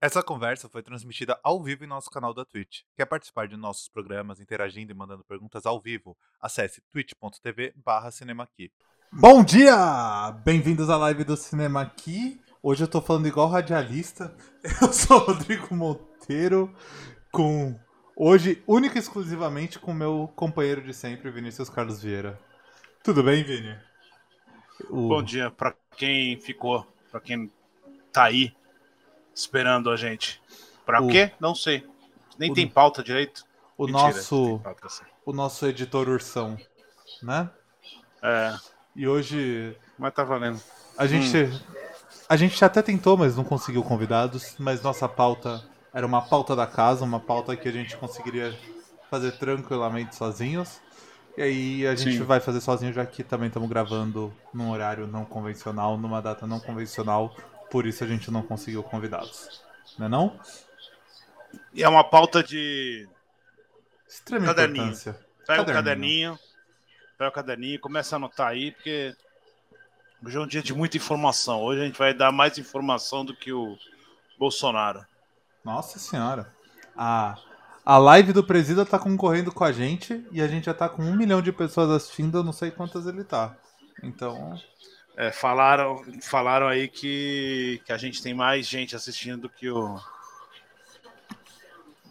Essa conversa foi transmitida ao vivo em nosso canal da Twitch. Quer participar de nossos programas interagindo e mandando perguntas ao vivo? Acesse twitch.tv barra cinemaqui. Bom dia! Bem-vindos à live do Cinema Aqui. Hoje eu tô falando igual radialista. Eu sou o Rodrigo Monteiro, com hoje única e exclusivamente com meu companheiro de sempre, Vinícius Carlos Vieira. Tudo bem, Vini? O- Bom dia pra quem ficou, pra quem tá aí esperando a gente. Pra O- quê? Não sei. Nem o- tem pauta direito. O Mentira, nosso, pauta, o nosso editor Ursão, né? É, E hoje mas tá valendo. A gente, a gente até tentou, mas não conseguiu convidados. Mas nossa pauta era uma pauta da casa, uma pauta que a gente conseguiria fazer tranquilamente sozinhos. E aí a gente Sim. vai fazer sozinho, já que também estamos gravando num horário não convencional, numa data não convencional. Por isso a gente não conseguiu convidados. Não é não? E é uma pauta de. Extrema Caderninho. importância. Pega o Caderninho. caderninho. Pega o caderninho, começa a anotar aí, porque hoje é um dia de muita informação. Hoje a gente vai dar mais informação do que o Bolsonaro. Nossa senhora. A, a live do Presida tá concorrendo com a gente e a gente já tá com um milhão de pessoas assistindo, eu não sei quantas ele tá. Então, É, falaram, falaram aí que, que a gente tem mais gente assistindo do que o.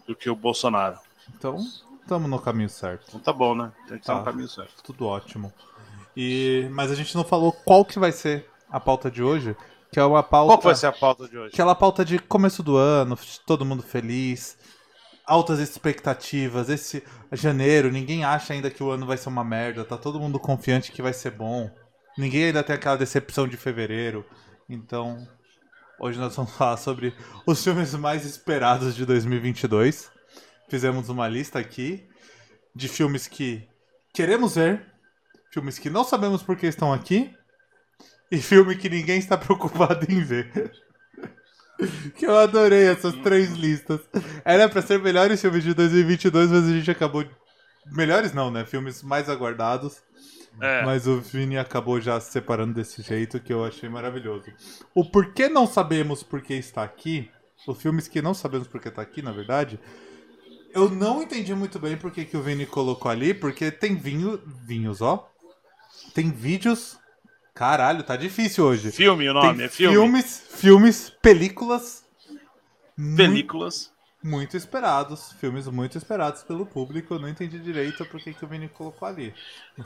do que o Bolsonaro. então estamos no caminho certo. Então tá bom, né? A gente tá Tá. no caminho certo. Tudo ótimo. E, mas a gente não falou qual que vai ser a pauta de hoje, que é uma pauta. Qual que vai ser a pauta de hoje? Aquela pauta de começo do ano, todo mundo feliz, altas expectativas. Esse janeiro, ninguém acha ainda que o ano vai ser uma merda, tá todo mundo confiante que vai ser bom. Ninguém ainda tem aquela decepção de fevereiro. Então, hoje nós vamos falar sobre os filmes mais esperados de 2022. Fizemos uma lista aqui de filmes que queremos ver, filmes que não sabemos por que estão aqui e filme que ninguém está preocupado em ver. Que eu adorei essas três listas. Era pra ser melhores filmes de 2022, mas a gente acabou. Melhores não, né? Filmes mais aguardados. É, Mas o Vini acabou já se separando desse jeito que eu achei maravilhoso. O porquê não sabemos por que está aqui, os filmes que não sabemos por que está aqui, na verdade, eu não entendi muito bem por que, o Vini colocou ali, porque tem vinho, vinhos, ó. Tem vídeos. Caralho, tá difícil hoje. filme o nome, tem é filme. filmes, filmes, películas. Películas. Muito esperados, filmes muito esperados pelo público. Eu não entendi direito por que, o Vini colocou ali.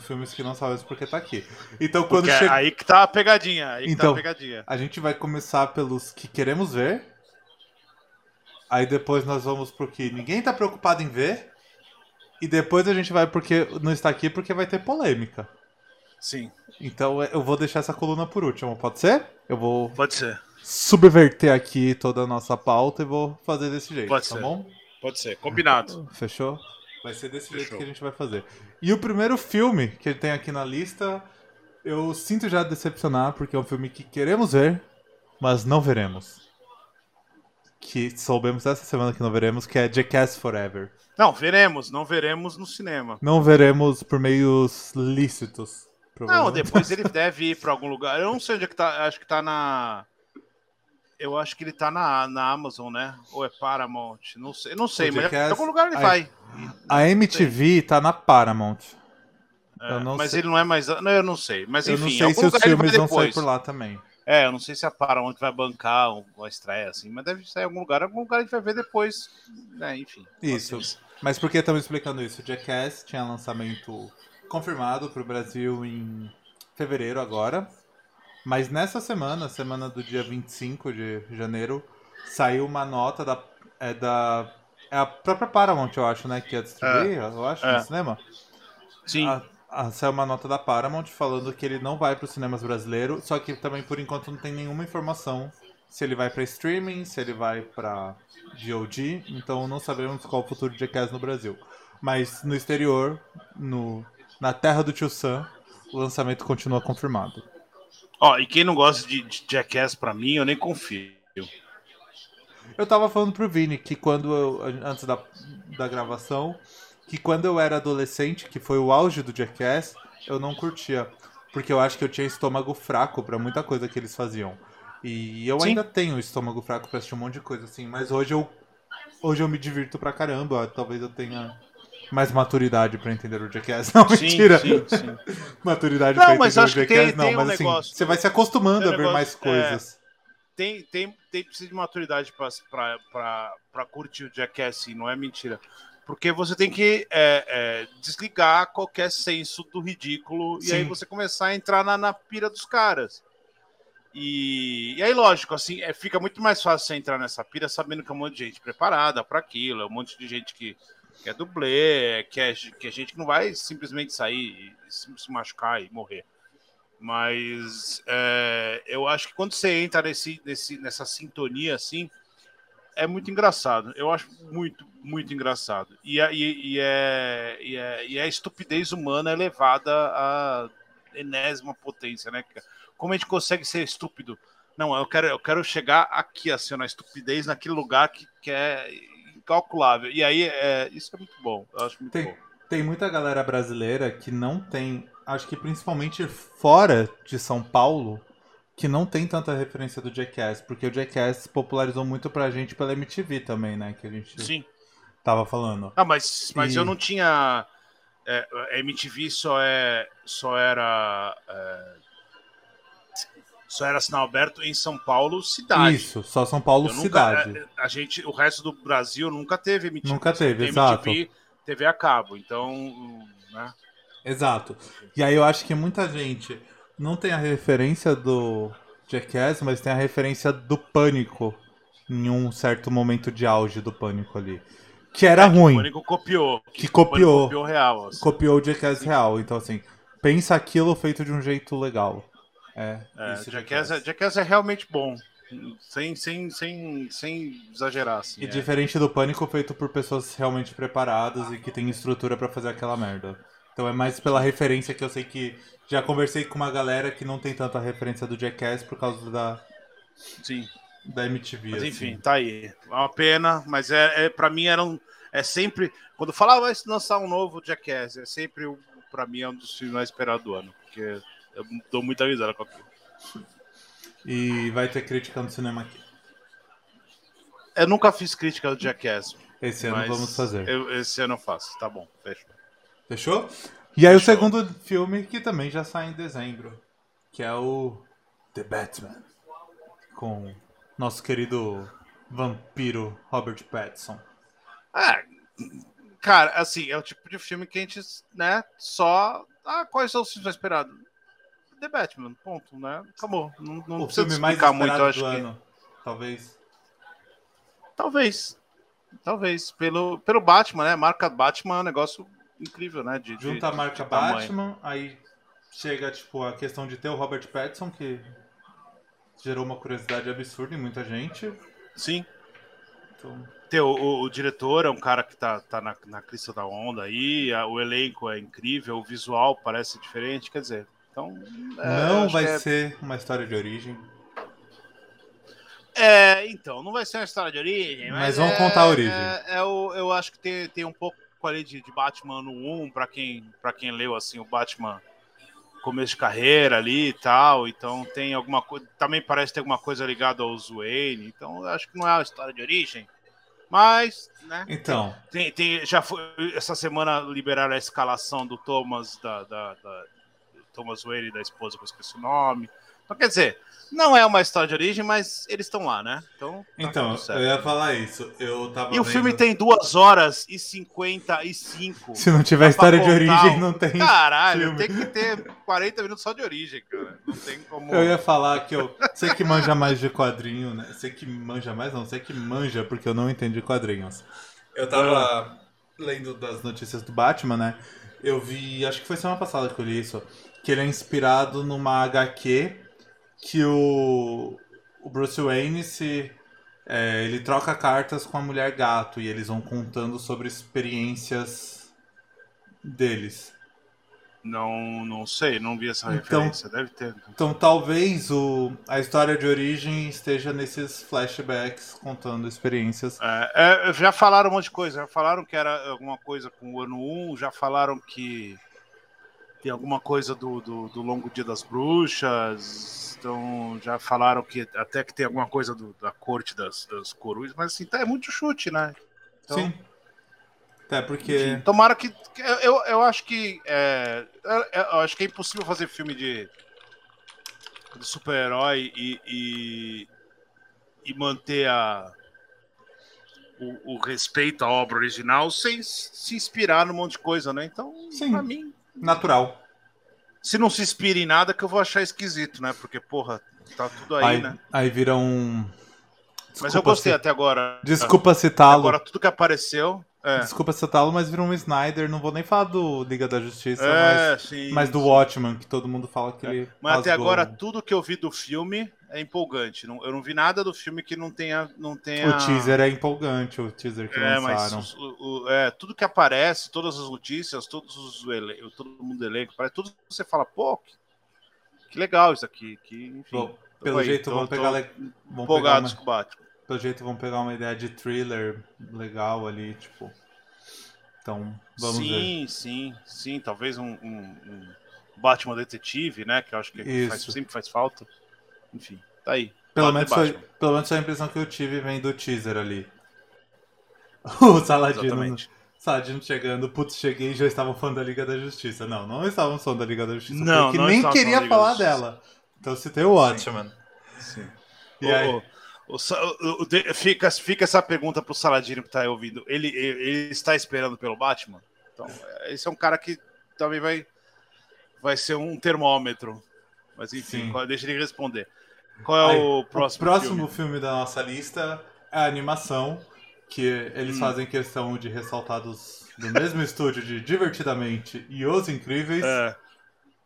Filmes que não sabemos porque tá aqui. Então quando Porque é chega. aí que tá a pegadinha. Aí que Então. tá a pegadinha. A gente vai começar pelos que queremos ver. Aí depois nós vamos pro que ninguém tá preocupado em ver. E depois a gente vai porque não está aqui porque vai ter polêmica. Sim, Então eu vou deixar essa coluna por último, pode ser? Eu vou pode ser. Subverter aqui toda a nossa pauta e vou fazer desse jeito, Pode tá ser. bom? Pode ser. Combinado. Fechou? Vai ser desse jeito Fechou. que a gente vai fazer. E o primeiro filme que ele tem aqui na lista, eu sinto já decepcionar, porque é um filme que queremos ver, mas não veremos. Que soubemos essa semana que não veremos, que é Jackass Forever. Não, veremos. Não veremos no cinema. Não veremos por meios lícitos. Não, depois ele deve ir pra algum lugar. Eu não sei onde é que tá. Acho que tá na. Eu acho que ele tá na, na Amazon, né? Ou é Paramount? Não sei, não sei, mas Jackass- em algum lugar ele Ai, vai. A MTV tá na Paramount. É, eu não mas sei. ele não é mais. Não, eu não sei. Mas eu enfim, não em sei se os filmes vão sair por lá também. É, eu não sei se a Paramount vai bancar uma estreia assim, mas deve sair em algum lugar. Algum lugar a gente vai ver depois. É, enfim. Isso. Vocês- Mas por que estamos explicando isso? Jackass tinha lançamento confirmado para o Brasil em fevereiro agora. Mas nessa semana, semana do dia 25 de janeiro, saiu uma nota da. É da. É a própria Paramount, eu acho, né? Que ia distribuir, eu acho, É. no cinema. Sim. A, a, saiu uma nota da Paramount falando que ele não vai para os cinemas brasileiros, só que também por enquanto não tem nenhuma informação se ele vai para streaming, se ele vai para VOD, então não sabemos qual o futuro de Jackass no Brasil. Mas no exterior, no, na terra do tio Sam, o lançamento continua confirmado. Ó, e quem não gosta de, de Jackass pra mim, eu nem confio. Eu tava falando pro Vini que quando eu, antes da, da gravação, que quando eu era adolescente, que foi o auge do Jackass, eu não curtia. Porque eu acho que eu tinha estômago fraco pra muita coisa que eles faziam. E eu Sim. ainda tenho estômago fraco pra assistir um monte de coisa, assim, mas hoje eu. Hoje eu me divirto pra caramba. Talvez eu tenha mais maturidade pra entender o Jackass. Não, Sim, mentira. sim, sim. Maturidade mas entender o Jackass, tem- não, tem um mas assim, negócio- você vai se acostumando um a ver negócio- mais coisas. Tem, tem, tem precisa de maturidade pra curtir o Jackass, não é mentira. Porque você tem que é, é, desligar qualquer senso do ridículo e aí você começar a entrar na, na pira dos caras. E, e aí, lógico, assim, é, fica muito mais fácil você entrar nessa pira sabendo que é um monte de gente preparada para aquilo, é um monte de gente que, que é dublê, que é, que é gente que não vai simplesmente sair e se, machucar e morrer. Mas é, eu acho que quando você entra nesse, nesse, nessa sintonia assim, é muito engraçado. Eu acho muito, muito engraçado. E a, e, é, e, é, e a estupidez humana é levada à enésima potência, né? Como a gente consegue ser estúpido? Não, eu quero, eu quero chegar aqui, assim, na estupidez, naquele lugar que, que é incalculável. E aí, é, isso é muito bom. Eu acho muito Tem, bom. tem muita galera brasileira que não tem, acho que principalmente fora de São Paulo, que não tem tanta referência do Jackass, porque o Jackass popularizou muito pra gente pela MTV também, né? Que a gente Sim. tava falando. Ah, mas, mas E- eu não tinha. É, a MTV só, é, só era. é, só era sinal aberto em São Paulo, cidade. Isso, só São Paulo Eu nunca- cidade. é, a gente, o resto do Brasil nunca teve MTV. Nunca teve, tem exato. MTV, TV a cabo. Então, né? Exato. E aí eu acho que muita gente não tem a referência do Jackass, mas tem a referência do Pânico em um certo momento de auge do Pânico ali. Que era O ruim. Pânico copiou. Que o Pânico copiou. copiou real. assim. Copiou o Jackass real. Então, assim, pensa aquilo feito de um jeito legal. É, É, isso, Jackass, é, Jackass é realmente bom. Sem, sem, sem, sem exagerar. Assim, E é. diferente do Pânico, feito por pessoas realmente preparadas e que tem estrutura pra fazer aquela merda. Então é mais pela referência que eu sei que. Já conversei com uma galera que não tem tanta referência do Jackass por causa da, Sim. da MTV. Mas assim. enfim, tá aí. É uma pena, mas é, é para mim era um, é sempre quando falava vai lançar um novo Jackass, é sempre o- pra mim é um dos filmes mais esperados do ano, porque eu dou muita risada com aquilo. E vai ter crítica no cinema aqui. Eu nunca fiz crítica do Jackass, Esse ano vamos fazer. eu- esse ano eu faço. Tá bom, fechou. Fechou? E aí o segundo filme que também já sai em dezembro, que é o The Batman, com nosso querido vampiro Robert Pattinson. É, cara, assim, é o tipo de filme que a gente, né, só ah, quais são os filmes esperados? The Batman, ponto, né? Acabou. Não, não o precisa filme mais muito, eu acho do que ano, talvez. Talvez. Talvez. Pelo, pelo Batman, né? Marca Batman é um negócio incrível, né? De, de- Junta a marca de tamanho. Batman, aí chega tipo a questão de ter o Robert Pattinson, que gerou uma curiosidade absurda em muita gente. Sim. Então, Tem o, o- o diretor é um cara que tá, tá na, na crista da onda aí, a- o elenco é incrível, o visual parece diferente, quer dizer. Então. é, não vai é- ser uma história de origem. É, então, não vai ser uma história de origem, Mas mas. vamos é- contar a origem. É, é o, eu acho que tem, tem um pouco ali de, de Batman no 1, pra quem, pra quem leu assim, o Batman começo de carreira ali e tal. Então tem alguma coisa. Também parece ter alguma coisa ligada aos Wayne. Então eu acho que não é uma história de origem. Mas, né? Então, Tem, tem, já foi. Essa semana liberaram a escalação do Thomas, da, da, da- Thomas Wayne, da esposa, que eu esqueci o nome. Então, quer dizer, não é uma história de origem, mas eles estão lá, né? Então, tá então eu ia falar isso. Eu tava E o vendo- filme tem 2 horas e 55. Se não tiver história de origem, o- não tem. Caralho, filme. tem que ter 40 minutos só de origem, cara. Não tem como. Eu ia falar que eu sei que manja mais de quadrinho, né? Sei que manja mais, não, sei que manja porque eu não entendo de quadrinhos. Eu tava lendo das notícias do Batman, né? Eu vi, acho que foi semana passada que eu li isso, que ele é inspirado numa HQ que o, o Bruce Wayne se é, ele troca cartas com a mulher gato e eles vão contando sobre experiências deles. Não, não sei, não vi essa Então- referência. Deve ter. Então talvez o, a história de origem esteja nesses flashbacks contando experiências. É, é, já falaram um monte de coisa. Já falaram que era alguma coisa com o ano 1, já falaram que. Tem alguma coisa do, do, do Longo Dia das Bruxas. Então já falaram que até que tem alguma coisa do, da corte das, das corujas, mas assim, tá, é muito chute, né? Então, Sim. Até porque. enfim, tomara que. Eu, eu acho que. É, é- eu acho que é impossível fazer filme de, de super-herói e, e, e manter a, o, o respeito à obra original sem se inspirar num monte de coisa, né? Então, pra mim, Natural. se não se inspira em nada, que eu vou achar esquisito, né? Porque, porra, tá tudo aí, Aí, né? aí vira um. Mas eu Desculpa gostei até agora. Desculpa citá-lo. Agora tudo que apareceu. É, Desculpa citá-lo, mas vira um Snyder. Não vou nem falar do Liga da Justiça, é mas, sim. mas do sim. Watchman, que todo mundo fala que ele. Mas até agora, tudo que eu vi do filme é empolgante. Não- eu não vi nada do filme que não tenha. Não tenha... O teaser é empolgante, o teaser que É, mas lançaram. os- o- o- é, tudo que aparece, todas as notícias, todos os ele... todo mundo do elenco, parece tudo você fala, pô, que, que legal isso aqui. Que, enfim, Bom, tô pelo aí, jeito tô- vão tô pegar, le- vão pegar empolgados uma, com o Batman. pelo jeito vão pegar uma ideia de thriller legal ali, tipo. Então, vamos ver. sim, sim, sim. Talvez um, um- um Batman detetive, né? Que eu acho que faz- Isso. sempre faz falta. Enfim, tá aí. Pelo menos, foi, pelo menos foi a impressão que eu tive vendo o teaser ali. O Saladino, Exatamente. Saladino chegando, putz, cheguei e já estavam falando da Liga da Justiça. Não, não estavam falando da Liga da Justiça. Não, porque não nem queria falar dela. Então citei o Watchman. Sim. E aí? o- de- fica, fica essa pergunta pro Saladino que tá aí ouvindo. Ele, ele, ele está esperando pelo Batman? Então, é, esse é um cara que também vai, vai ser um termômetro. Mas enfim, Sim. deixa ele responder. Qual é Aí, o próximo, o próximo filme? filme? da nossa lista é a animação, que eles Hum. fazem questão de ressaltar dos, do mesmo estúdio de Divertidamente e Os Incríveis. É,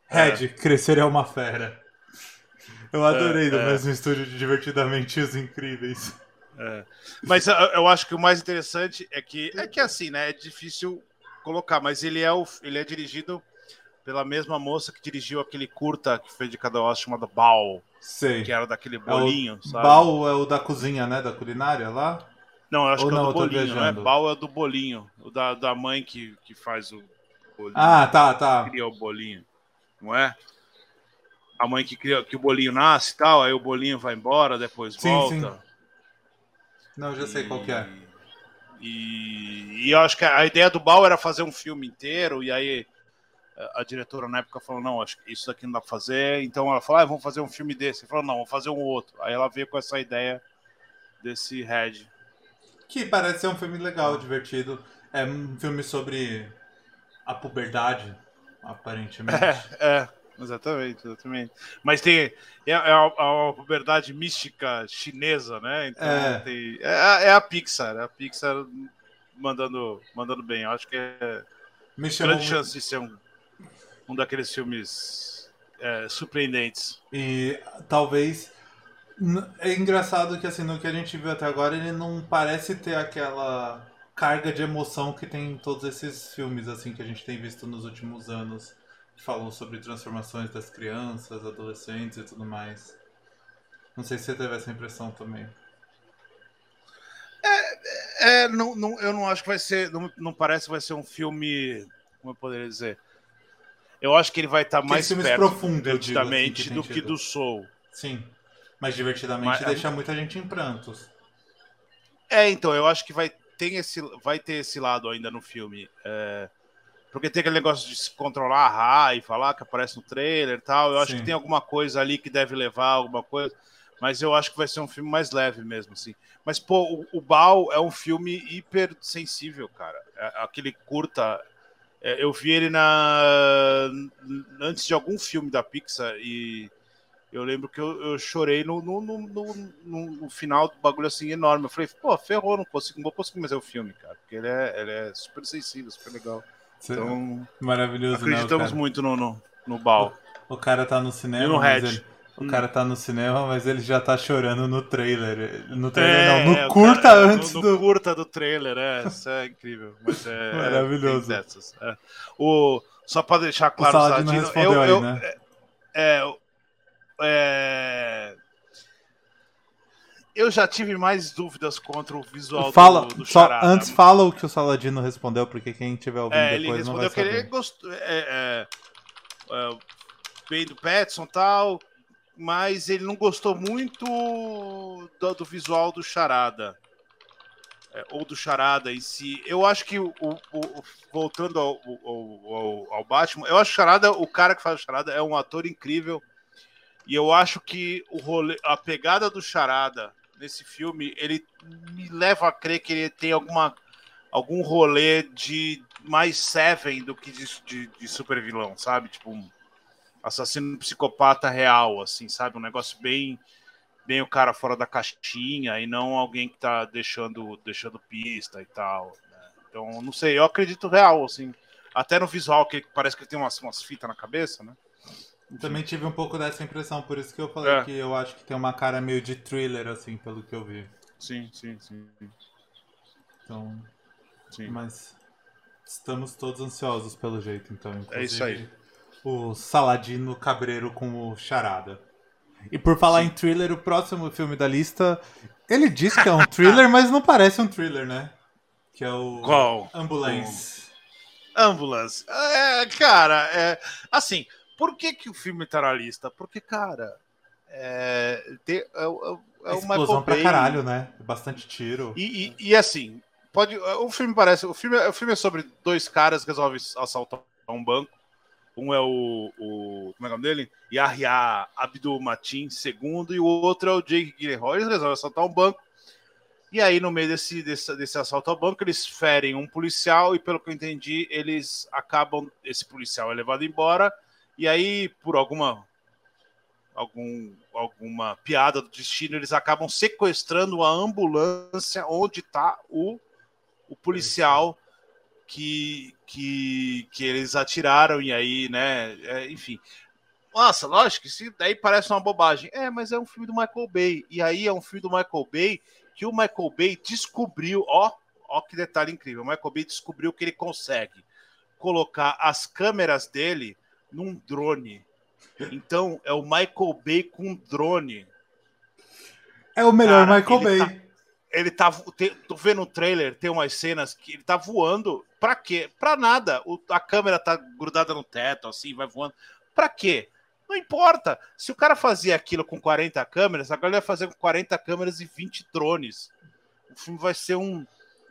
Red, Crescer é uma Fera. Eu adorei do é. mesmo estúdio de Divertidamente e Os Incríveis. é. Mas eu, eu acho que o mais interessante é que é que assim, né? É difícil colocar, mas ele é, o, ele é dirigido pela mesma moça que dirigiu aquele curta que foi de cada chamado Bal, Sei. que era daquele É o bolinho, sabe? Bal é o da cozinha, né? Da culinária lá? Não, eu acho Ou que é não, o eu do bolinho, né? Bal é o do bolinho. O da, da mãe que, que faz o bolinho. Ah, tá, tá. Cria o bolinho. Não é? A mãe que cria que o bolinho nasce e tal, aí o bolinho vai embora, depois Sim, volta. sim. Não, já sei qual que é. E, e eu acho que a ideia do Bal era fazer um filme inteiro, e aí a, diretora na época falou: não, acho que isso daqui não dá pra fazer. Então ela falou: ah, vamos fazer um filme desse. Ele falou: não, vamos fazer um outro. Aí ela veio com essa ideia desse Red. Que parece ser um filme legal, divertido. É um filme sobre a puberdade, aparentemente. É, é, exatamente, exatamente. Mas tem. É, é a, a puberdade mística chinesa, né? Então É. tem- é, a- é a Pixar, é a Pixar mandando, mandando bem. Eu acho que é Me chamou grande chance de ser um, um daqueles filmes é, surpreendentes. E talvez. É engraçado que assim, no que a gente viu até agora, ele não parece ter aquela carga de emoção que tem em todos esses filmes assim que a gente tem visto nos últimos anos, que falam sobre transformações das crianças, adolescentes e tudo mais. Não sei se você teve essa impressão também. É, não, não, eu não acho que vai ser. Não, não parece que vai ser um filme. Como eu poderia dizer? Eu acho que ele vai estar Aqueles mais perto profundos, eu digo, assim, divertidamente que tem do que do Soul. Sim. Mas divertidamente Mas- deixa muita gente em prantos. É, então, eu acho que vai ter esse, vai ter esse lado ainda no filme. é, porque tem aquele negócio de se controlar a Ra e falar que aparece no trailer e tal. Eu acho Sim. que tem alguma coisa ali que deve levar alguma coisa. Mas eu acho que vai ser um filme mais leve mesmo, assim. Mas, pô, o, o Bal é um filme hiper sensível, cara. É- aquele curta. É, eu vi ele na antes de algum filme da Pixar e eu lembro que eu, eu chorei no, no, no, no- final do bagulho assim enorme. Eu falei, pô, ferrou, não consigo, não vou conseguir mais ver o filme, cara. Porque ele é, ele é super sensível, super legal. Então, Maravilhoso, né? O acreditamos cara, muito no, no, no Bal. o cara tá no cinema, E no Red. ele- o cara tá no cinema, mas ele já tá chorando no trailer. No trailer É, não, no é, o curta cara- antes no, do... no curta do trailer, é, isso é incrível. Mas é, Maravilhoso. É, dessas, é. O, só para deixar O claro, Saladino Saladino, respondeu eu, aí, eu- né? É, é, eu já tive mais dúvidas contra o visual Fala, do, do só Charada. antes fala o que o Saladino respondeu, porque quem tiver ouvindo É, ele respondeu respondeu que ele saber. gostou. é, é, é, bem do Petson tal, mas ele não gostou muito do, do visual do Charada. É, ou do Charada em si. Eu acho que, o, o, voltando ao, ao, ao, Batman, eu acho que Charada, o cara que faz o Charada é um ator incrível. E eu acho que o rolê, a pegada do Charada nesse filme, ele me leva a crer que ele tem alguma, algum rolê de mais Seven do que de, de, de super vilão, sabe? Tipo, um assassino psicopata real, assim, sabe? Um negócio bem bem o cara fora da caixinha e não alguém que tá deixando, deixando pista e tal. Né? Então, não sei, eu acredito real, assim, até no visual, que parece que tem umas, umas fitas na cabeça, né? Também tive um pouco dessa impressão, por isso que eu falei é. que eu acho que tem uma cara meio de thriller, assim, pelo que eu vi. Sim, sim, sim. Então. Sim. Mas estamos todos ansiosos pelo jeito, então. É isso aí. O Saladino Cabreiro com o Charada. E por falar sim. em thriller, o próximo filme da lista. Ele diz que é um thriller, mas não parece um thriller, né? Que é o. Qual? Ambulance. Ambulance. É, cara, é. Assim por que, que o filme tá na lista? Porque, cara, é, tem, é, é, é uma explosão pra caralho, né? Bastante tiro. E, e, e, assim, pode. O filme parece. O filme, o filme é sobre dois caras que resolvem assaltar um banco. Um é o, o. Como é o nome dele? Yahya Abdul Matin, segundo, e o outro é o Jake Gyllenhaal. Eles resolvem assaltar um banco. E aí, no meio desse, desse, desse assalto ao banco, eles ferem um policial, e pelo que eu entendi, eles acabam. Esse policial é levado embora e aí, por alguma algum, alguma piada do destino, eles acabam sequestrando a ambulância onde está o, o policial que, que, que eles atiraram, e aí, né? É, enfim. Nossa, lógico, isso daí parece uma bobagem. É, mas é um filme do Michael Bay. E aí é um filme do Michael Bay que o Michael Bay descobriu, ó, ó que detalhe incrível. O Michael Bay descobriu que ele consegue colocar as câmeras dele num drone. Então, é o Michael Bay com drone. É o melhor Cara, Michael Bay. Tá, ele tá. Tô vendo o trailer, tem umas cenas que ele tá voando. Pra quê? Pra nada. O, a câmera tá grudada no teto, assim, vai voando. Pra quê? Não importa. Se o cara fazia aquilo com 40 câmeras, agora ele vai fazer com 40 câmeras e 20 drones. O filme vai ser um.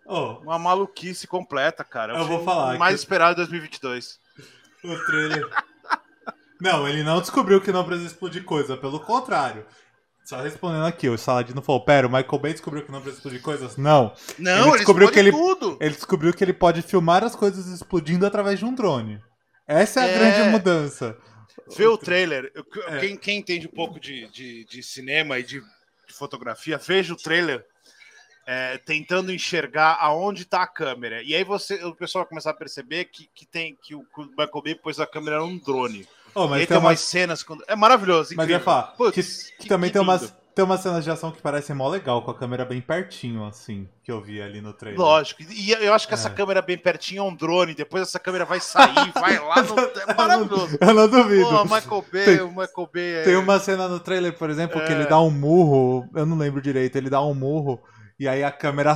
Oh, uma maluquice completa, cara. Eu vou falar. mais que... esperado de 2022. O trailer. Não, ele não descobriu que não precisa explodir coisa, pelo contrário. Só respondendo aqui, o Saladino falou: Pera, o Michael Bay descobriu que não precisa explodir coisas? Não. Não, ele descobriu ele que ele, tudo. ele descobriu que ele pode filmar as coisas explodindo através de um drone. Essa é a é... grande mudança. Vê o trailer. É. Quem, quem, entende um pouco de, de, de cinema e de, de, fotografia, veja o trailer é, tentando enxergar aonde está a câmera. E aí você, o pessoal vai começar a perceber que, que tem que o, que o Michael Bay pôs a câmera num drone. Oh, mas tem, tem umas cenas. Quando... É maravilhoso. Mas eu ia falar, Putz, que, que, também que tem umas, tem umas cenas de ação que parecem mó legal, com a câmera bem pertinho, assim, que eu vi ali no trailer. Lógico. E eu acho que é. essa câmera bem pertinho é um drone, depois essa câmera vai sair, vai lá no. É maravilhoso. Eu não duvido. Pô, Michael Bay, tem, o Michael Bay é... Tem uma cena no trailer, por exemplo, é... que ele dá um murro, eu não lembro direito, ele dá um murro, e aí a câmera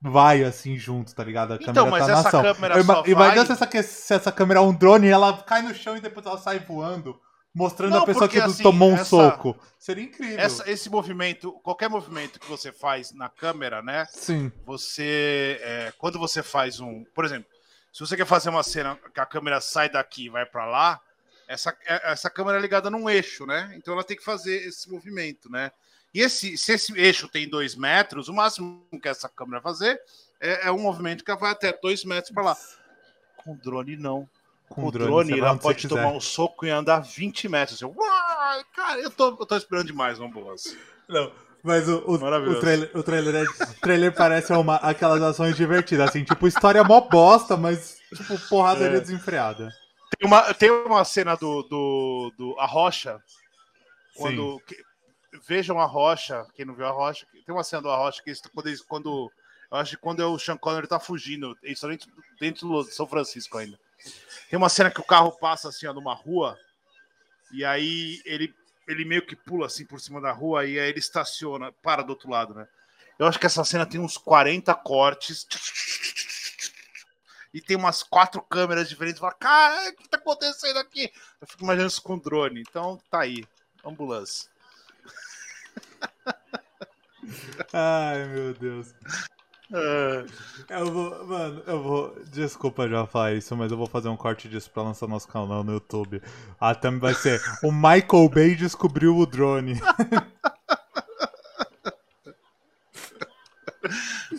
vai assim junto, tá ligado? A então, mas tá essa câmera só Imagina vai... se essa, se essa câmera é um drone e ela cai no chão e depois ela sai voando mostrando não, a pessoa porque, que assim, tomou um essa, soco. Seria incrível. Essa, esse movimento, qualquer movimento que você faz na câmera, né? Sim. Você, é, quando você faz um, por exemplo, se você quer fazer uma cena que a câmera sai daqui e vai para lá, essa, é, essa câmera é ligada num eixo, né? Então ela tem que fazer esse movimento, né? E esse, se esse eixo tem dois metros, o máximo que essa câmera fazer é, é um movimento que vai até dois metros para lá. Com drone, não. Com o drone, drone ela pode tomar um soco e andar 20 metros. Eu, Uai, cara, eu tô, eu tô esperando demais uma ambulância. Não, mas o, o, o, trailer, o trailer, é, o trailer parece uma, aquelas ações divertidas, assim, tipo, história mó bosta, mas, tipo, porradaria é. desenfreada. Tem uma, tem uma cena do, do, do A Rocha, quando. Que, vejam a Rocha, quem não viu a Rocha, tem uma cena do A Rocha que quando, quando eu acho que quando o Sean Connery tá fugindo, isso dentro, dentro do São Francisco ainda. Tem uma cena que o carro passa assim, ó, numa rua, e aí ele, ele meio que pula assim por cima da rua, e aí ele estaciona, para do outro lado, né? Eu acho que essa cena tem uns 40 cortes. e tem umas quatro câmeras diferentes. Fala, cara, o que tá acontecendo aqui? Eu fico imaginando isso com drone. Então tá aí, ambulância. Ai, meu Deus. É. Eu vou, mano, eu vou. Desculpa já falar isso, mas eu vou fazer um corte disso pra lançar nosso canal no YouTube. A thumb vai ser: O Michael Bay descobriu o drone.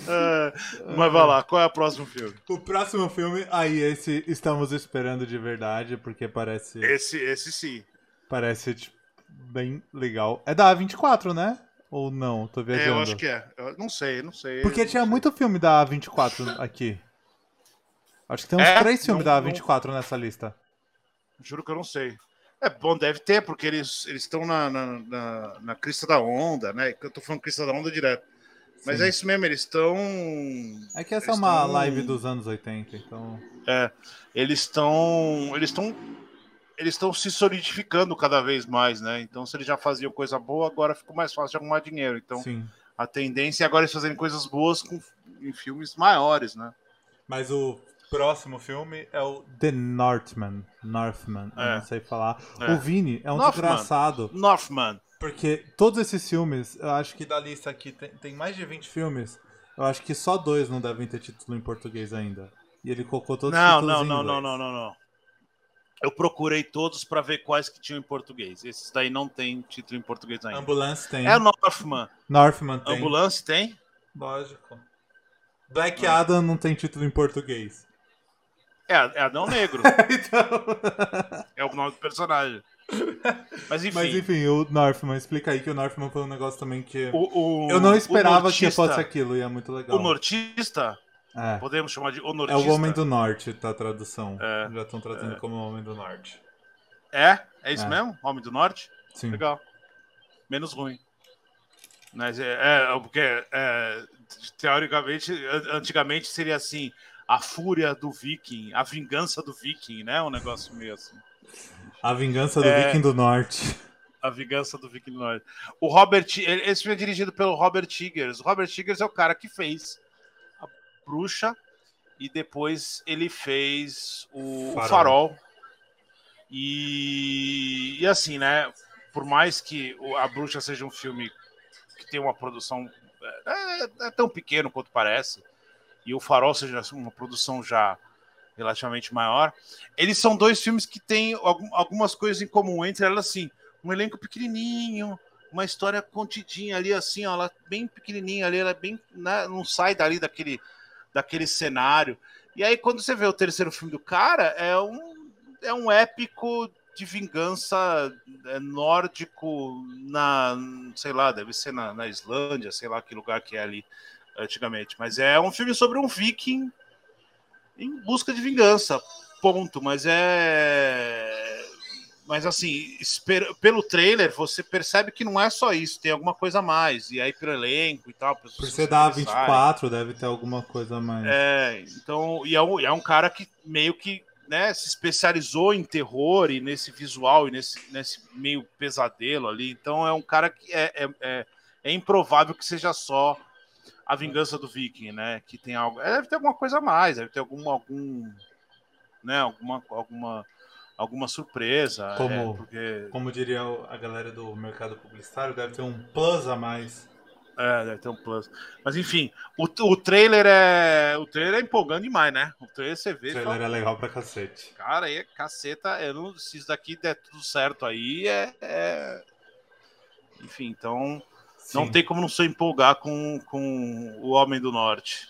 É, mas vai lá, qual é o próximo filme? O próximo filme, aí esse estamos esperando de verdade, porque parece. Esse, esse sim. Parece tipo, bem legal. É da A24, né? Ou não? Tô É, viajando. eu acho que é. Eu não sei, não sei. Porque não tinha sei. muito filme da A24 aqui. Acho que tem uns É? três filmes Não- da não- A24 nessa lista. Juro que eu não sei. É bom, deve ter, porque eles eles estão na, na, na, na crista da onda, né? Eu tô falando crista da onda direto. Mas Sim. é isso mesmo, eles estão. É que essa é uma tão- live dos anos 80, então. É, eles estão. Eles estão. Eles estão se solidificando cada vez mais, né? Então, se eles já faziam coisa boa, agora ficou mais fácil de arrumar dinheiro. Então, Sim. a tendência é agora eles fazerem coisas boas com, em filmes maiores, né? Mas o próximo filme é o The Northman. Northman, eu É. não sei falar. É. O Vini é um Northman. desgraçado, Northman. porque todos esses filmes, eu acho que da lista aqui tem, tem mais de 20 filmes. Eu acho que só dois não devem ter título em português ainda. E ele colocou todos os Não, títulos não, em não, inglês. não, não, não, não. Eu procurei todos para ver quais que tinham em português. Esses daí não tem título em português ainda. Ambulance tem. É o Northman. Northman tem. Ambulance tem? Lógico. Black Adam não tem título em português. É, é Adão Negro. então... é o nome do personagem. Mas enfim. Mas enfim, o Northman, explica aí que o Northman foi um negócio também que. o, o- eu não esperava que nortista- fosse aquilo e é muito legal. O nortista, É. podemos chamar de o É o Homem do Norte, tá a tradução. É. Já estão traduzindo como o Homem do Norte. É? É isso É. mesmo? Homem do Norte? Sim. Legal. Menos ruim. Mas é, é porque é, teoricamente, an- antigamente seria assim, a fúria do viking, a vingança do viking, né? Um negócio meio assim. A Vingança do É. Viking do Norte. A vingança do viking do norte. O Robert, esse filme é dirigido pelo Robert Eggers. O Robert Eggers é o cara que fez Bruxa e depois ele fez o o Farol. Farol. E, e assim, né? Por mais que a Bruxa seja um filme que tem uma produção é, é- é tão pequeno quanto parece, e o Farol seja uma produção já relativamente maior, eles são dois filmes que têm algum- algumas coisas em comum entre elas, assim, um elenco pequenininho, uma história contidinha ali, assim, ó, ela é bem pequenininha ali, ela é bem, né, não sai dali daquele, daquele cenário. E aí, quando você vê o terceiro filme do cara, é um, é um épico de vingança é, nórdico na, sei lá, deve ser na, na Islândia, sei lá que lugar que é ali antigamente. Mas é um filme sobre um viking em busca de vingança, ponto. Mas é. Mas assim, pelo trailer, você percebe que não é só isso, tem alguma coisa a mais. E aí, pelo elenco e tal. Por ser da 24, deve ter alguma coisa a mais. É, então, e é um, é um cara que meio que né, se especializou em terror e nesse visual e nesse, nesse meio pesadelo ali. Então é um cara que é, é, é, é improvável que seja só a vingança do Viking, né? Que tem algo. é, Deve ter alguma coisa a mais, deve ter algum. algum né, alguma, alguma, alguma surpresa. Como- é, porque, Como diria a galera do mercado publicitário, deve ter um plus a mais. é, deve ter um plus. Mas enfim, o, o trailer é. O trailer é empolgante demais, né? O trailer você vê. O trailer fala, é legal pra cacete. Cara, aí é caceta. Eu não, se isso daqui der tudo certo aí, é. é- Enfim, então. Não Sim. tem como não se empolgar com, com o Homem do Norte.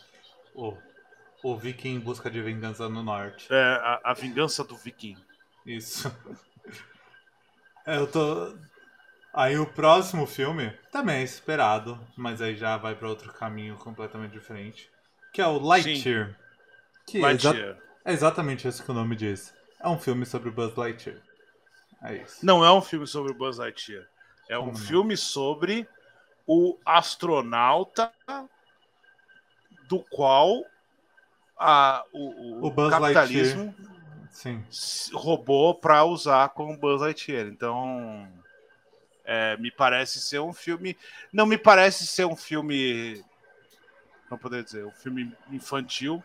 O, o Viking em busca de vingança no norte. É, a, a vingança do Viking. Isso. É, Eu tô. Aí o próximo filme também é esperado, mas aí já vai pra outro caminho completamente diferente. Que é o Lightyear. Que é, exa- Lightyear. é exatamente isso que o nome diz. É um filme sobre o Buzz Lightyear. É isso. Não é um filme sobre o Buzz Lightyear. É um filme sobre o astronauta do qual a, o, o O capitalismo Sim. roubou para usar como Buzz Lightyear. Então, é, me parece ser um filme. Não me parece ser um filme. Não poder dizer, um filme infantil.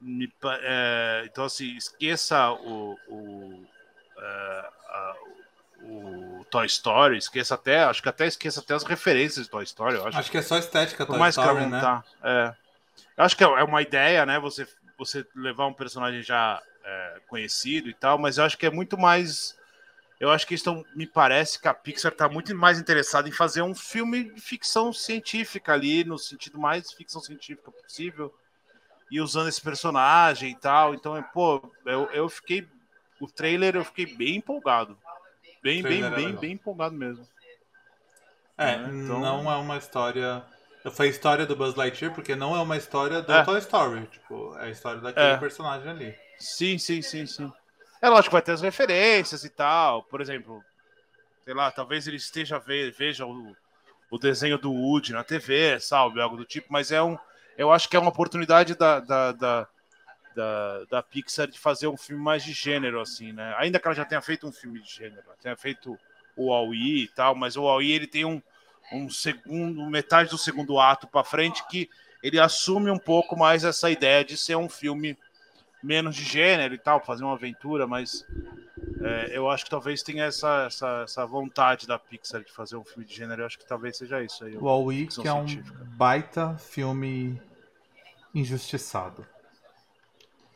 me é, então, assim, esqueça o, o, é, a- o Toy Story, esqueça até, acho que até esqueça até as referências de Toy Story, acho. Acho que é só estética, Toy mais Story, né? tá. É. Eu acho que é uma ideia, né? Você, você levar um personagem já é, conhecido e tal, mas eu acho que é muito mais. Eu acho que estão. Me parece que a Pixar está muito mais interessada em fazer um filme de ficção científica ali, no sentido mais ficção científica possível, e usando esse personagem e tal. Então, pô, eu, eu fiquei. O trailer eu fiquei bem empolgado. Bem, bem, é bem, bem empolgado mesmo. É, né? Então- não é uma história. Foi a história do Buzz Lightyear, porque não é uma história do É. Toy Story. Tipo, é a história daquele É. personagem ali. Sim, sim, sim, sim. É lógico que vai ter as referências e tal. Por exemplo, sei lá, talvez ele esteja ve veja o, o desenho do Woody na TV, sabe? Algo do tipo, mas é um. Eu acho que é uma oportunidade da, da, da, da, da Pixar de fazer um filme mais de gênero, assim, né? Ainda que ela já tenha feito um filme de gênero, tenha feito o Wall-E e tal, mas o Wall-E ele tem um, um segundo, metade do segundo ato para frente que ele assume um pouco mais essa ideia de ser um filme menos de gênero e tal, fazer uma aventura, mas é, eu acho que talvez tenha essa, essa, essa vontade da Pixar de fazer um filme de gênero, eu acho que talvez seja isso aí. O ficção que é um científica. baita filme injustiçado.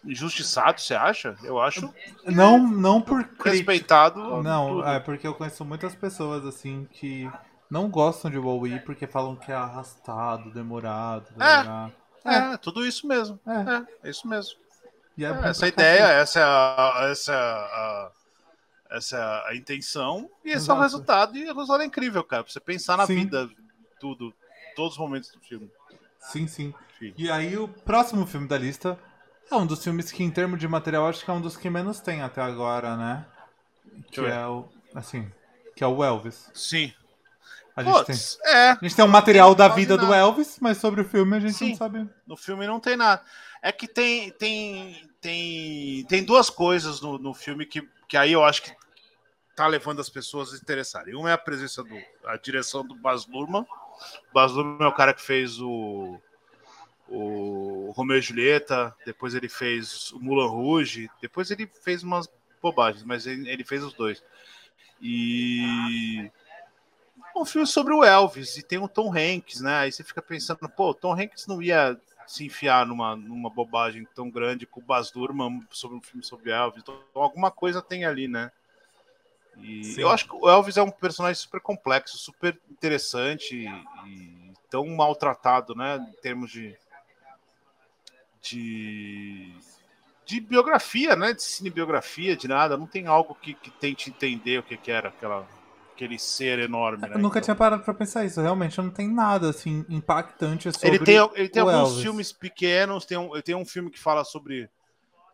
Injustiçado, você acha? Eu acho Não, não por respeitado. Não, tudo. é porque eu conheço muitas pessoas assim que não gostam de Wall-E porque falam que é arrastado, demorado. demorar. É, tudo isso mesmo. É. É, é isso mesmo. É É, essa ideia, essa é a, essa é a, essa é a intenção e esse é o Exato. resultado. E o resultado é incrível, cara. Pra você pensar na Sim. vida, tudo, todos os momentos do filme. Sim, sim. E aí o próximo filme da lista é um dos filmes que, em termos de material, acho que é um dos que menos tem até agora, né? Que é o. Assim. Que é o Elvis. Sim. A gente, tem, Putz, é. a gente tem um material da vida do nada. Elvis, mas sobre o filme a gente Sim. não sabe. No filme não tem nada. É que tem tem tem, tem duas coisas no, no filme que, que aí eu acho que tá levando as pessoas a se interessarem. Uma é a presença do a direção do Baz Luhrmann. O Baz Luhrmann é o cara que fez o o Romeo e Julieta, depois ele fez o Mulan Rouge, depois ele fez umas bobagens, mas ele, ele fez os dois. E é um filme sobre o Elvis e tem o Tom Hanks, né? Aí você fica pensando, pô, o Tom Hanks não ia se enfiar numa, numa bobagem tão grande com o Baz Luhrmann sobre um filme sobre Elvis. Então, alguma coisa tem ali, né? E Sim. eu acho que o Elvis é um personagem super complexo, super interessante e, e tão maltratado, né? Em termos de, de, de biografia, né? De cinebiografia, de nada. Não tem algo que, que tente entender o que, que era aquela, aquele ser enorme, né? Eu nunca Então- tinha parado pra pensar isso. Realmente não tem nada assim impactante sobre Ele tem, ele tem o alguns Elvis. filmes pequenos, tem um, tem um filme que fala sobre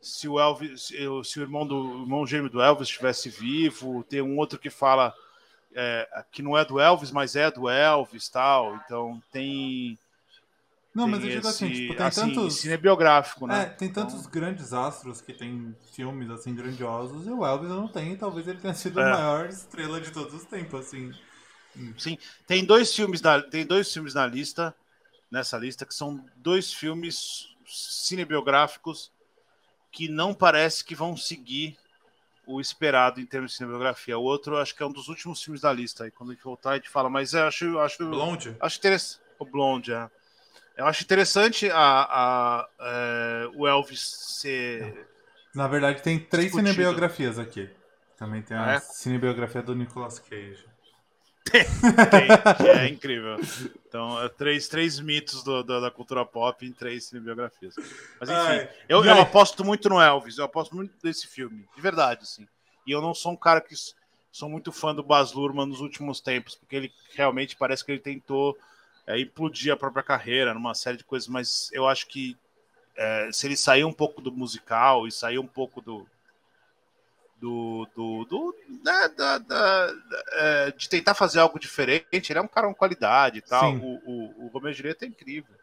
se o Elvis, se, o- se o irmão do o irmão gêmeo do Elvis estivesse vivo, tem um outro que fala é, que não é do Elvis, mas é do Elvis tal. Então tem. Não, tem mas eu digo assim, tipo, tem assim, tantos. cinebiográfico, É, né? tem tantos grandes astros que tem filmes assim grandiosos e o Elvis não tem, e talvez ele tenha sido É. a maior estrela de todos os tempos, assim. Sim, tem dois filmes na, tem dois filmes na lista, nessa lista, que são dois filmes cinebiográficos que não parece que vão seguir o esperado em termos de cinebiografia. O outro, acho que é um dos últimos filmes da lista. Aí quando a gente voltar, a gente fala, mas eu acho, acho, Blonde? acho interessante. O Blonde, é. Eu acho interessante a, a, é, o Elvis ser. Na verdade, tem três Discutido. cinebiografias aqui. Também tem a Ah, é? cinebiografia do Nicolas Cage. Tem, que é incrível. Então, é três, três mitos do- do- da cultura pop em três cinebiografias. Mas enfim, Ai, eu, eu aposto muito no Elvis, eu aposto muito nesse filme, de verdade, assim. E eu não sou um cara que sou muito fã do Baz Luhrmann nos últimos tempos, porque ele realmente parece que ele tentou é, implodir a própria carreira numa série de coisas, mas eu acho que é, se ele sair um pouco do musical e sair um pouco do do, do, do né, da- da- da- é, de tentar fazer algo diferente, ele é um cara com qualidade e tal. Sim. O, o, o Julieta é incrível.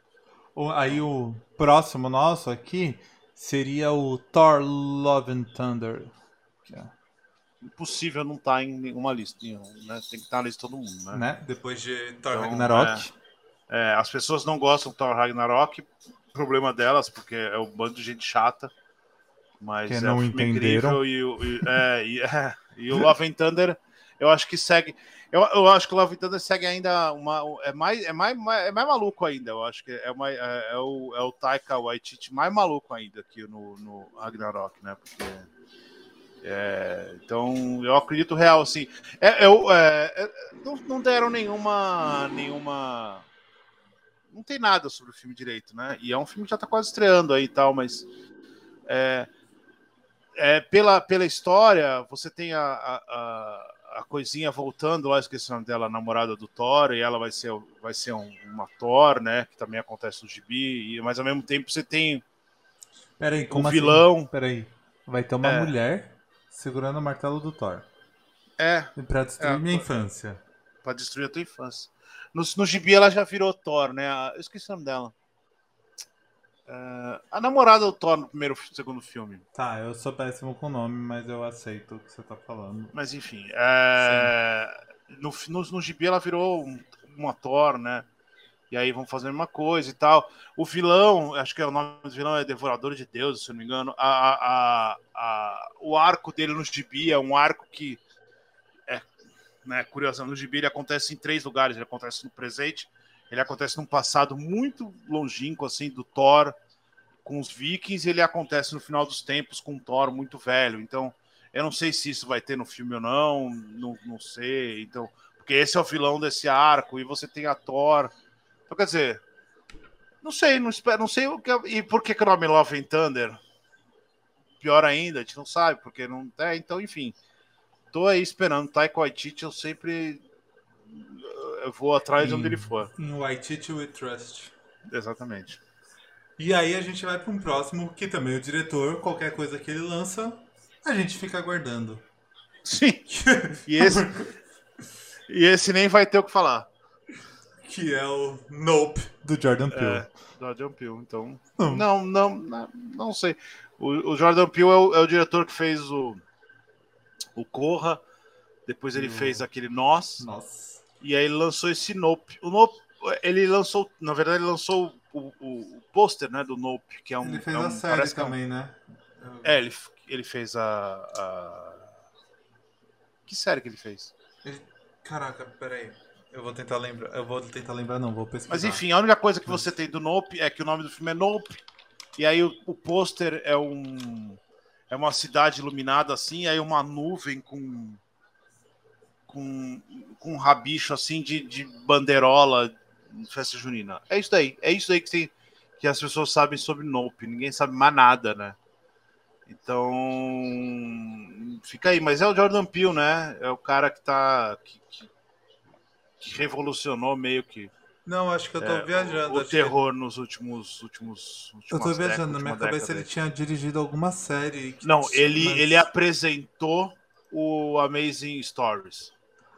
O- Aí o próximo nosso aqui seria o Thor Love and Thunder. é, Impossível não estar em nenhuma lista, né? Tem que estar na lista de todo mundo, né? né? Depois de Thor Então, Ragnarok. É, as pessoas não gostam do Thor Ragnarok problema delas, porque é um bando de gente chata. Mas Que é não um entenderam. incrível e, o- e- é, e, é, e o Love and Thunder, eu acho que segue. Eu, eu acho que o Love and Thunder segue ainda uma. É mais, é mais, é mais maluco ainda. Eu acho que é, uma, é, é o, é o Taika Waititi mais maluco ainda aqui no, no Ragnarok, né? Porque. é, então, eu acredito real, assim. É, eu, é, é, não, não deram nenhuma. nenhuma. Não tem nada sobre o filme direito, né? E é um filme que já tá quase estreando aí e tal, mas. É, é, pela, pela história, você tem a, a, a, a coisinha voltando lá, esqueci o nome dela, a namorada do Thor, e ela vai ser, vai ser um- uma Thor, né? Que também acontece no gibi, e, mas ao mesmo tempo você tem Peraí, um como assim? vilão. Peraí. Vai ter uma É. mulher segurando o martelo do Thor. É, Pra destruir É, minha pô. infância. pra destruir a tua infância. No, no gibi ela já virou Thor, né? A- Eu esqueci o nome dela. É, a namorada do Thor no primeiro segundo filme. Tá, eu sou péssimo com nome, mas eu aceito o que você tá falando. Mas enfim, é, no, no, no gibi ela virou um- uma Thor, né? E aí vão fazer a mesma coisa e tal. O vilão, acho que é o nome do vilão é Devorador de Deus, se eu não me engano. A, a, a- o arco dele no gibi é um arco que né, curioso, no gibi ele acontece em três lugares. Ele acontece no presente, ele acontece num passado muito longínquo, assim, do Thor com os vikings, e ele acontece no final dos tempos com um Thor muito velho. Então, eu não sei se isso vai ter no filme ou não, não, não sei. Então, porque esse é o vilão desse arco, e você tem a Thor. Então, quer dizer, não sei, não espero, não sei o que. E por que, que o nome Love and Thunder? Pior ainda, a gente não sabe, porque não. É, então, enfim. Tô aí esperando. Taika Waititi, eu sempre. Eu vou atrás de onde ele for. Em White We Trust. Exatamente. E aí a gente vai para um próximo, que também o diretor, qualquer coisa que ele lança, a gente fica aguardando. Sim. E esse. e esse nem vai ter o que falar. que é o Nope, do Jordan Peele. É, Jordan Peele. Então. Hum. Não, não, não, não sei. O, o Jordan Peele é o, é o diretor que fez o. O Corra. Depois ele o- fez aquele Nós. Nossa. E aí ele lançou esse Nope. O Nope, ele lançou. Na verdade, ele lançou o, o, o pôster né, do Nope, que é um. Ele fez é um- a série que é um- também, né? É, ele, ele fez a, a- Que série que ele fez? Ele- Caraca, peraí. Eu vou tentar lembrar. Eu vou tentar lembrar, não, vou pesquisar. Mas enfim, a única coisa que você tem do Nope é que o nome do filme é Nope. E aí o, o pôster é um. É uma cidade iluminada assim, aí uma nuvem com. Com, com um rabicho assim de, de bandeirola de festa junina. É isso daí. É isso daí que, tem, que as pessoas sabem sobre Nope. Ninguém sabe mais nada, né? Então. Fica aí. Mas é o Jordan Peele, né? É o cara que tá. que- que- que revolucionou meio que Não, acho que eu tô é, viajando. o, o acho que- terror nos últimos últimos Eu tô viajando, na minha cabeça ele tinha dirigido alguma série. que- Não, ele mas- ele apresentou o Amazing Stories.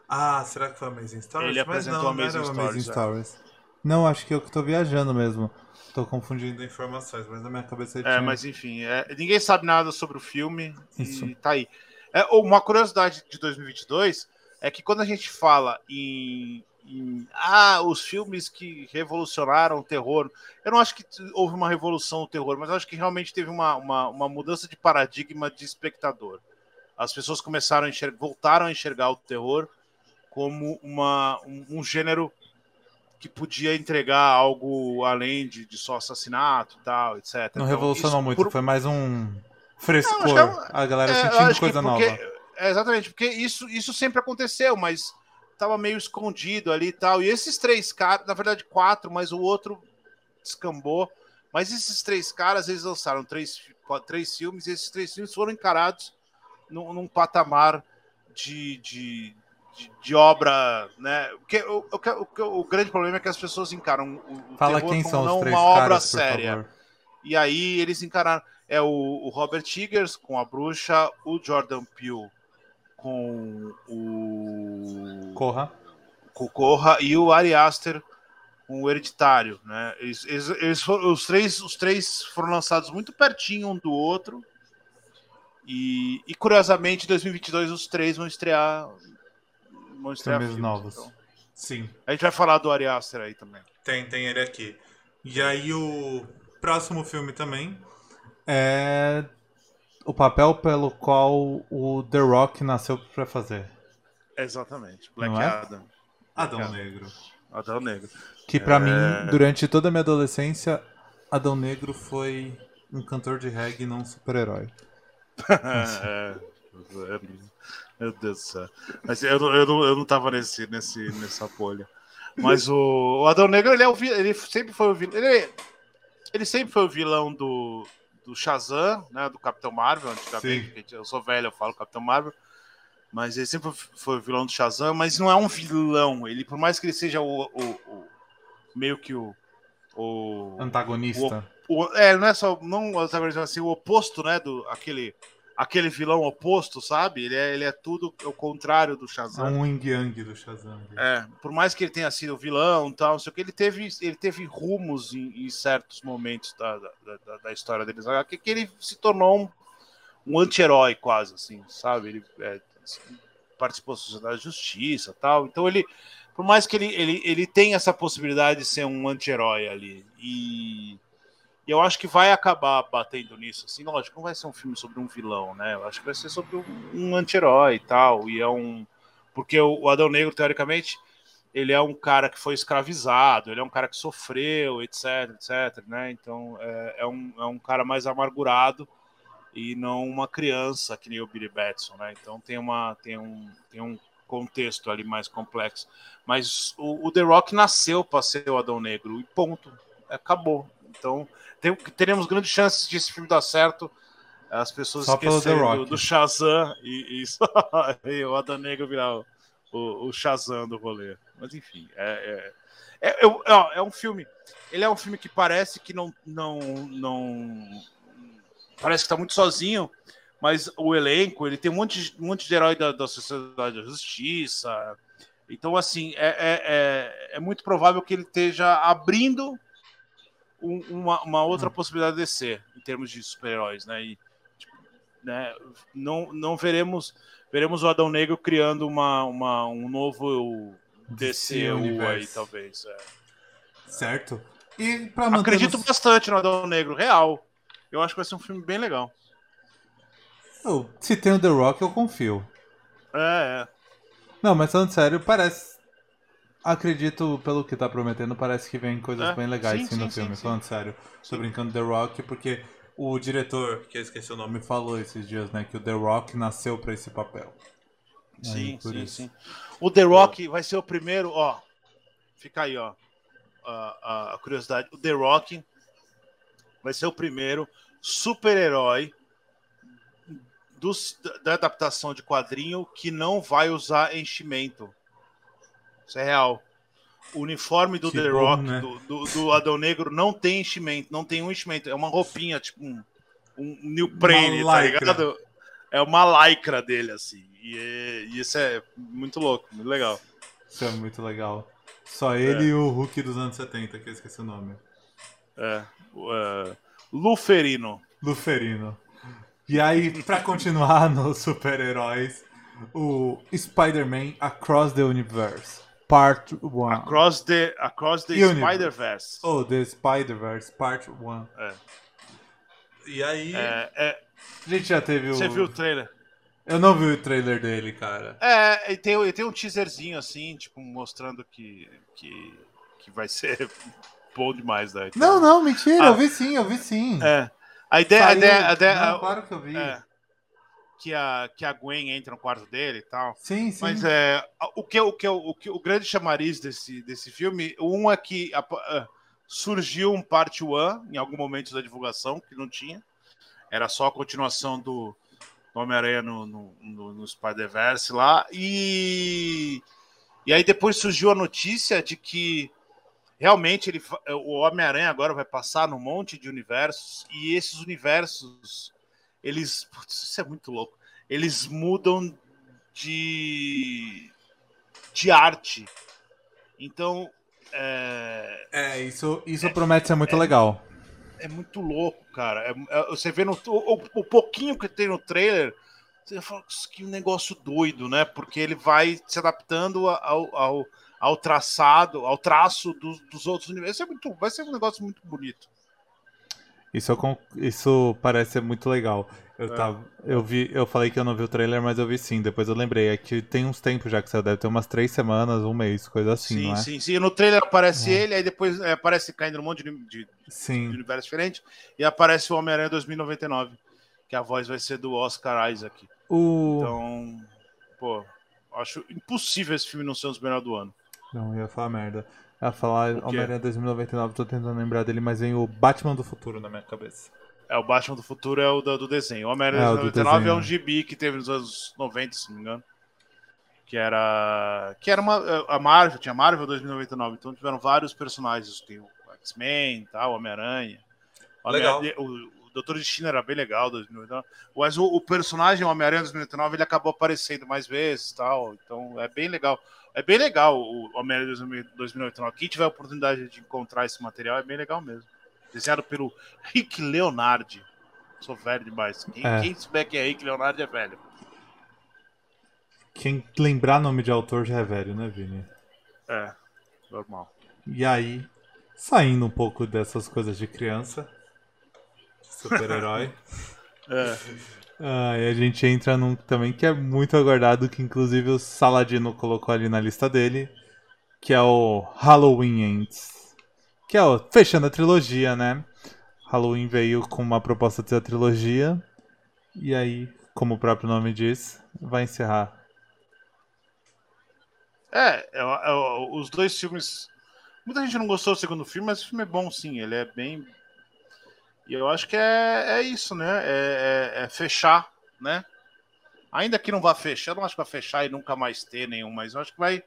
Ah, será que foi Amazing Stories? Ele Mas apresentou não, não Amazing era o Stories, Amazing é. Stories. Não, acho que eu que tô viajando mesmo. Tô confundindo informações, mas na minha cabeça ele É, tinha... mas enfim, é, ninguém sabe nada sobre o filme Isso. e tá aí. É, uma curiosidade de 2022 é que quando a gente fala em, ah, os filmes que revolucionaram o terror, eu não acho que houve uma revolução no terror, mas acho que realmente teve uma, uma, uma mudança de paradigma de espectador. As pessoas começaram a enxergar, voltaram a enxergar o terror como uma, um, um gênero que podia entregar algo além de, de só assassinato e tal, etc. Não Então, revolucionou muito, por- foi mais um frescor. Não, é A galera é, sentindo coisa porque- nova. é, exatamente, porque isso, isso sempre aconteceu, mas tava meio escondido ali e tal. E esses três caras, na verdade, quatro, mas o outro descambou. Mas esses três caras, eles lançaram três, três filmes, e esses três filmes foram encarados num, num patamar de, de, de, de obra, né? Porque o, o, que- o, grande problema é que as pessoas encaram o, o Fala quem são não os três uma obra caras, séria. E aí eles encararam. É o, o Robert Eggers com a bruxa, o Jordan Peele com o, Corra. com o Corra e o Ari Aster com o Hereditário. Né? Eles, eles- eles foram, os, três, os três foram lançados muito pertinho um do outro. E, e curiosamente, em 2022, os três vão estrear. Vão estrear Filmes filmes, novos. então. Sim, A gente vai falar do Ari Aster aí também. tem, tem ele aqui. E aí o. próximo filme também é o papel pelo qual o The Rock nasceu para fazer. Exatamente. Black Não é? Adam. Adão Adam. Negro. Adão Negro. Que pra É. mim, durante toda a minha adolescência, Adão Negro foi um cantor de reggae, não um super-herói. É, é, meu Deus do céu. Mas eu, não- eu, não, eu não tava nesse, nesse, nessa bolha. Mas o, o Adão Negro, ele, é o, ele sempre foi o vilão. Ele, ele sempre foi o vilão do, do Shazam, né? Do Capitão Marvel, antigamente. Eu sou velho, eu falo Capitão Marvel. Mas ele sempre foi o vilão do Shazam, mas não é um vilão. Ele, por mais que ele seja o, o- o- meio que o. o Antagonista. o- é, não é só não o antagonista, assim, o oposto, né, do aquele aquele vilão oposto, sabe? Ele é, ele é tudo o contrário do É Shazam. um yin yang do Shazam. É, por mais que ele tenha sido vilão, e tal, não sei o que, ele teve ele teve rumos em, em certos momentos da, da, da- da história deles, que, que ele se tornou um, um anti-herói quase, assim, sabe? Ele é, participou da Sociedade da Justiça, tal. Então ele por mais que ele, ele, ele tenha essa possibilidade de ser um anti-herói ali. E e eu acho que vai acabar batendo nisso. Assim, lógico, não vai ser um filme sobre um vilão, né? Eu acho que vai ser sobre um, um anti-herói e tal. E é um. Porque o, Adão Negro, teoricamente, ele é um cara que foi escravizado, ele é um cara que sofreu, etc, etc, né? Então é, é um, é um cara mais amargurado e não uma criança que nem o Billy Batson, né? Então tem, uma, tem, um, tem um contexto ali mais complexo. Mas o, o The Rock nasceu para ser o Adão Negro e ponto. Acabou. Então teremos grandes chances de esse filme dar certo. As pessoas Só esquecerem do, do Shazam e, e, só- e o Adão Negro virar o, o, o Shazam do rolê. Mas enfim, é, é, é, é um filme. Ele é um filme que parece que não. não, não parece que está muito sozinho, mas o elenco, ele tem um monte, de- um monte de herói da, da Sociedade da Justiça. Então, assim, é, é, é, é muito provável que ele esteja abrindo um- uma, uma outra possibilidade de ser em termos de super-heróis, né? E, tipo, né, não, não veremos veremos o Adão Negro criando uma, uma, um novo DCU aí, universo. talvez. é. Certo? E pra Acredito bastante no Adão Negro, real. Eu acho que vai ser um filme bem legal. Eu- se tem o The Rock, eu confio. É, é. Não, mas falando sério, parece. Acredito, pelo que tá prometendo, parece que vem coisas É, bem legais sim, sim, no sim, filme. sim, falando sério. Tô brincando The Rock, porque o diretor, que eu esqueci o nome, falou esses dias, né? Que o The Rock nasceu pra esse papel. Sim, Aí, por sim, isso. sim. O The Rock vai ser o primeiro, ó. Fica aí, ó. A, a- a curiosidade. O The Rock vai ser o primeiro super-herói da adaptação de quadrinho que não vai usar enchimento. Isso é real. O uniforme do Que The bom, Rock, né? do, do, do Adão Negro, não tem enchimento, não tem um enchimento. É uma roupinha, tipo um, um neoprene, tá ligado? É uma lycra dele, assim. E, é- e isso é muito louco, muito legal. Isso é muito legal. Só ele e o Hulk dos anos 70, que eu esqueci o nome. É, é, Luferino. Luferino. E aí, pra continuar nos super-heróis, o Spider-Man Across the Universe, Part 1. Across the, across the. Spider-Verse. Oh, The Spider-Verse, Part 1. É. E aí, É, é, a gente já teve o... você viu o trailer? Eu não vi o trailer dele, cara. É, e tem, e tem um teaserzinho assim, tipo, mostrando que, que, que vai ser bom demais, né? Não, não, mentira, Ah. eu vi sim, eu vi sim. É. A ideia, a Saiu- ideia, a ideia Não, claro que eu vi. é, que, a, que a Gwen entra no quarto dele e tal. Sim, sim. Mas é, o que, o, que, o, que, o grande chamariz desse, desse filme, um é que a- a- surgiu um parte 1 em algum momento da divulgação, que não tinha. Era só a continuação do do Homem-Aranha no, no, no, no Spider-Verse lá. E, e aí depois surgiu a notícia de que realmente ele, o Homem-Aranha agora vai passar num monte de universos, e esses universos, eles. Putz, isso é muito louco. Eles mudam de, de arte. Então, é, É, isso, isso promete ser muito legal. é muito louco, cara. É- é- você vê no, o, o- pouquinho que tem no trailer, você fala "Nossa, que negócio doido, né? Porque ele vai se adaptando ao, ao, ao traçado, ao traço dos, dos outros universos. É muito, vai ser um negócio muito bonito. Isso, con- isso parece ser muito legal. Eu, É. tava, eu vi, eu falei que eu não vi o trailer, mas eu vi sim. Depois eu lembrei. É que tem uns tempos já que saiu, deve ter umas três semanas, um mês, coisa assim, sim, é? sim, sim. No trailer aparece É. ele, aí depois é, aparece caindo num monte de, de, de Sim. universo diferente, e aparece o Homem-Aranha 2099, que a voz vai ser do Oscar Isaac. O... Então, pô, acho impossível esse filme não ser um dos melhores do ano. Não, ia falar merda. Ia falar? Homem-Aranha 2099, tô tentando lembrar dele, mas vem o Batman do futuro na minha cabeça. É, o Batman do Futuro é o do, do desenho. O Homem-Aranha É, o do 2099 é um gibi que teve nos anos 90, se não me engano. Que era. Que era uma. A Marvel, tinha Marvel 2099, então tiveram vários personagens. Tem o X-Men e tal, o Homem-Aranha. O, Legal. O, o Doutor Destino era bem legal 2099. Mas o, o personagem Homem-Aranha 2099 ele acabou aparecendo mais vezes e tal. Então é bem legal. É bem legal o Homem-Aranha 2099. Quem tiver a oportunidade de encontrar esse material é bem legal mesmo. Desenhado pelo Rick Leonardi. Sou velho demais. Quem, É. quem souber quem é Rick Leonardi é velho. Quem lembrar nome de autor já é velho, né, Vini? É, normal. E aí, saindo um pouco dessas coisas de criança, super-herói, É. ah, e a gente entra num também que é muito aguardado, que inclusive o Saladino colocou ali na lista dele, que é o Halloween Ends. Que é o fechando a trilogia, né? Halloween veio com uma proposta de a trilogia, e aí, como o próprio nome diz, vai encerrar. É, é, é, os dois filmes. Muita gente não gostou do segundo filme, mas o filme é bom sim. Ele é bem. E eu acho que é, é isso, né? É, é- é fechar, né? Ainda que não vá fechar, eu não acho que vai fechar e nunca mais ter nenhum, mas eu acho que vai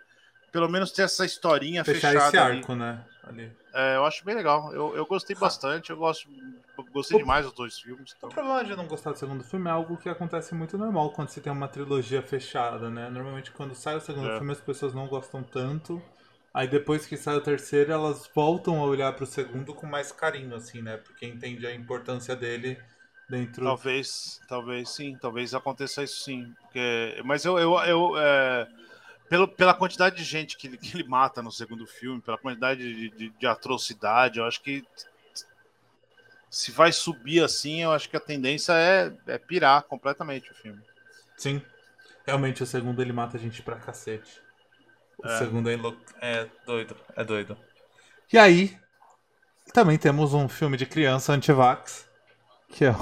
pelo menos ter essa historinha Fechar fechada. esse ali. arco, né? Ali. É, eu acho bem legal. Eu, eu gostei bastante, eu gosto. eu Gostei O- demais dos dois filmes. Então... O problema de não gostar do segundo filme é algo que acontece muito normal quando você tem uma trilogia fechada, né? Normalmente quando sai o segundo É. filme as pessoas não gostam tanto. Aí depois que sai o terceiro, elas voltam a olhar pro segundo com mais carinho, assim, né? Porque entende a importância dele dentro. Talvez, talvez sim, talvez aconteça isso sim. Porque, mas eu, eu, eu é, pelo, pela quantidade de gente que ele, que ele mata no segundo filme, pela quantidade de, de, de atrocidade, eu acho que se vai subir assim, eu acho que a tendência é, é pirar completamente o filme. Sim. Realmente o segundo ele mata a gente pra cacete. O É. segundo é, é doido. É doido. E aí, também temos um filme de criança anti-vax, que é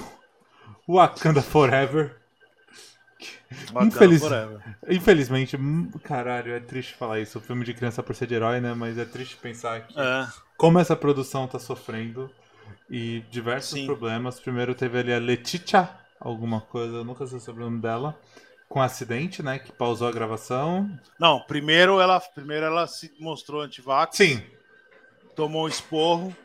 o Wakanda Forever. Wakanda Infeliz- Forever. Infelizmente, caralho, é triste falar isso. O filme de criança por ser de herói, né? Mas é triste pensar que É, como essa produção tá sofrendo e diversos Sim. problemas. Primeiro teve ali a Letitia, alguma coisa, eu nunca sei sobre o nome dela, com um acidente, né? Que pausou a gravação. não, primeiro ela, primeiro ela se mostrou antivax, Sim, tomou um esporro,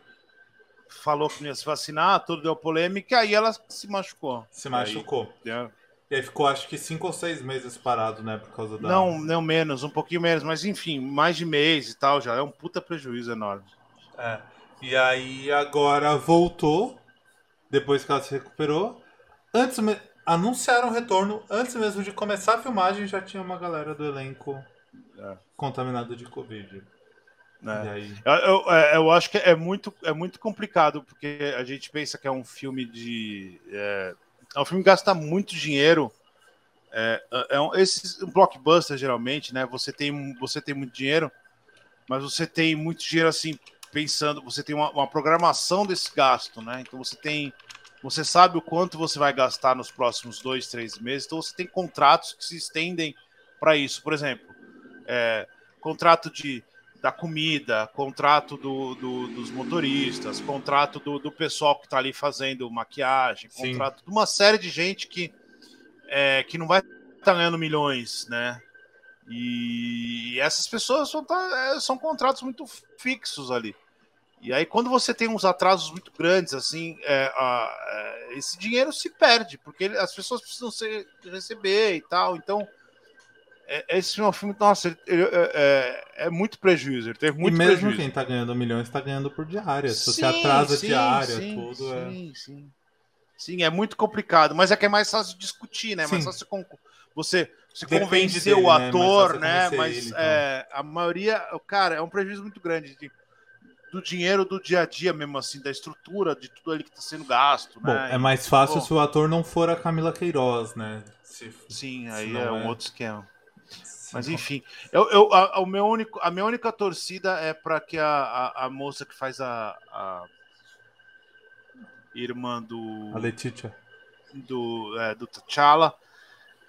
falou que não ia se vacinar, tudo deu polêmica, aí ela se machucou. se machucou. Aí, é, E aí ficou acho que cinco ou seis meses parado, né? Por causa da. Não, não menos, um pouquinho menos, mas enfim, mais de mês e tal, já é um puta prejuízo enorme. É. E aí agora voltou, depois que ela se recuperou. Antes anunciaram o retorno, antes mesmo de começar a filmagem, já tinha uma galera do elenco É. contaminado de Covid. E Né? aí. Eu, eu- é, eu acho que é muito, é muito complicado, porque a gente pensa que é um filme de. É, é um filme que gasta muito dinheiro. É, é um, esses um blockbuster, geralmente, né? Você tem, você tem muito dinheiro, mas você tem muito dinheiro assim, pensando, você tem uma, uma programação desse gasto, né? Então você tem. Você sabe o quanto você vai gastar nos próximos dois, três meses, então você tem contratos que se estendem para isso. Por exemplo, é, contrato de da comida, contrato do, do- dos motoristas, contrato do, do pessoal que está ali fazendo maquiagem, Sim. contrato de uma série de gente que, é, que não vai estar ganhando milhões, né? E essas pessoas são, tá- é, são contratos muito fixos ali. E aí, quando você tem uns atrasos muito grandes, assim, é, a- é, esse dinheiro se perde, porque ele- as pessoas precisam ser, receber e tal. Então, é, esse é um filme, nossa, ele- ele- é, é- é muito prejuízo. Ele teve muito e mesmo prejuízo. quem tá ganhando milhões tá ganhando por diária. Se você Sim, atrasa sim, diária, sim, tudo é. Sim, sim. Sim, é muito complicado, mas é que é mais fácil discutir, né? Mais fácil você, você Depende convencer dele, o né? Ator, né? convencer Mas ele, então. é, a maioria, cara, é um prejuízo muito grande. De, do dinheiro do dia a dia mesmo, assim, da estrutura, de tudo ali que está sendo gasto. Bom, né? é mais fácil Bom. se o ator não for a Camila Queiroz, né? Se- Sim, se aí não é um é. outro esquema. se Mas enfim, eu, eu, a, o meu único, a minha única torcida é para que a, a, a moça que faz a, a irmã do, A Letitia. do, é, do T'Challa,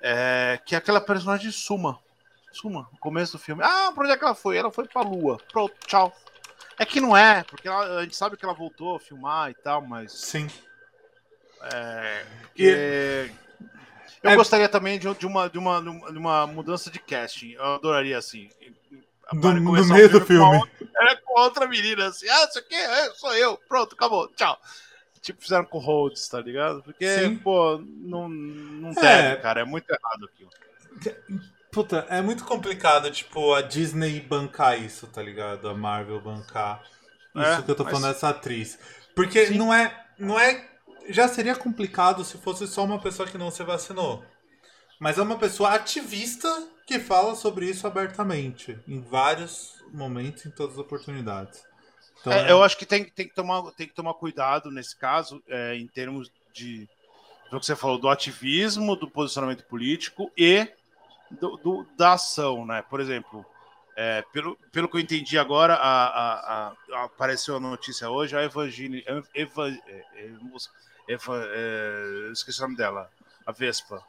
é, que aquela personagem suma. Suma, no começo do filme. Ah, pra onde é que ela foi? Ela foi pra lua. Pronto, tchau. É que não é, porque ela- a gente sabe que ela voltou a filmar e tal, mas. Sim. É, porque eu É- gostaria também de, de uma, de, uma, de uma mudança de casting. Eu adoraria, assim. No, no meio do com uma filme. outra- é, com outra menina, assim. Ah, isso aqui é, sou eu. Pronto, acabou. Tchau. Tipo, fizeram com o Rhodes, tá ligado? Porque, Sim. pô, não, não É. deve, cara. É muito errado aquilo. Puta, é muito complicado, tipo, a Disney bancar isso, tá ligado? A Marvel bancar isso É, que eu tô mas- falando dessa atriz. Porque Sim. não é, não é. Já seria complicado se fosse só uma pessoa que não se vacinou. Mas é uma pessoa ativista que fala sobre isso abertamente. Em vários momentos, em todas as oportunidades. Então, É, eu acho que tem, tem, que tomar, tem que tomar cuidado nesse caso, é, em termos de. Do que você falou, do ativismo, do posicionamento político e do, do- da ação, né? Por exemplo, é, pelo, pelo que eu entendi agora, a, a- a- apareceu a notícia hoje, a Evangeline. Eva, é, é, Eva- é, esqueci o nome dela, a Vespa,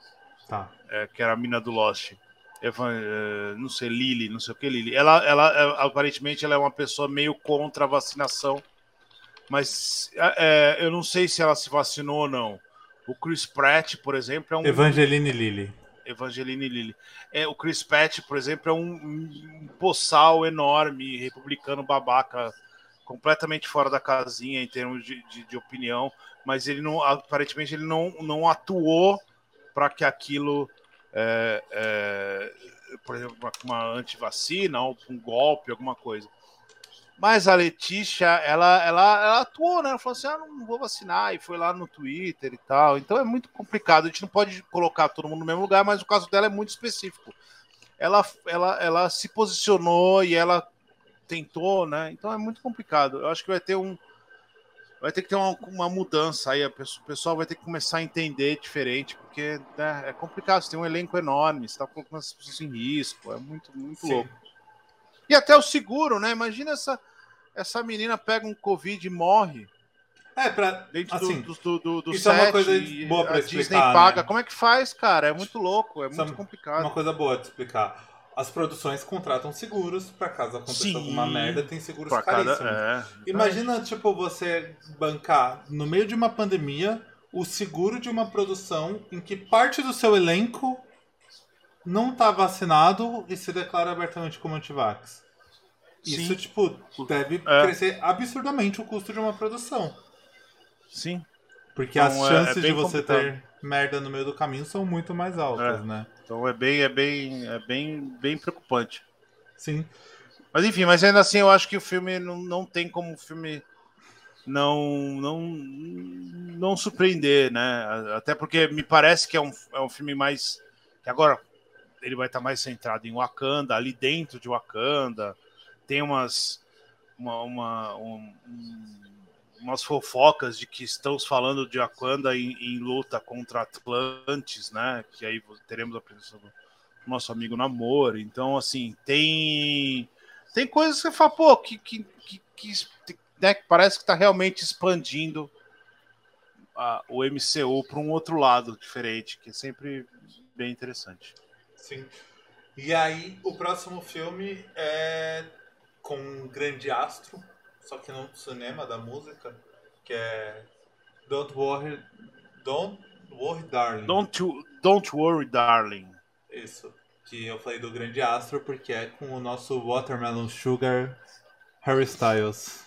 Tá. é, que era a mina do Lost. É, não sei, Lily, não sei o que, Lily. Ela, ela aparentemente ela é uma pessoa meio contra a vacinação, mas eu não sei se ela se vacinou ou não. O Chris Pratt, por exemplo, é um Evangeline Lilly. Evangeline Lilly. É, o Chris Pratt, por exemplo, é um, um poçal enorme, republicano babaca, completamente fora da casinha em termos de, de, de opinião, mas ele não, aparentemente ele não, não atuou para que aquilo, é, é, por exemplo, uma, uma antivacina um golpe, alguma coisa. Mas a Letícia, ela, ela, ela atuou, né? Ela falou assim: ah, não vou vacinar, e foi lá no Twitter e tal. Então é muito complicado. A gente não pode colocar todo mundo no mesmo lugar, mas o caso dela é muito específico. Ela, ela, ela se posicionou e ela tentou, né? Então é muito complicado. Eu acho que vai ter um. Vai ter que ter uma, uma mudança aí. Pessoa- o pessoal vai ter que começar a entender diferente, porque né, é complicado. Você tem um elenco enorme, você está colocando as pessoas em risco. É muito, muito Sim. louco. E até o seguro, né? Imagina essa, essa menina pega um Covid e morre É, pra. dentro Assim, do, do, do, do isso é uma set coisa boa pra a explicar, Disney paga. né? Como é que faz, cara? É muito louco, é Isso é muito complicado. Uma coisa boa de explicar. As produções contratam seguros pra caso aconteça Sim. alguma merda, tem seguros Pra cada, caríssimos. é. Imagina, tipo, você bancar no meio de uma pandemia o seguro de uma produção em que parte do seu elenco não tá vacinado e se declara abertamente como antivax. Isso, tipo, deve É. crescer absurdamente o custo de uma produção. Sim. Porque Então, as é- chances é de bem você complicado. ter merda no meio do caminho são muito mais altas, É. né? Então é bem, é bem, é bem, bem preocupante. Sim. Mas enfim, mas ainda assim eu acho que o filme não, não tem como o filme não, não, não surpreender, né? Até porque me parece que é um, é um filme mais. que agora ele vai estar mais centrado em Wakanda, ali dentro de Wakanda. Tem umas. Uma, uma- um- um- umas fofocas de que estamos falando de Wakanda em, em luta contra Atlantes, né? Que aí teremos a presença do nosso amigo Namor. Então, assim, tem tem coisas que você fala, pô, que, que, que, que, né, parece que está realmente expandindo a- o MCU para um outro lado diferente, que é sempre bem interessante. Sim. E aí, o próximo filme é com um grande astro, só que no cinema da música, que é Don't Worry, Don't Worry Darling. Don't, you, don't worry, darling. Isso. Que eu falei do grande astro porque é com o nosso Watermelon Sugar Harry Styles.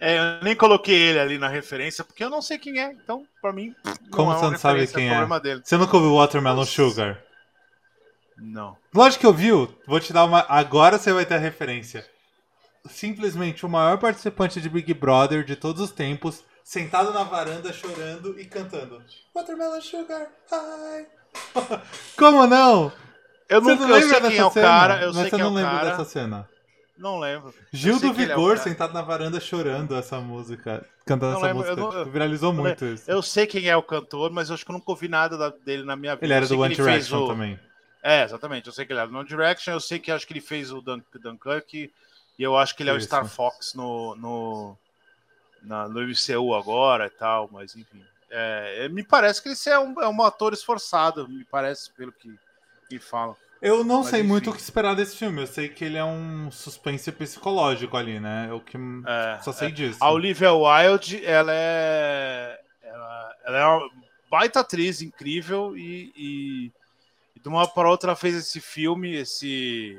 É, eu nem coloquei ele ali na referência, porque eu não sei quem é. Então, para mim, Como não é você não sabe referência, quem é? dele. Você nunca ouviu Watermelon Sugar? Não. Lógico que ouviu. Vou te dar uma. Agora você vai ter a referência. Simplesmente o maior participante de Big Brother de todos os tempos, sentado na varanda chorando e cantando. Watermelon Sugar, hi. Como não? Eu Você nunca não eu lembra sei quem é dessa o cena? cara, eu Mas sei você quem é não o lembra cara. dessa cena. Não lembro. Gil Eu sei do é Vigor o- sentado na varanda chorando essa música. Cantando Não essa lembro, eu música. não- Viralizou eu- muito isso. Eu sei quem é o cantor, mas eu acho que eu nunca ouvi nada da- dele na minha vida. Ele era Eu do One Direction o- também. É, exatamente. Eu sei que ele do One Direction, eu sei que acho que ele fez o Dun Dunkirk, e eu acho que ele é o Isso. Star Fox no, no, na, no MCU agora e tal, mas enfim. É, é, me parece que ele é um, é um ator esforçado, me parece, pelo que, que falam. Eu não Mas, sei enfim. muito o que esperar desse filme. Eu sei que ele é um suspense psicológico ali, né? É o que É, só sei disso. A Olivia Wilde, ela é. Ela, ela é uma baita atriz incrível e, e de uma hora para outra ela fez esse filme, esse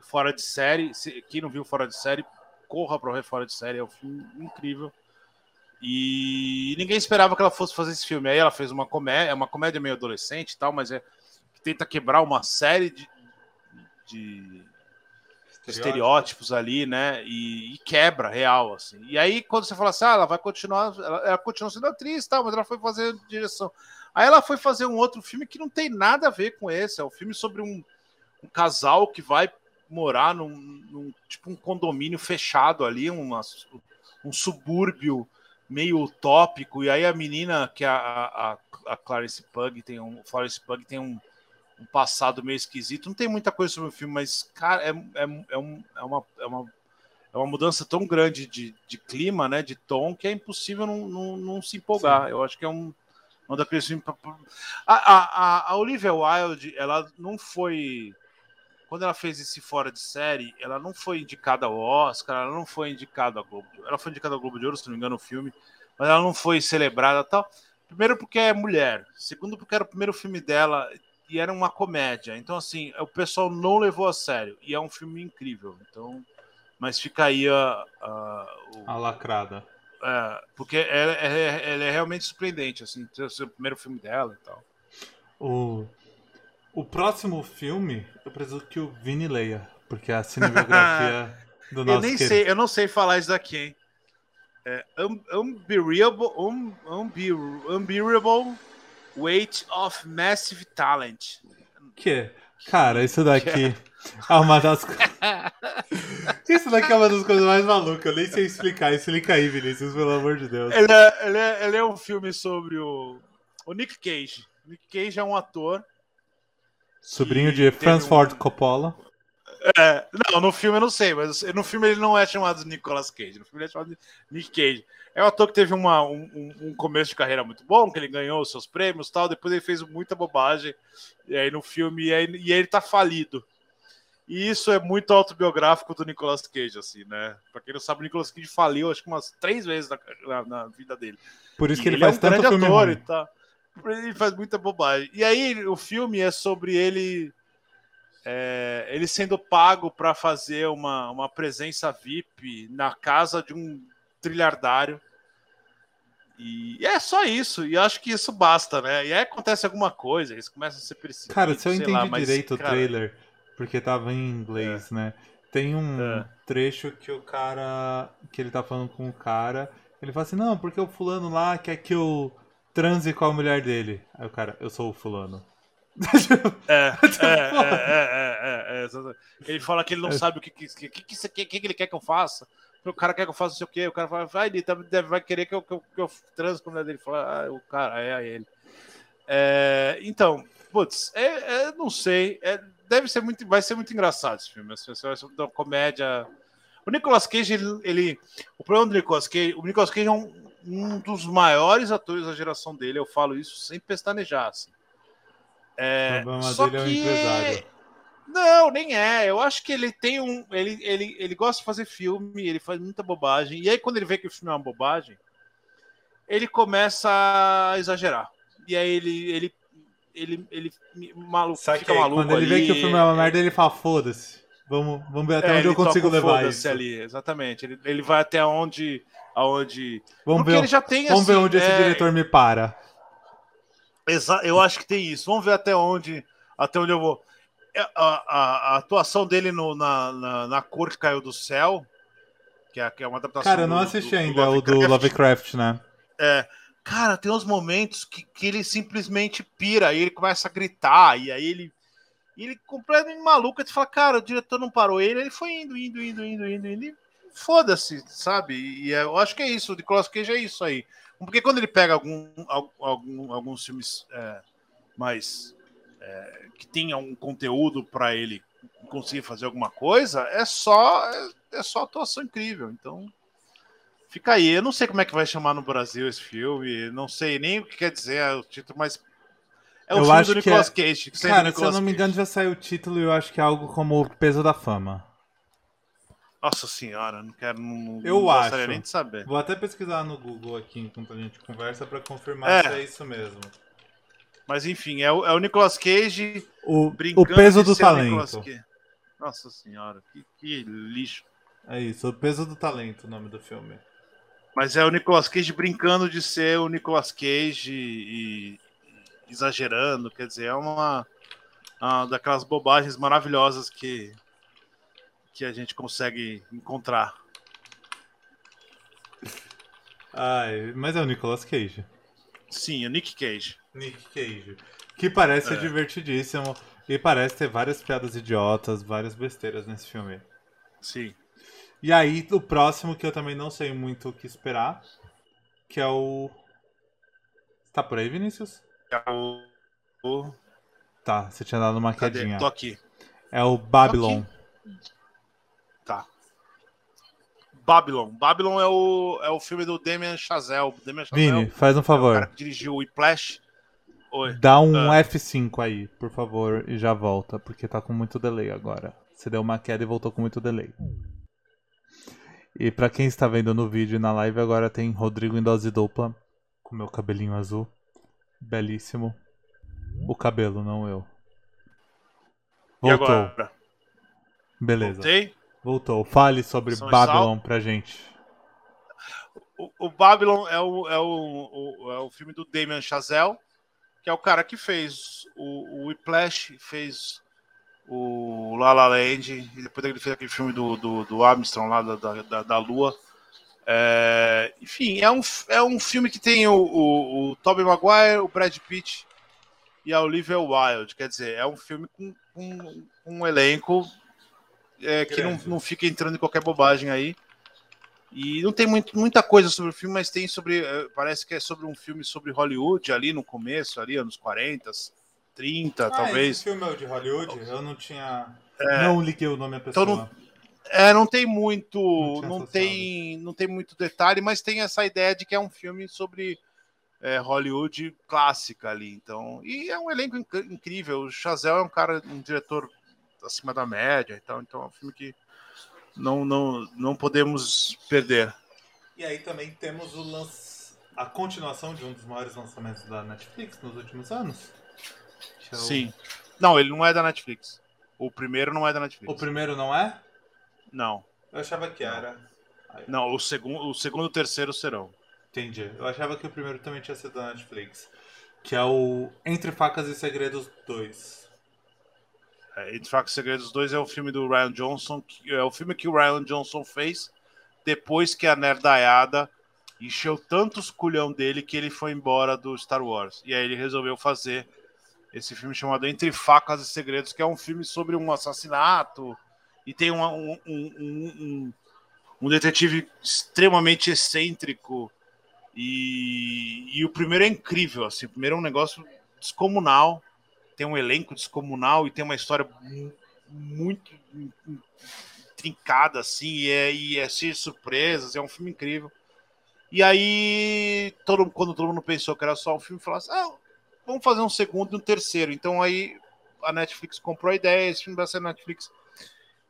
Fora de Série. Quem não viu Fora de Série, corra para ver Fora de Série, é um filme incrível. E ninguém esperava que ela fosse fazer esse filme. Aí ela fez uma comédia, é uma comédia meio adolescente e tal, mas é que tenta quebrar uma série de, de estereótipos ali, né? E, e quebra real, assim. E aí, quando você fala assim, ah, ela vai continuar, ela, ela continua sendo atriz e tal, mas ela foi fazer direção. Aí ela foi fazer um outro filme que não tem nada a ver com esse. É um filme sobre um, um casal que vai morar num, num tipo um condomínio fechado ali, uma, um subúrbio meio utópico. E aí a menina, que é a, a, a Clarice Pug, tem um, Florence Pug tem um, um passado meio esquisito. Não tem muita coisa sobre o filme, mas, cara, é, é, é, um, é, uma, é, uma, é uma mudança tão grande de, de clima, né? De tom, que é impossível não, não, não se empolgar. Sim. Eu acho que é um, daqueles filmes. A, a, a Olivia Wilde, ela não foi. Quando ela fez esse fora de série, ela não foi indicada ao Oscar, ela não foi indicada ao Globo. Ela foi indicada ao Globo de Ouro, se não me engano, o filme, mas ela não foi celebrada tal. Primeiro porque é mulher, segundo porque era o primeiro filme dela e era uma comédia. Então, assim, o pessoal não levou a sério. E é um filme incrível. Então, mas fica aí a. A, o, a lacrada. É, porque ela é, ela é, realmente surpreendente, assim, ser o primeiro filme dela e tal. O, o próximo filme, eu preciso que o Vini leia, porque é a cinebiografia do nosso Eu nem querido. sei, eu não sei falar isso daqui, hein? É, un, unbearable, un, unbearable, unbearable Weight of Massive Talent. Que? Cara, isso daqui é uma das Isso daqui é uma das coisas mais malucas. Eu nem sei explicar. Explica aí, Vinícius, pelo amor de Deus. Ele é, ele é, ele é um filme sobre o, o Nick Cage. O Nick Cage é um ator. Sobrinho de Francis um... Ford Coppola. É, não, no filme eu não sei, mas no filme ele não é chamado de Nicolas Cage. No filme ele é chamado de Nick Cage. É um ator que teve uma, um, um, começo de carreira muito bom, que ele ganhou os seus prêmios e tal. Depois ele fez muita bobagem. E aí no filme, e aí, e aí ele tá falido. E isso é muito autobiográfico do Nicolas Cage, assim, né? Pra quem não sabe, o Nicolas Cage faliu acho que umas três vezes na, na, na vida dele. Por isso e que ele, ele faz é um tanto filme ator ruim. tá. Ele faz muita bobagem. E aí o filme é sobre ele. É, ele sendo pago para fazer uma, uma presença VIP na casa de um trilhardário. E é só isso, e acho que isso basta, né? E aí acontece alguma coisa, eles começam a ser perseguidos. Cara, se eu entendi lá, mas, direito cara, o trailer, porque tava em inglês, é. né? Tem um É. trecho que o cara. que ele tá falando com o cara. Ele fala assim, não, porque o fulano lá quer que eu transe com a mulher dele. Aí o cara, eu sou o fulano. É, é, é, é, é, é. Ele fala que ele não sabe o que, que, que, que, que, ele quer que eu faça. O cara quer que eu faça não sei o quê. O cara fala, vai, ele vai querer que eu, que eu, que eu transe com a mulher dele. Fala, ah, o cara, é, é ele. É, então, putz, é, é, não sei. É, deve ser muito, vai ser muito engraçado esse filme. Vai ser uma comédia. O Nicolas Cage, ele, ele, o problema do Nicolas Cage, o Nicolas Cage é um, um dos maiores atores da geração dele. Eu falo isso sem pestanejar. Assim. É, só é que empresário. não, nem é. Eu acho que ele tem um. Ele, ele, ele gosta de fazer filme, ele faz muita bobagem. E aí, quando ele vê que o filme é uma bobagem, ele começa a exagerar. E aí ele. ele ele, ele maluco, Saquei. fica maluco Quando ele ali. vê que o filme é uma merda, ele fala, foda-se. Vamos, vamos ver até É, onde eu consigo levar foda-se isso. ali, exatamente. Ele, ele vai até onde. Aonde. Vamos Porque ver, ele já tem vamos ver assim, onde esse é, diretor me para. Exa eu acho que tem isso. Vamos ver até onde, até onde eu vou. É, A, a- a atuação dele no- na, na, na cor que caiu do céu, que é, que é uma adaptação. Cara, eu não do- assisti do- do ainda o do Lovecraft. Lovecraft, né? É, cara, tem uns momentos que, que ele simplesmente pira e ele começa a gritar, e aí ele. E ele completamente maluco, tu fala, cara, o diretor não parou ele, ele foi indo, indo, indo, indo, indo, indo. E foda-se, sabe? E é, eu acho que é isso, o Nicolas Cage é isso aí. Porque quando ele pega algum, algum alguns filmes é, mais é, que tenham um conteúdo para ele conseguir fazer alguma coisa, é só é, é, só atuação incrível. Então fica aí. Eu não sei como é que vai chamar no Brasil esse filme, não sei nem o que quer dizer o título, mas é o eu filme do Nicolas é... Cage. Cara, se eu não me engano, já saiu o título e eu acho que é algo como o Peso da Fama. Nossa senhora, não quero. Não, eu não acho. nem de saber. Vou até pesquisar no Google aqui enquanto a gente conversa para confirmar é. se é isso mesmo. Mas enfim, é o, é o Nicolas Cage o, brincando o peso do talento. Nossa senhora, que, que lixo. É isso, o peso do talento, o nome do filme. Mas é o Nicolas Cage brincando de ser o Nicolas Cage e, exagerando, quer dizer, é uma, uma daquelas bobagens maravilhosas que, que a gente consegue encontrar. Ai, mas é o Nicolas Cage. Sim, é o Nick Cage. Nick Cage. Que parece é. divertidíssimo e parece ter várias piadas idiotas, várias besteiras nesse filme. Sim. E aí, o próximo que eu também não sei muito o que esperar, que é o. Tá por aí, Vinícius? É o. Tá, você tinha dado uma Cadê? quedinha. Tô aqui. É o Babylon. Tá. Babylon. Babylon é o, é o filme do Damien Chazelle. Damien Chazelle Vini, faz um favor. É o cara que dirigiu o Whiplash. Oi. Dá um ah. F5 aí, por favor, e já volta, porque tá com muito delay agora. Você deu uma queda e voltou com muito delay. E para quem está vendo no vídeo e na live, agora tem Rodrigo em dose dupla, com meu cabelinho azul. Belíssimo. O cabelo, não eu. Voltou. Beleza. Voltei? Voltou. Fale sobre São Babylon pra gente. O, o Babylon é o, é, o, o, é o filme do Damien Chazelle, que é o cara que fez o, o Whiplash, fez o La La Land, e depois ele fez aquele filme do, do, do Armstrong lá da, da, da Lua. É, enfim, é um, é um filme que tem o, o, o Tobey Maguire, o Brad Pitt e a Olivia Wilde. Quer dizer, é um filme com, com um elenco é, que não, não fica entrando em qualquer bobagem aí. E não tem muito, muita coisa sobre o filme, mas tem sobre. É, parece que é sobre um filme sobre Hollywood ali no começo, ali, anos 40, 30, ah, talvez. Esse filme é o de Hollywood? Eu não tinha. É, não liguei o nome à pessoa. Então não, é, não tem muito, não, não tem, não tem muito detalhe, mas tem essa ideia de que é um filme sobre é, Hollywood clássica ali, então. E é um elenco inc incrível. O Chazelle é um cara, um diretor acima da média, então, então é um filme que não, não, não podemos perder. E aí também temos o lance, a continuação de um dos maiores lançamentos da Netflix nos últimos anos. O... Sim. Não, ele não é da Netflix. O primeiro não é da Netflix. O primeiro não é? Não. Eu achava que era. Não, o segundo, o segundo e o terceiro serão. Entendi. Eu achava que o primeiro também tinha sido da Netflix. Que é o Entre Facas e Segredos 2. É, Entre Facas e Segredos 2 é o filme do Ryan Johnson. Que é o filme que o Ryan Johnson fez depois que a nerdaiada encheu tantos culhão dele que ele foi embora do Star Wars. E aí ele resolveu fazer esse filme chamado Entre Facas e Segredos, que é um filme sobre um assassinato e tem um, um, um, um detetive extremamente excêntrico. E, e, o primeiro é incrível, assim, o primeiro é um negócio descomunal, tem um elenco descomunal e tem uma história muito trincada, assim, e é, e é cheio de surpresas, é um filme incrível. E aí, todo, quando todo mundo pensou que era só um filme, falou assim, ah, vamos fazer um segundo e um terceiro. Então aí a Netflix comprou a ideia, esse filme vai ser Netflix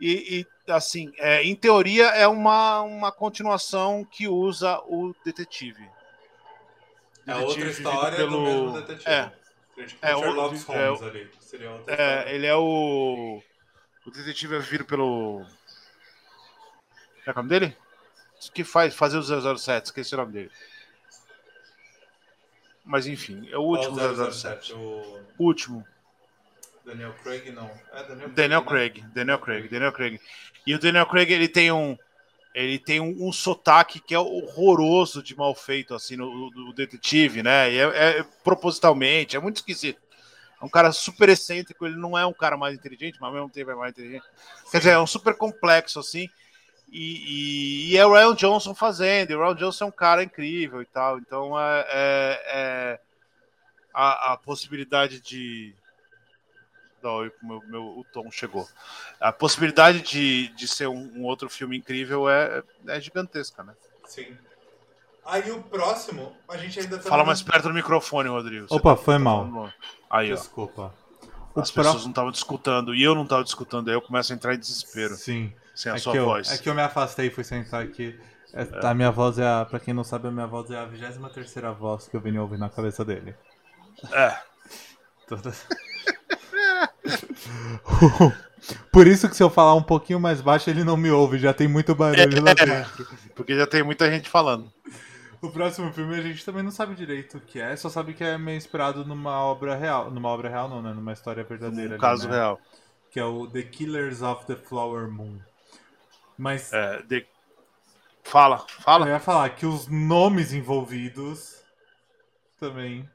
e, e assim, é, em teoria, é uma, uma continuação que usa o detetive. É detetive outra história pelo... do mesmo detetive. É, é, o, Holmes é, ali. Seria outra é ele é o. O detetive é vindo pelo. É o nome dele? Que faz fazer o 007, esqueci o nome dele. Mas enfim, é o último oh, 007. 007 o... Último. Daniel Craig não. É Daniel, Daniel Craig, Craig né? Daniel Craig, Daniel Craig. E o Daniel Craig ele tem um ele tem um, um sotaque que é horroroso de mal feito assim no, no detetive, né? E é, é, propositalmente, é muito esquisito. É um cara super excêntrico, ele não é um cara mais inteligente, mas ao mesmo tempo é mais inteligente. Quer dizer, é um super complexo, assim. E, e, e é o Ryan Johnson fazendo, e o Ryan Johnson é um cara incrível e tal. Então é, é, é a, a, possibilidade de. Não, o meu, meu, o Tom chegou. A possibilidade de, de ser um, um outro filme incrível é, é gigantesca, né? Sim. Aí o próximo, a gente ainda tá Fala mais perto do microfone, Rodrigo. Opa, tá, foi tá mal. Aí, Desculpa. Ó. As pessoas não estavam discutando e eu não estava discutando, aí eu começo a entrar em desespero. Sim. Sem a é sua eu, voz. É que eu me afastei e fui sentar aqui. É, é. A minha voz é a. Pra quem não sabe, a minha voz é a 23 voz que eu venho ouvir na cabeça dele. É. Toda... Por isso que se eu falar um pouquinho mais baixo, ele não me ouve, já tem muito barulho é, lá dentro. Porque já tem muita gente falando. O próximo filme a gente também não sabe direito o que é, só sabe que é meio inspirado numa obra real. Numa obra real não, né? Numa história verdadeira. Um ali, caso né? real. Que é o The Killers of the Flower Moon. Mas. É, de... Fala, fala. Eu ia falar que os nomes envolvidos também.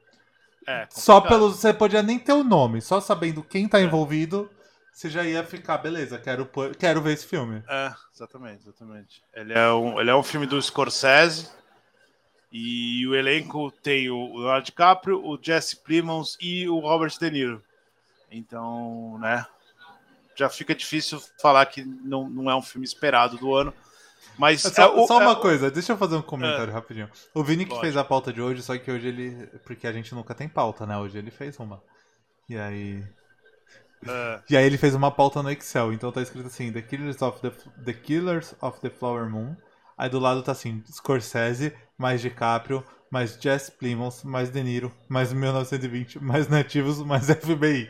É, só pelo. Você podia nem ter o nome, só sabendo quem tá é. envolvido, você já ia ficar, beleza, quero, quero ver esse filme. É, exatamente, exatamente. Ele é um, ele é um filme do Scorsese. E o elenco tem o Leonardo DiCaprio, o Jesse Plimons e o Robert De Niro. Então, né? Já fica difícil falar que não, não é um filme esperado do ano. Mas é só, é, só uma é, coisa, deixa eu fazer um comentário é, rapidinho. O Vini que fez a pauta de hoje, só que hoje ele. Porque a gente nunca tem pauta, né? Hoje ele fez uma. E aí. É. E aí ele fez uma pauta no Excel, então tá escrito assim: The Killers of the, the Killers of the Flower Moon. Aí do lado tá assim: Scorsese, mais DiCaprio, mais Jesse Plimons, mais De Niro, mais 1920, mais nativos, mais FBI.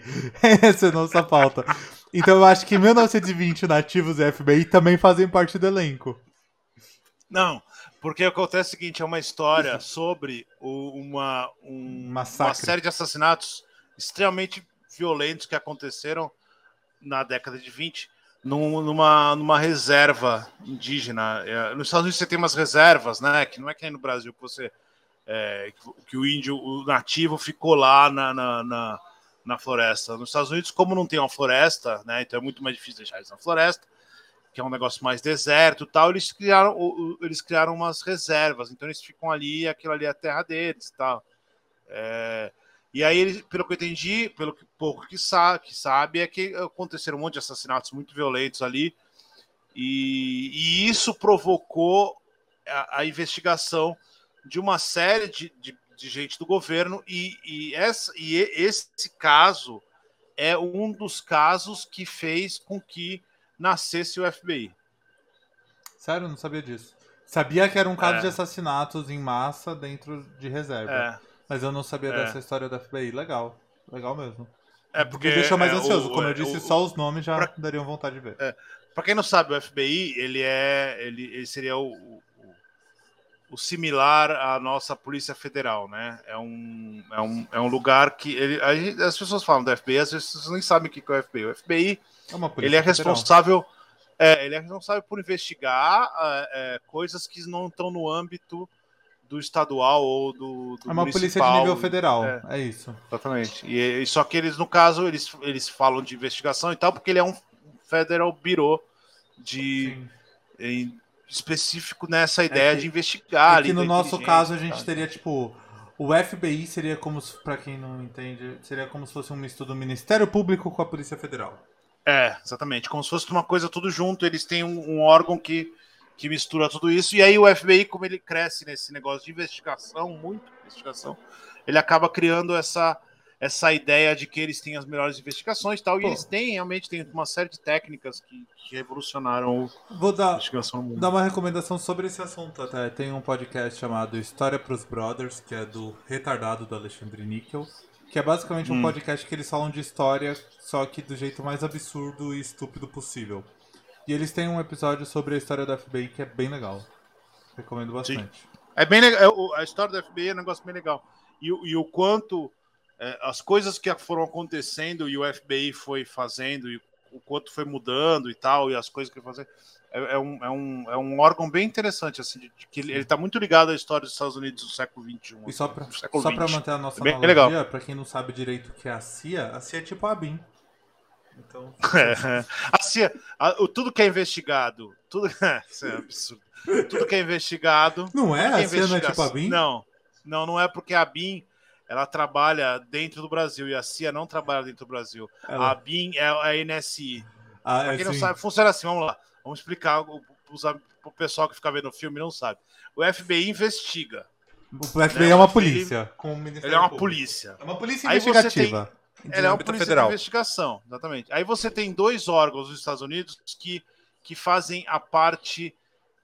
Essa é a nossa pauta. Então eu acho que 1920, nativos e FBI também fazem parte do elenco. Não, porque acontece o seguinte: é uma história sobre uma, um, uma série de assassinatos extremamente violentos que aconteceram na década de 20 numa, numa reserva indígena. É, nos Estados Unidos você tem umas reservas, né? Que não é que nem no Brasil que você. É, que o índio, o nativo, ficou lá na, na, na, na, floresta. Nos Estados Unidos, como não tem uma floresta, né? Então é muito mais difícil deixar eles na floresta, que é um negócio mais deserto tal. Eles criaram, eles criaram umas reservas, então eles ficam ali, aquilo ali é a terra deles e tal. É, e aí, pelo que eu entendi, pelo que pouco que sabe, que sabe, é que aconteceram um monte de assassinatos muito violentos ali. E, e isso provocou a, a, investigação de uma série de, de, de gente do governo. E, e, essa, e esse caso é um dos casos que fez com que nascesse o FBI. Sério, não sabia disso. Sabia que era um caso é. de assassinatos em massa dentro de reserva. É. Mas eu não sabia É. dessa história da FBI. Legal. Legal mesmo. É porque. Me deixou mais é, ansioso. o- Como eu é, disse, o- só os nomes já pra- dariam vontade de ver. É. Pra quem não sabe, o FBI, ele é. Ele, ele seria o, o, similar à nossa Polícia Federal, né? É um, é um, é um lugar que. Ele, a as pessoas falam do FBI, às vezes nem sabem o que é o FBI. O FBI É uma ele é responsável. É, ele é responsável por investigar é, é, coisas que não estão no âmbito do estadual ou do, do É uma polícia de nível federal. É. É, isso. Exatamente. E, e só que eles, no caso, eles, eles falam de investigação e tal, porque ele é um Federal Bureau de em- específico nessa ideia que- de investigar. É que no nosso caso a gente teria, tipo. O FBI seria como pra quem não entende, seria como se fosse um misto do Ministério Público com a Polícia Federal. É, exatamente. Como se fosse uma coisa tudo junto. Eles têm um, um órgão que, que mistura tudo isso. E aí o FBI, como ele cresce nesse negócio de investigação, muito investigação, ele acaba criando essa, essa ideia de que eles têm as melhores investigações e tal. E Pô. eles têm, realmente, tem uma série de técnicas que, que revolucionaram Vou a dar, investigação no mundo. dar uma recomendação sobre esse assunto até. Tem um podcast chamado História pros Brothers, que é do retardado do Alexandre Níquel, que é basicamente um Hum. podcast que eles falam de história, só que do jeito mais absurdo e estúpido possível. E eles têm um episódio sobre a história do FBI que é bem legal. Recomendo bastante. É bem legal. é, A história do FBI é um negócio bem legal. E, o- e o quanto as coisas que foram acontecendo e o FBI foi fazendo, e o quanto foi mudando e tal, e as coisas que foi fazendo. é, é um, é, um, é um órgão bem interessante, assim, de, de que ele, ele tá muito ligado à história dos Estados Unidos do século XXI. E só assim, XX. manter a nossa Bem analogia, legal. pra quem não sabe direito o que é a CIA, a CIA é tipo a BIM. Então, É, a CIA, a- o- tudo que é investigado, tudo, isso é absurdo. Tudo que é investigado. não é? que A CIA não é tipo a BIM? Não, não, não é porque a BIM ela trabalha dentro do Brasil e a CIA não trabalha dentro do Brasil. A Ela, BIM é a NSI. ah, Pra é quem não assim, sabe, funciona assim, vamos lá. Vamos explicar o, o pessoal que fica vendo o filme e não sabe. O FBI investiga. O FBI né, é uma polícia. com o Ministério Ele é uma Público. polícia. É uma polícia Aí investigativa. Ela é uma polícia federal. de investigação, exatamente. Aí você tem dois órgãos dos Estados Unidos que, que fazem a parte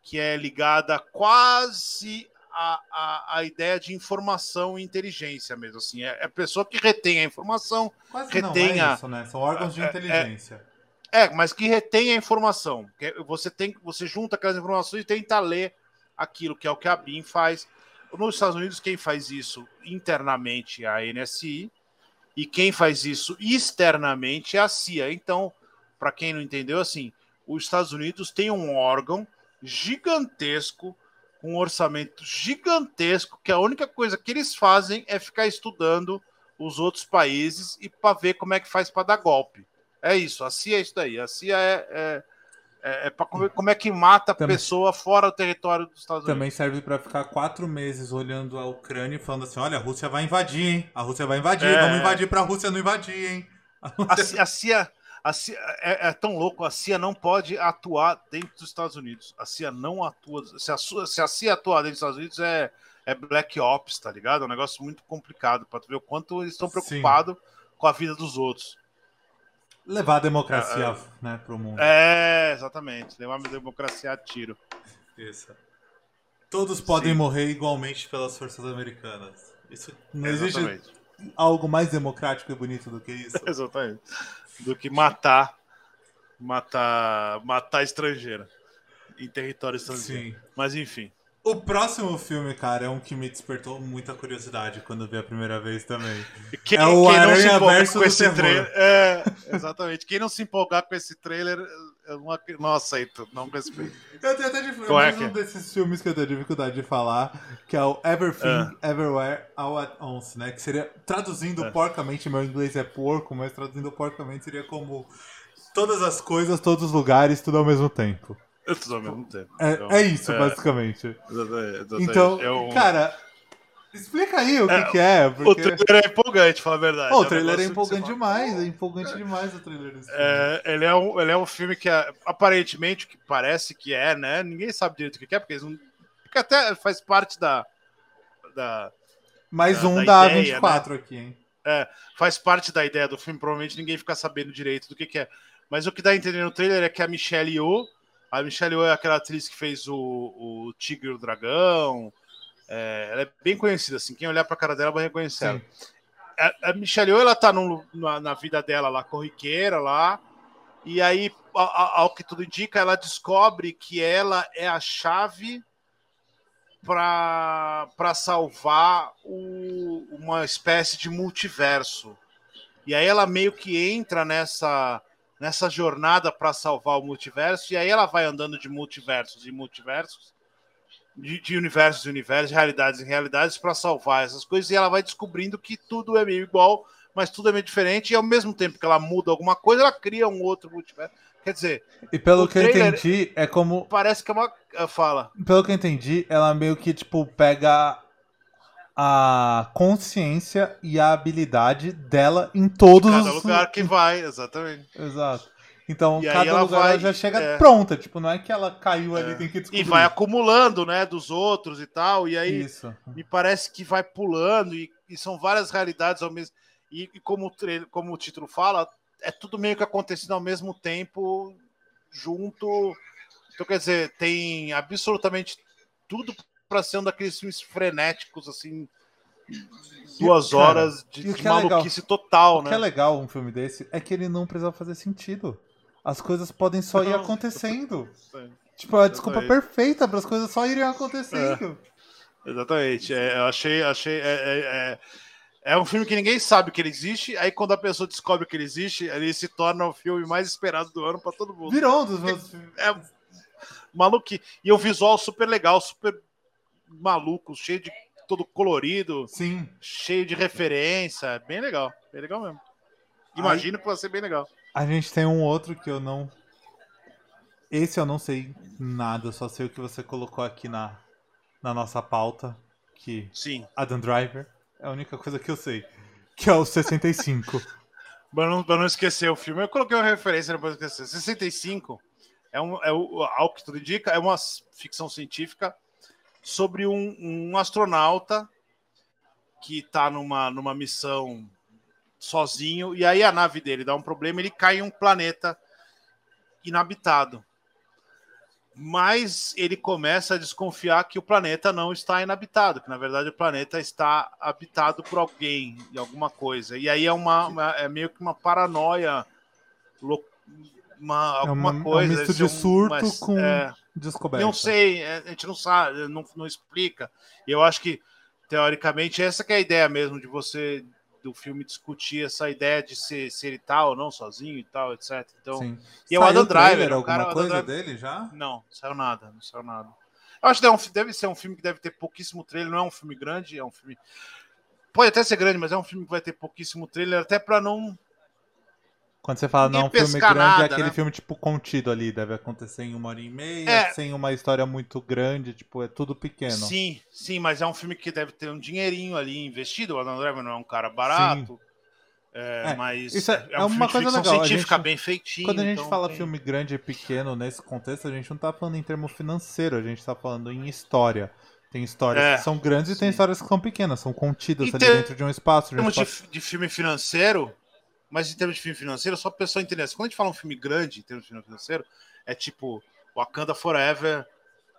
que é ligada quase à, à, à ideia de informação e inteligência mesmo. Assim. É, é a pessoa que retém a informação, Quase retenha- não é isso, né? São órgãos de É- é- inteligência. é, mas que retém a informação. Você, tem, você junta aquelas informações e tenta ler aquilo, que é o que a BIM faz. Nos Estados Unidos, quem faz isso internamente é a NSI e quem faz isso externamente é a CIA. Então, para quem não entendeu, assim, os Estados Unidos tem um órgão gigantesco, um orçamento gigantesco, que a única coisa que eles fazem é ficar estudando os outros países e para ver como é que faz para dar golpe. É isso, a CIA é isso daí. A CIA é, é, é, para como, como é que mata a Também- pessoa fora do território dos Estados Unidos. Também serve pra ficar quatro meses olhando a Ucrânia e falando assim: olha, a Rússia vai invadir, hein? A Rússia vai invadir, É. vamos invadir pra Rússia não invadir, hein? A, a CIA, a CIA é, é tão louco, a CIA não pode atuar dentro dos Estados Unidos. A CIA não atua. Se a, se a CIA atuar dentro dos Estados Unidos é, é Black Ops, tá ligado? É um negócio muito complicado para tu ver o quanto eles estão preocupados com a vida dos outros. Levar a democracia né, pro mundo. É, exatamente. Levar a democracia a tiro. Isso. Todos podem Sim. morrer igualmente pelas forças americanas. Isso não existe Exatamente. algo mais democrático e bonito do que isso. Exatamente. Do que matar, matar, matar estrangeiro em território estrangeiro. Sim. Mas enfim. O próximo filme, cara, é um que me despertou muita curiosidade quando eu vi a primeira vez também. Quem, É o quem não se Aranha empolgar versus com do esse terror. trailer. É, exatamente. Quem não se empolgar com esse trailer, eu não, não aceito, não respeito. Eu tenho até dif- Qual é um é? desses filmes que eu tenho dificuldade de falar, que é o Everything Everywhere All at Once, né? Que seria, traduzindo É. porcamente, meu inglês é porco, mas traduzindo porcamente seria como todas as coisas, todos os lugares, tudo ao mesmo tempo. Eu tudo ao mesmo tempo. É, Então, é isso, é, basicamente. exatamente, exatamente. Então, É um- cara, explica aí o que É, que é, o porque... trailer é empolgante, falar a verdade. É o trailer é que empolgante fala, demais, é empolgante demais o trailer desse filme. É, ele, é um, ele é um filme que é, aparentemente o que parece que é, né? Ninguém sabe direito o que é, porque eles não. Porque até faz parte da. da Mais da- um da da, ideia, 24 aqui, hein? faz parte da ideia do filme, provavelmente ninguém fica sabendo direito do que, que é. Mas o que dá a entender no trailer é que a Michelle Yeoh, a Michelle Yeoh é aquela atriz que fez o, o Tigre e o Dragão, é, ela é bem conhecida, assim, quem olhar pra cara dela vai reconhecer ela. A, a Michelle Yeoh, ela tá num- na, na vida dela lá, corriqueira lá, e aí, a- a- ao que tudo indica, ela descobre que ela é a chave para salvar o- uma espécie de multiverso. E aí ela meio que entra nessa, nessa jornada para salvar o multiverso, e aí ela vai andando de multiversos em multiversos, de, de universos em universos, de realidades em realidades, para salvar essas coisas, e ela vai descobrindo que tudo é meio igual, mas tudo é meio diferente, e ao mesmo tempo que ela muda alguma coisa, ela cria um outro multiverso. Quer dizer, E pelo que eu entendi, é como parece que é uma. ah, Fala. Pelo que eu entendi, ela meio que, tipo, pega a consciência e a habilidade dela em todos Cada os lugar que vai, exatamente. Exato. Então, E cada lugar vai- ela já chega é. pronta. Tipo, não é que ela caiu ali É. e tem que E descobrir. vai acumulando, né, dos outros e tal. E aí Isso. me parece que vai pulando e, e são várias realidades ao mesmo. E, e como, como o título fala, é tudo meio que acontecendo ao mesmo tempo, junto. Então, quer dizer, tem absolutamente tudo para ser um daqueles filmes frenéticos, assim, duas cara, horas de, e de que é maluquice total, O que é né? legal um filme desse é que ele não precisa fazer sentido. As coisas podem só ir acontecendo. Tipo, é a desculpa perfeita para as coisas só irem acontecendo. Exatamente. É, eu achei. achei é, é, é, é um filme que ninguém sabe que ele existe. Aí, quando a pessoa descobre que ele existe, ele se torna o filme mais esperado do ano para todo mundo. Virou um dos meus filmes. É, maluco. E o visual super legal, super maluco, cheio de todo colorido, Sim. cheio de referência. Bem legal, bem legal mesmo. Imagino que vai ser bem legal. A gente tem um outro que eu não. Esse eu não sei nada, só sei o que você colocou aqui na, na nossa pauta. Que Sim. Adam Driver é a única coisa que eu sei. Que é o 65. Pra não, pra não esquecer o filme, eu coloquei uma referência depois de esquecer. 65 é, um, é o, ao que tudo indica, é uma ficção científica sobre um, um astronauta que está numa, numa missão sozinho, e aí a nave dele dá um problema, ele cai em um planeta inabitado. Mas ele começa a desconfiar que o planeta não está inabitado, que na verdade o planeta está habitado por alguém e alguma coisa. E aí é uma, uma- é meio que uma paranoia, uma, É alguma uma- é um coisa. misto de é um- surto mas, com é, Descoberta. não sei, é, a gente não sabe, não, não explica. Eu acho que, teoricamente, essa que é a ideia mesmo de você, do filme, discutir essa ideia de ser, se ele tá ou não sozinho e tal, etc. Então, Sim. e é o Saiu Adam Driver, o cara- coisa Driver- dele já? não, não saiu nada, não saiu nada. Eu acho que deve, deve ser um filme que deve ter pouquíssimo trailer, não é um filme grande, é um filme. Pode até ser grande, mas é um filme que vai ter pouquíssimo trailer, até pra não. Quando você fala não, um filme grande, é nada, aquele né? filme tipo contido ali, deve acontecer em uma hora e meia, É. sem uma história muito grande, tipo, é tudo pequeno. Sim, sim, mas é um filme que deve ter um dinheirinho ali investido. O Adam Driver não é um cara barato. É, É, mas isso é- é um uma filme de coisa legal, a científica gente- bem feitinho. Quando a gente então fala tem- filme grande e pequeno nesse contexto, a gente não tá falando em termo financeiro, a gente tá falando em história. Tem histórias É, que são grandes e tem sim. histórias que são pequenas, são contidas Em ali ter- dentro de um espaço. De um de, espaço- fi- de filme financeiro, mas em termos de filme financeiro, só pra pessoa entender. Quando a gente fala um filme grande em termos de filme financeiro, é tipo Wakanda Forever,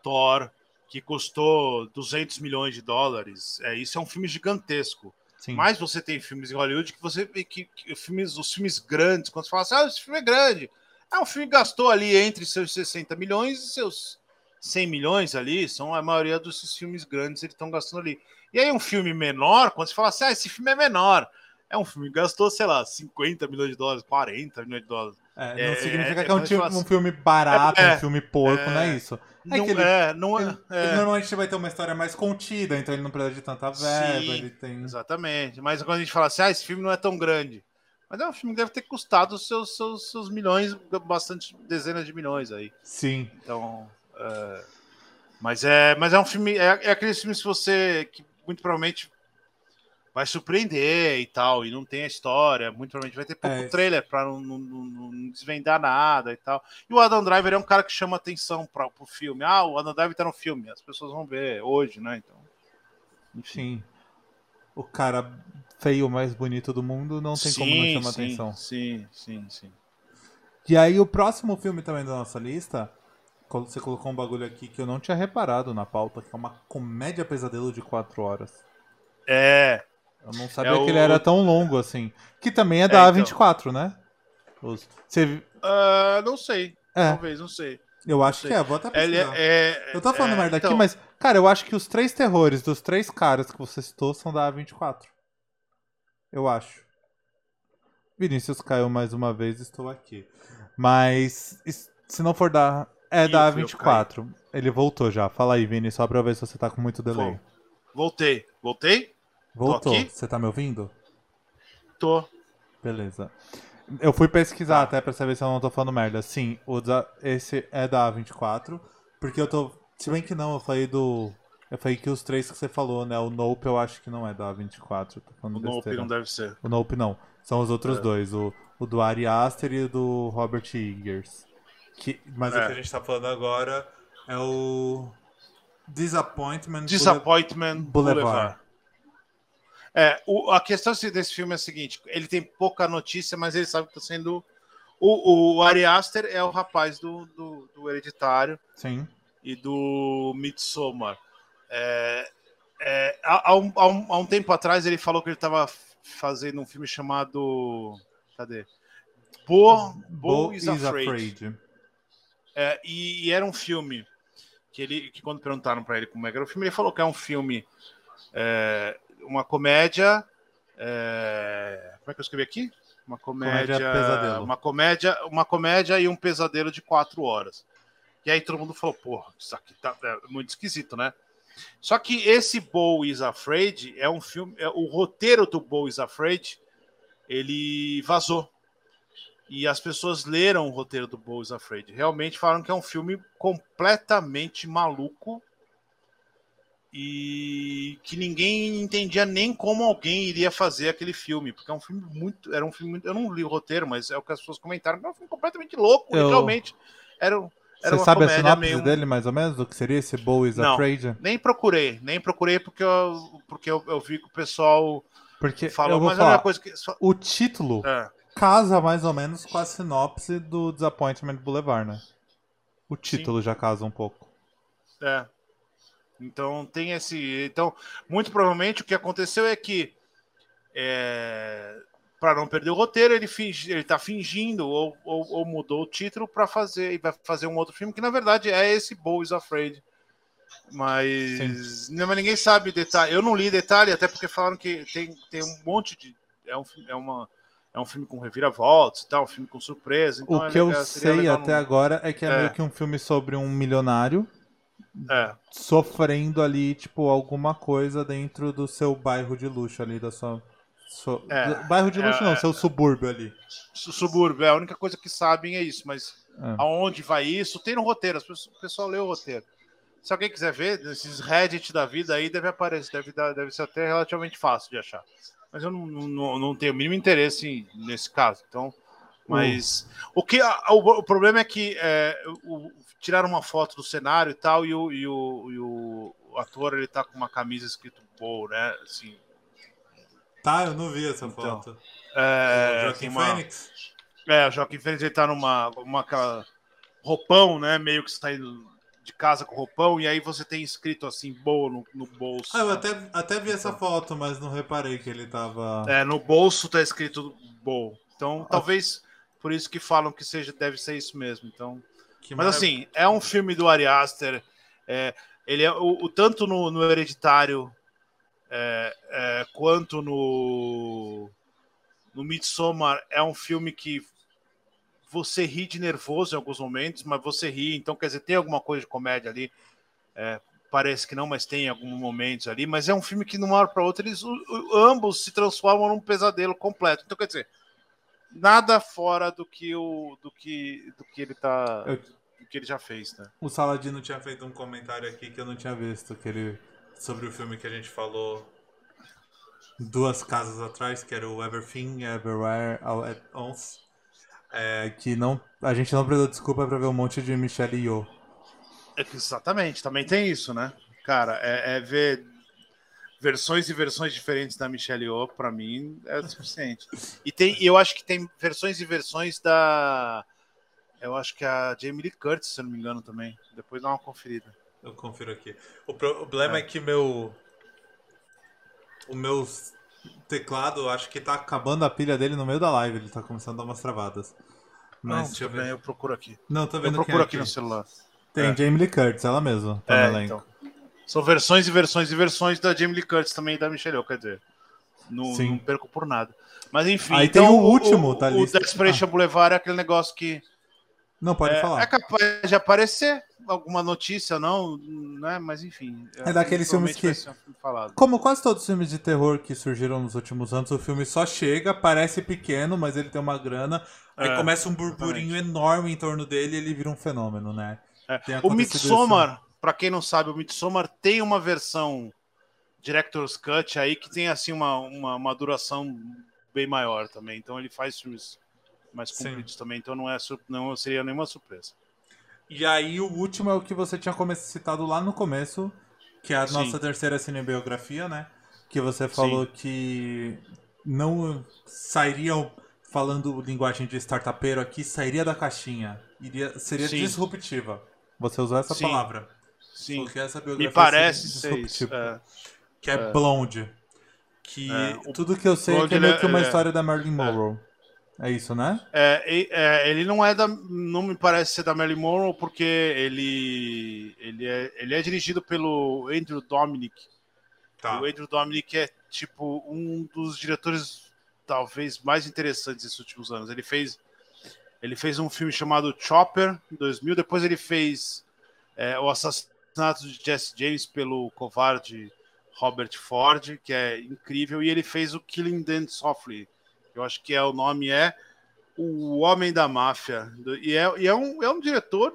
Thor, que custou 200 milhões de dólares. É, isso é um filme gigantesco. Sim. Mas você tem filmes em Hollywood que você vê que, que filmes, os filmes grandes, quando você fala assim, ah, esse filme é grande. É um filme que gastou ali entre seus 60 milhões e seus 100 milhões ali, são a maioria dos filmes grandes eles estão gastando ali. E aí um filme menor, quando você fala assim, ah, esse filme é menor. É um filme que gastou, sei lá, 50 milhões de dólares, 40 milhões de dólares. É, não é- significa é- que é um, é- ti- fala um assim- filme barato, um filme porco, não é isso. É não que ele- é, não é. Ele, é. normalmente vai ter uma história mais contida, então ele não precisa de tanta verba, Sim, ele tem... Exatamente. Mas quando a gente fala assim, ah, esse filme não é tão grande. Mas é um filme que deve ter custado os seus, seus, seus milhões, bastante dezenas de milhões aí. Sim, Então. é, Mas, é, mas é um filme. É, é aqueles filmes que você. que muito provavelmente vai surpreender e tal. E não tem a história. Muito provavelmente vai ter pouco É. trailer pra não, não- não- não desvendar nada e tal. E o Adam Driver é um cara que chama atenção para o filme. Ah, o Adam Driver tá no filme. As pessoas vão ver hoje, né? Então. sim. O cara feio mais bonito do mundo não tem como não Sim, chamar sim, atenção. Sim, sim, sim. E aí o próximo filme também da nossa lista, você colocou um bagulho aqui que eu não tinha reparado na pauta, que é uma comédia pesadelo de 4 horas. É. Eu não sabia É que ele o- era tão longo assim. Que também é da então. A24, né? Os- Você... Ah, não sei. É, Talvez, não sei. eu acho que é, vou até Ele pesquisar. é, é- Eu tô falando é, merda aqui, então, mas, cara, eu acho que os três terrores dos três caras que você citou são da A24. Eu acho. Vinícius caiu mais uma vez, estou aqui. Mas, se não for da. É Ih, da fui eu A24. Ele voltou já. Fala aí, Vini, só pra ver se você tá com muito delay. Voltei. Voltei? Voltou. Você tá me ouvindo? Tô. Beleza. Eu fui pesquisar Tá. até pra saber se eu não tô falando merda. Sim, o da- esse é da A24. Porque eu tô. Se bem que não, eu falei do. Eu falei que os três que você falou, né? O Nope eu acho que não é da A24. Tô falando O Nope besteira. não deve ser. O Nope não. São os outros É. dois. O, o do Ari Aster e o do Robert Eggers. Que, mas o É. que a gente tá falando agora é o. Disappointment. Disappointment Boulevard. Boulevard. É, o- a questão desse filme é a seguinte: ele tem pouca notícia, mas ele sabe que está sendo. O, o Ari Aster é o rapaz do, do, do Hereditário Sim. e do Midsommar. É, é, há, há um, há um- há um tempo atrás ele falou que ele estava fazendo um filme chamado. Cadê? Bo, Bo, is, Afraid. É, e, e era um filme que ele, que quando perguntaram para ele como é que era o filme, ele falou que é um filme, é, uma comédia. é, como é que eu escrevi aqui? Uma comédia, Comédia uma comédia, uma comédia e um pesadelo de quatro horas. Que aí todo mundo falou, porra, isso aqui tá é muito esquisito, né? Só que esse Bo is Afraid é um filme. É, o roteiro do Bo is Afraid ele vazou. E as pessoas leram o roteiro do Bo is Afraid. Realmente falaram que é um filme completamente maluco e que ninguém entendia nem como alguém iria fazer aquele filme, porque é um filme muito, era um filme, muito, eu não li o roteiro, mas é o que as pessoas comentaram, é um filme completamente louco, eu... realmente era, era Você sabe a sinopse meio... dele mais ou menos, do que seria esse Bo is não, Afraid? Nem procurei, nem procurei porque eu, porque eu, eu vi que o pessoal porque falou, mas falar, é uma coisa que só... o título é. casa mais ou menos com a sinopse do Disappointment Boulevard, né? O título Sim. já casa um pouco. É. Então tem esse. Então, muito provavelmente o que aconteceu é que é, para não perder o roteiro, ele finge, ele tá fingindo ou, ou, ou mudou o título para fazer e vai fazer um outro filme que na verdade é esse Bo is Afraid. Mas, não, mas ninguém sabe detalhe. Eu não li detalhe, até porque falaram que tem, tem um monte de. É, um, é, uma, é um filme com reviravoltas e tal, um filme com surpresa. Então o é que legal, eu sei até não... agora é que é, é, meio que um filme sobre um milionário é. sofrendo ali, tipo, alguma coisa dentro do seu bairro de luxo ali, da sua. sua é, bairro de luxo é, não, seu subúrbio ali. Subúrbio, é a única coisa que sabem é isso, mas é. aonde vai isso? Tem no roteiro, o pessoal lê o roteiro. Se alguém quiser ver, esses Reddit da vida aí deve aparecer, deve, deve ser até relativamente fácil de achar. Mas eu não, não, não tenho o mínimo interesse nesse caso. Então, mas uh. o que o, o, problema é que é, o, tiraram uma foto do cenário e tal, e o, e o, e o, ator ele tá com uma camisa escrito Bow, né? Assim. Tá, eu não vi essa então, foto. É, o Joaquim uma, Fênix? É, o Joaquim Fênix ele tá numa uma, roupão, né? Meio que saindo de casa com roupão, e aí você tem escrito assim, Bow no, no bolso. Ah, eu até, até vi essa foto, mas não reparei que ele tava. É, no bolso tá escrito Bow. Então, ah. talvez por isso que falam que seja, deve ser isso mesmo. Então. Que Mas assim, é um filme do Ari Aster. É, ele é o, o tanto no, no Hereditário é, é, quanto no no Midsommar é um filme que você ri de nervoso em alguns momentos, mas você ri, então quer dizer, tem alguma coisa de comédia ali. É, parece que não, mas tem alguns momentos ali. Mas é um filme que, de uma hora para outra, eles ambos se transformam num pesadelo completo. Então, quer dizer, nada fora do que o do que do que ele tá Eu que ele já fez, né? O Saladino tinha feito um comentário aqui que eu não tinha visto, que ele, sobre o filme que a gente falou duas casas atrás, que era o Everything, Everywhere, All at Once. É, que não, a gente não perdeu desculpa para ver um monte de Michelle Yeoh. Exatamente, também tem isso, né? Cara, é, é ver versões e versões diferentes da Michelle Yeoh, para mim, é o suficiente. E tem, eu acho que tem versões e versões da eu acho que é a Jamie Lee Curtis, se eu não me engano, também. Depois dá uma conferida. Eu confiro aqui. O problema é, é que meu. O meu teclado, acho que tá acabando a pilha dele no meio da live. Ele tá começando a dar umas travadas. Mas não, bem, eu procuro aqui. Não, tô vendo Eu procuro aqui, aqui no celular. Tem é. Jamie Lee Curtis, ela mesma. Tá é, então. São versões e versões e versões da Jamie Lee Curtis também e da Michelle Yeoh, quer dizer. Não, não, perco por nada. Mas enfim. Aí então, tem o último o, da lista. O Desperation ah. Boulevard é aquele negócio que não, pode é, falar. É capaz de aparecer alguma notícia, não, né? Mas enfim. É daqueles filmes que. Como quase todos os filmes de terror que surgiram nos últimos anos, o filme só chega, parece pequeno, mas ele tem uma grana. Aí é, começa um burburinho exatamente. enorme em torno dele e ele vira um fenômeno, né? É. O Midsommar, para quem não sabe, o Midsommar tem uma versão Director's Cut aí que tem assim uma, uma, uma duração bem maior também. Então ele faz filmes mais compridos Sim. também, então não, é, não seria nenhuma surpresa. E aí o último é o que você tinha citado lá no começo, que é a Sim. nossa terceira cinebiografia, né? Que você falou Sim. que não sairia falando linguagem de startupeiro aqui, sairia da caixinha. Iria, seria disruptiva. Você usou essa palavra. Sim. Porque essa biografia Me parece ser isso. É. Que é, é. Blonde. Que é. tudo que eu sei Blonde, é que é meio que uma é- história da Marilyn é. Monroe. É isso, né? É, é, ele não é da. Não me parece ser da Marilyn Monroe, porque ele, ele, é, ele é dirigido pelo Andrew Dominic. Tá. O Andrew Dominic é, tipo, um dos diretores talvez mais interessantes desses últimos anos. Ele fez. Ele fez um filme chamado Chopper, em 2000. Depois ele fez é, o assassinato de Jesse James pelo covarde Robert Ford, que é incrível. E ele fez o Killing Dan Softly, eu acho que é o nome é O Homem da Máfia. E é, e é, um, é um diretor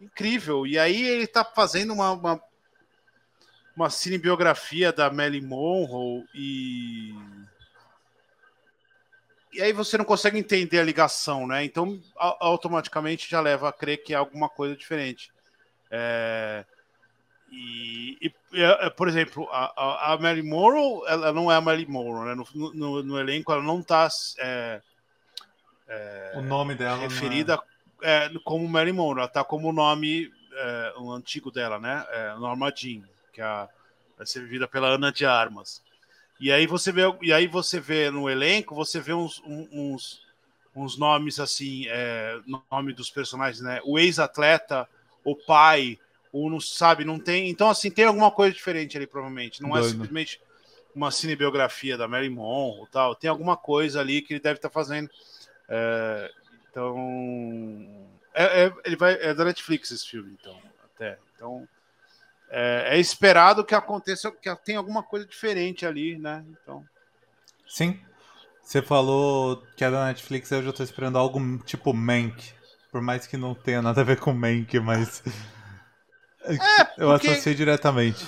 incrível. E aí ele está fazendo uma, uma, uma cinebiografia da Melly Monroe e e aí você não consegue entender a ligação, né? Então automaticamente já leva a crer que é alguma coisa diferente. É... E, e, é, por exemplo, a, a Mary Morrow, ela não é a Mary Morrow, né? No, no, no elenco ela não está é, é, o nome dela referida é... como Mary Morrow, ela está como o nome o antigo dela, né? Norma Jean, que é vai ser vivida pela Ana de Armas. E aí você vê, e aí você vê no elenco, você vê uns, uns, uns nomes assim, é, nome dos personagens, né? O ex-atleta, o pai, o não sabe, não tem. Então, assim, tem alguma coisa diferente ali, provavelmente. Não é Doido. é simplesmente uma cinebiografia da Mary Monroe tal. Tem alguma coisa ali que ele deve estar tá fazendo. É, então. É, é, ele vai, é da Netflix esse filme, então. Até. Então é, é, esperado que aconteça, que tenha alguma coisa diferente ali, né? Então. Sim. Você falou que é da Netflix, eu já tô esperando algo tipo Mank. Por mais que não tenha nada a ver com Mank, mas. É, porque... Eu associei diretamente.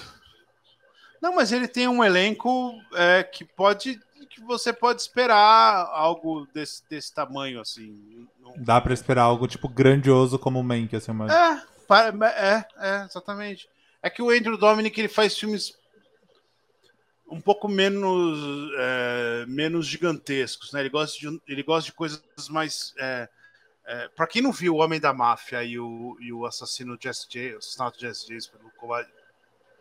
Não, mas ele tem um elenco é, que pode. que você pode esperar algo desse, desse tamanho, assim. Dá para esperar algo tipo grandioso como o Mank, assim, mas. É, é, é, exatamente. É que o Andrew Dominic ele faz filmes um pouco menos é, menos gigantescos, né? Ele gosta de, ele gosta de coisas mais é, é, para quem não viu o Homem da Máfia e o, e o assassino Jesse J, o assassinato Jesse James pelo covarde,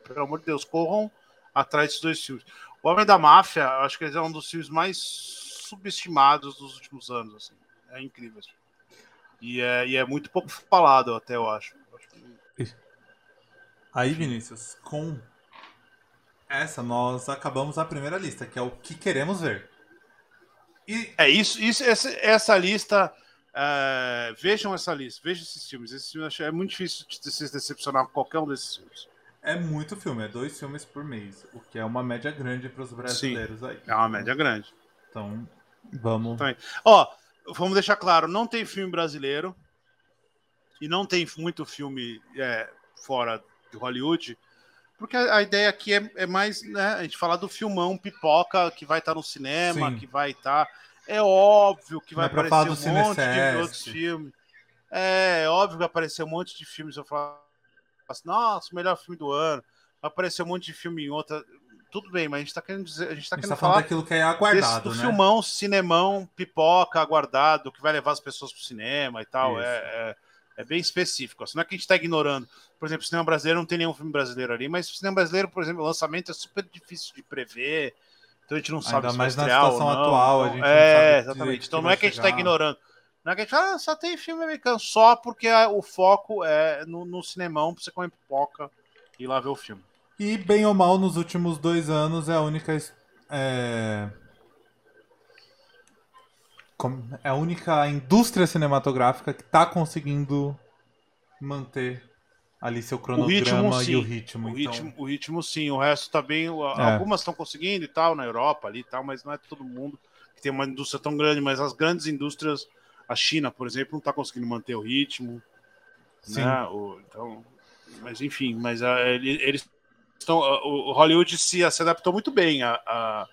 pelo amor de Deus, corram atrás desses dois filmes. O Homem da Máfia, acho que ele é um dos filmes mais subestimados dos últimos anos, assim. É incrível. Assim. E é, e é muito pouco falado, até eu acho. Aí, Vinícius, com essa nós acabamos a primeira lista, que é o que queremos ver. E... É isso, isso essa, essa lista. Uh, vejam essa lista, vejam esses filmes. Esse filme é muito difícil de se decepcionar com qualquer um desses filmes. É muito filme, é dois filmes por mês, o que é uma média grande para os brasileiros Sim, aí. É uma média grande. Então, vamos. Então, ó, vamos deixar claro: não tem filme brasileiro e não tem muito filme é, fora de Hollywood, porque a, a ideia aqui é, é, mais né, a gente falar do filmão pipoca que vai estar tá no cinema, Sim. que vai estar. Tá, é óbvio que vai é aparecer um monte de outros filmes. É, é, óbvio que vai aparecer um monte de filmes. Eu falo assim, nossa, o melhor filme do ano. Vai aparecer um monte de filme em outra. Tudo bem, mas a gente tá querendo dizer. A gente tá a gente querendo tá falar daquilo que é aguardado. Desse, né? filmão, cinemão, pipoca, aguardado, que vai levar as pessoas pro cinema e tal. É, é, é bem específico. Assim, não é que a gente está ignorando. Por exemplo, o cinema brasileiro não tem nenhum filme brasileiro ali, mas o cinema brasileiro, por exemplo, o lançamento é super difícil de prever. Então a gente não sabe Ainda se mais vai na situação não. atual, a gente É, exatamente. Então não é que a gente está ignorando. Não é que a gente ah, só tem filme americano, só porque o foco é no, no cinemão pra você comer pipoca e ir lá ver o filme. E bem ou mal, nos últimos dois anos é a única. É é a única indústria cinematográfica que está conseguindo manter ali seu cronograma o ritmo, e o ritmo. O, então... ritmo, o ritmo sim, o resto tá bem. É. Algumas estão conseguindo e tal, na Europa ali e tal, mas não é todo mundo que tem uma indústria tão grande, mas as grandes indústrias, a China, por exemplo, não está conseguindo manter o ritmo. Sim. Né? O, então, mas enfim, mas a, eles estão. O Hollywood se, se adaptou muito bem a, a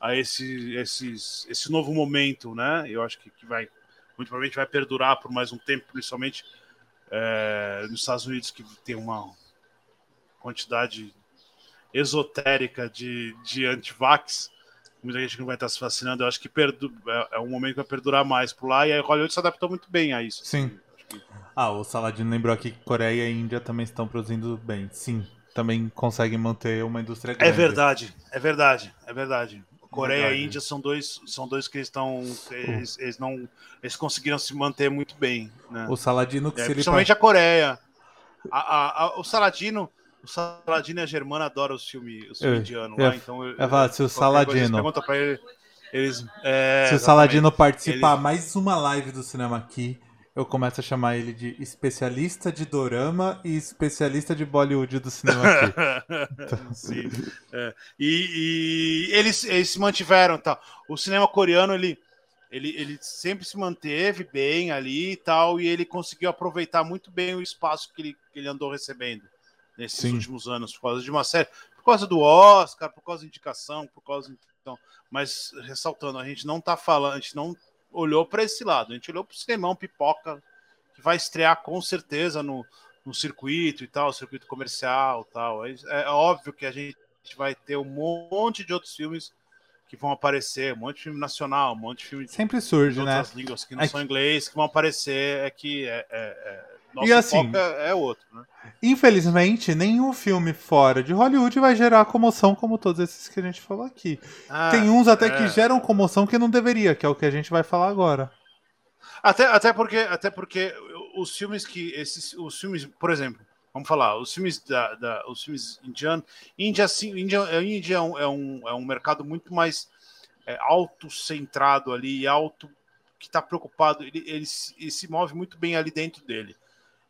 a esse, esses, esse novo momento, né? Eu acho que, que vai, muito provavelmente vai perdurar por mais um tempo, principalmente é, nos Estados Unidos, que tem uma quantidade esotérica de, de antivax. Muita gente que não vai estar se vacinando. Eu acho que perdu, é, é um momento que vai perdurar mais por lá. E a Hollywood se adaptou muito bem a isso. Sim. Ah, o Saladino lembrou aqui que Coreia e Índia também estão produzindo bem. Sim, também conseguem manter uma indústria é grande. É verdade, é verdade, é verdade. Coreia e Índia são dois, são dois que estão. Eles, eles, não. Eles conseguiram se manter muito bem. Né? O Saladino que é, Principalmente ele... a Coreia. A, a, a, o Saladino. O Saladino e a Germana adoram os filmes, os filmes é, indianos lá, então. É, se o Saladino. pergunta pra ele. Eles, é, Se o. Saladino participar Ele- mais uma live do cinema aqui, eu começo a chamar ele de especialista de dorama e especialista de Bollywood do cinema aqui. Sim. É. E, e eles, eles se mantiveram, tal. O cinema coreano ele, ele, ele sempre se manteve bem ali e tal, e ele conseguiu aproveitar muito bem o espaço que ele, que ele andou recebendo nesses Sim. últimos anos por causa de uma série, por causa do Oscar, por causa da indicação, por causa então, mas ressaltando, a gente não tá falando, a gente não olhou para esse lado, a gente olhou para o cinemão pipoca que vai estrear com certeza no, no circuito e tal, circuito comercial e tal. É, é óbvio que a gente vai ter um monte de outros filmes que vão aparecer, um monte de filme nacional, um monte de filme de Sempre surge, né? outras línguas que não É são inglês que vão aparecer, é que é, é, é, nosso E assim, foco é, é outro, né? Infelizmente, nenhum filme fora de Hollywood vai gerar comoção como todos esses que a gente falou aqui. Ah, Tem uns até é. que geram comoção que não deveria, que é o que a gente vai falar agora. Até, até porque, até porque os filmes que esses, os filmes, por exemplo, vamos falar, os filmes da, da os filmes indianos, Índia, sim, Índia, Índia é, um, é, um, é um mercado muito mais é, autocentrado ali, auto que está preocupado, ele, ele, ele se move muito bem ali dentro dele.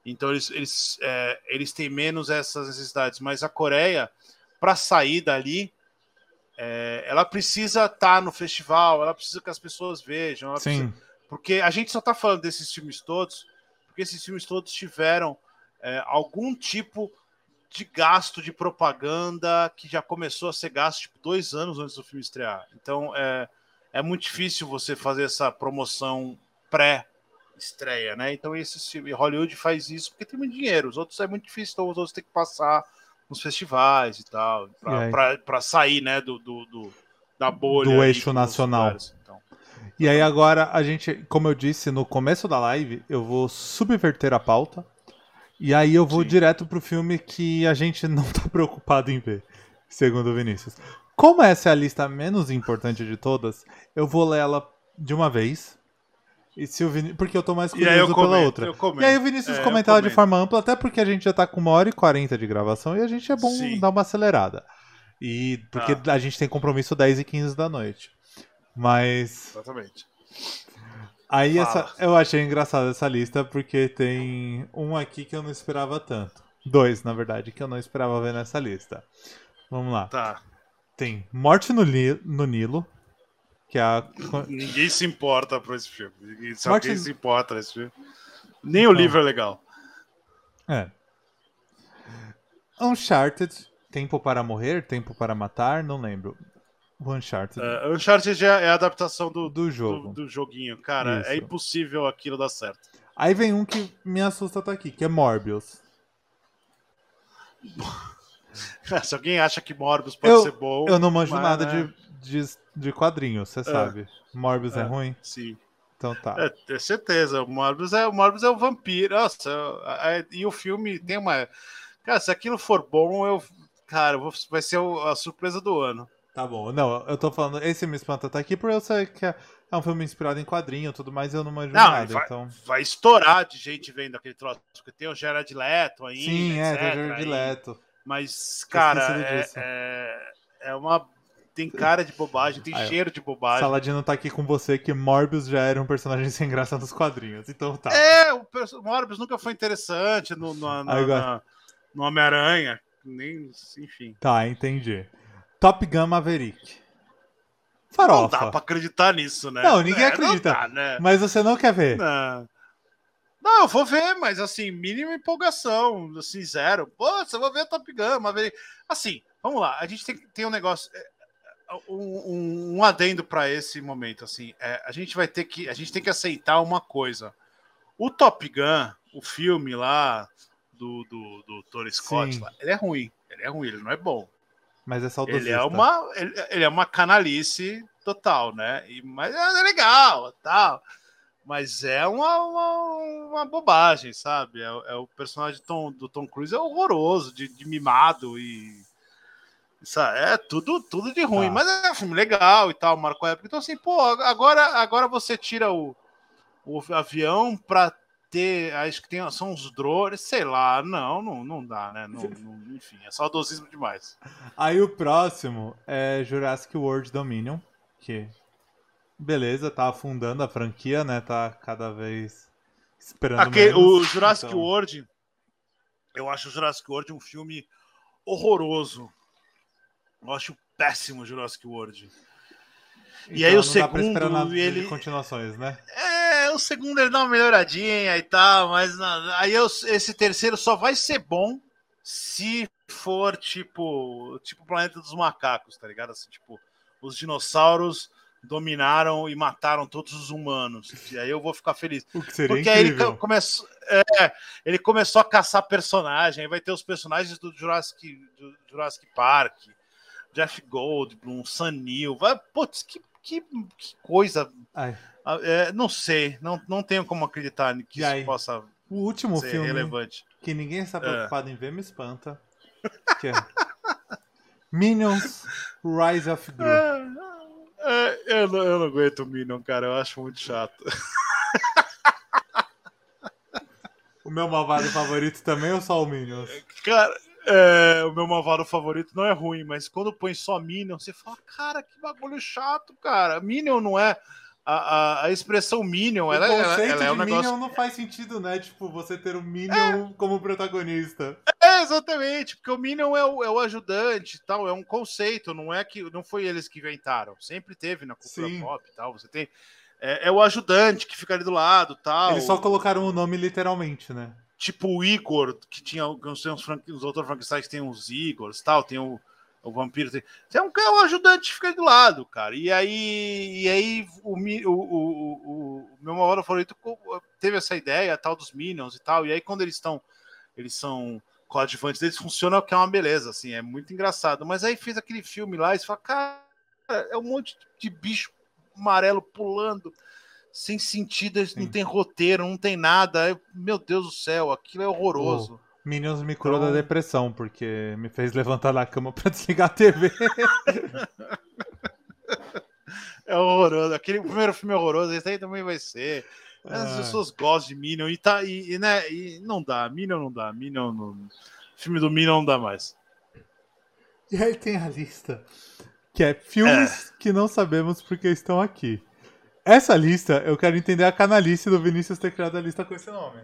Então eles, eles, é, eles têm menos essas necessidades, mas a Coreia, para sair dali, é, ela precisa estar no festival, ela precisa que as pessoas vejam, precisa- porque a gente só tá falando desses filmes todos, porque esses filmes todos tiveram é, algum tipo de gasto de propaganda que já começou a ser gasto tipo, dois anos antes do filme estrear. Então é, é muito difícil você fazer essa promoção pré-estreia, né? Então esse filme, Hollywood faz isso porque tem muito dinheiro. Os outros é muito difícil, então os outros têm que passar nos festivais e tal, para sair, né, do, do, do- da bolha. Do eixo nacional. lugares, então. E aí agora a gente, como eu disse no começo da live, eu vou subverter a pauta. E aí eu vou Sim. direto pro filme que a gente não tá preocupado em ver, segundo o Vinícius. Como essa é a lista menos importante de todas, eu vou ler ela de uma vez. E se o Viní... Porque eu tô mais curioso pela comento, outra. comento. E aí o Vinícius É, ela de forma ampla, até porque a gente já tá com uma hora e quarenta de gravação e a gente é bom Sim. dar uma acelerada. E porque Tá. a gente tem compromisso 10 e 15 da noite. Mas Exatamente. Aí Fala. essa, eu achei engraçada essa lista porque tem um aqui que eu não esperava tanto. Dois, na verdade, que eu não esperava ver nessa lista. Vamos lá. Tá. Tem Morte no, Li- no Nilo, que é a. Ninguém se importa por esse filme. Ninguém, só Martin- quem se importa nesse filme. Nem o Não. livro é legal. É. Uncharted, Tempo para Morrer, Tempo para Matar, não lembro. O Uncharted Uh, Uncharted é é a adaptação do, do do, jogo. do joguinho. Cara, é Isso. impossível aquilo dar certo. Aí vem um que me assusta tá aqui, que é Morbius. Se alguém acha que Morbius pode Eu- ser bom. Eu não manjo mas, nada né, de, de, de quadrinhos, você sabe. Morbius é é. ruim? Sim. Então tá. É, é certeza. O Morbius é o Morbius é o vampiro. Nossa, é- é- e o filme tem uma. Cara, se aquilo for bom, eu. Cara, eu vou- vai ser a surpresa do ano. Tá bom. Não, eu tô falando. Esse Me Espanta tá aqui por eu sei que é, é um filme inspirado em quadrinho e tudo mais, eu não manjo Não, nada. vai, Então. vai estourar de gente vendo aquele troço. Porque tem o Gerard Leto ainda. Sim, é, etc, tem o aí. Leto. Mas, cara, é, é, é uma. Tem cara de bobagem, tem Aí, cheiro de bobagem. Saladino tá aqui com você que Morbius já era um personagem sem graça nos quadrinhos. Então tá. É, o Morbius nunca foi interessante no, no, na- no Homem-Aranha. Nem, enfim. Tá, entendi. Top Gun Maverick. Não Farofa. dá pra acreditar nisso, né? Não, ninguém É, acredita. Não, dá, né? Mas você não quer ver. não. Não, eu vou ver, mas assim, mínima empolgação, assim, zero. Pô, você vai ver Top Gun, mas ver... Assim, vamos lá, a gente tem, tem um negócio, é, um, um, adendo para esse momento, assim, é, a gente vai ter que, a gente tem que aceitar uma coisa. O Top Gun, o filme lá do, do, do Tony Scott, lá, ele é ruim, ele é ruim, ele não é bom. Mas é saudosista. Ele é uma, ele, ele é uma canalice total, né? E, mas é legal, tal. Mas é uma, uma, uma bobagem, sabe? É, é o personagem Tom- do Tom Cruise é horroroso, de, de mimado e sabe? é tudo, tudo de ruim. Tá. Mas é um filme legal e tal, marcou a época. Então assim, pô, agora, agora você tira o, o avião pra ter, acho que tem, são os drones, sei lá, não, não, não dá, né? Não, não- enfim, é saudosismo demais. Aí o próximo é Jurassic World Dominion, que beleza, tá afundando a franquia, né? Tá cada vez esperando Aquele, menos. o Jurassic então- World, eu acho o Jurassic World um filme horroroso. Eu acho péssimo Jurassic World. E aí o Então, segundo, ele- continuações, né? É, o segundo ele dá uma melhoradinha e tal, mas na- aí eu- esse terceiro só vai ser bom se for tipo, tipo Planeta dos Macacos, tá ligado? Assim, tipo, os dinossauros dominaram e mataram todos os humanos. E aí eu vou ficar feliz. Porque aí ele incrível. co- começou, é, ele começou a caçar personagem, aí vai ter os personagens do Jurassic, do Jurassic Park, Jeff Goldblum, Sam Neill, vai, putz, que, que, que coisa, ah, é, não sei, não, não tenho como acreditar que isso possa o último ser filme relevante. que ninguém está É. preocupado em ver me espanta. Que é Minions Rise of Gru. É, é, eu, não, eu não aguento o Minion, cara, eu acho muito chato. O meu malvado favorito também ou só o Minions? Cara, é, o meu malvado favorito não é ruim, mas quando põe só Minion, você fala, cara, que bagulho chato, cara. Minion não é. A, a, a expressão Minion, ela, o ela, conceito ela é um de negócio. Minion não faz sentido, né? Tipo, você ter o Minion como protagonista. É, exatamente, porque o Minion é o, é o ajudante e tal, é um conceito, não é que não foi eles que inventaram, sempre teve na cultura Sim. pop e tal. Você tem. É, é o ajudante que fica ali do lado tal. Eles só colocaram o nome literalmente, né? Tipo o Igor, que tinha uns, Frank, os outros que tem os Igors tal, tem o, o vampiro. Tem, tem um, é um ajudante que fica do lado, cara. E aí, e aí o, o, o, o, meu malvado favorito teve essa ideia tal dos Minions e tal. E aí, quando eles estão, eles são coadjuvantes, eles funcionam que é uma beleza, assim, é muito engraçado. Mas aí fez aquele filme lá e você fala, cara, é um monte de bicho amarelo pulando sem sentido, não Sim. tem roteiro, não tem nada. Eu- meu Deus do céu, aquilo é horroroso. Minions me curou Então- da depressão, porque me fez levantar da cama pra desligar a TV. É horroroso. Aquele primeiro filme é horroroso, esse aí também vai ser. As Ah. pessoas gostam de Minion e, tá, e, e, né, e não dá. Minion não dá. Minion não... filme do Minion não dá mais. E aí tem a lista, que é filmes que não sabemos porque estão aqui. Essa lista, eu quero entender a canalice do Vinícius ter criado a lista com esse nome.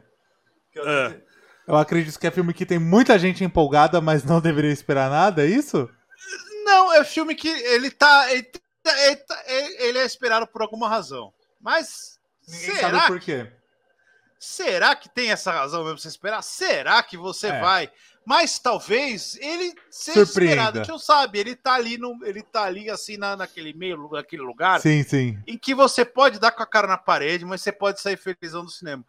Que Eu, É. eu acredito que é filme que tem muita gente empolgada, mas não deveria esperar nada, é isso? Não, é filme que ele tá. Ele, tá- ele, tá- ele é esperado por alguma razão. Mas. Ninguém será sabe por quê. Será que tem essa razão mesmo pra você esperar? Será que você É. vai? Mas talvez ele seja Surpreenda. esperado. A gente não sabe. Ele tá ali, no, ele tá ali assim na, naquele meio, naquele lugar Sim, sim. em que você pode dar com a cara na parede, mas você pode sair felizão do cinema.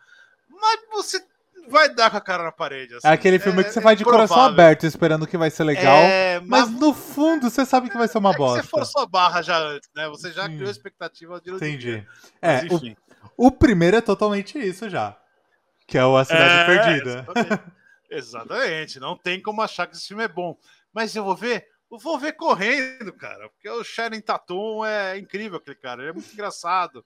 Mas você vai dar com a cara na parede. assim. É aquele filme que você é vai de coração provável. aberto, esperando que vai ser legal. É, Mas mas no fundo você sabe que vai ser uma é bosta. você forçou a barra já antes, né? Você já criou expectativa de Entendi. Mas, É, o, o primeiro é totalmente isso já. Que é o A Cidade É, Perdida. Exatamente. Não tem como achar que esse filme é bom. Mas eu vou ver, eu vou ver correndo, cara. Porque o Sharon Tatum é incrível aquele cara. Ele é muito engraçado.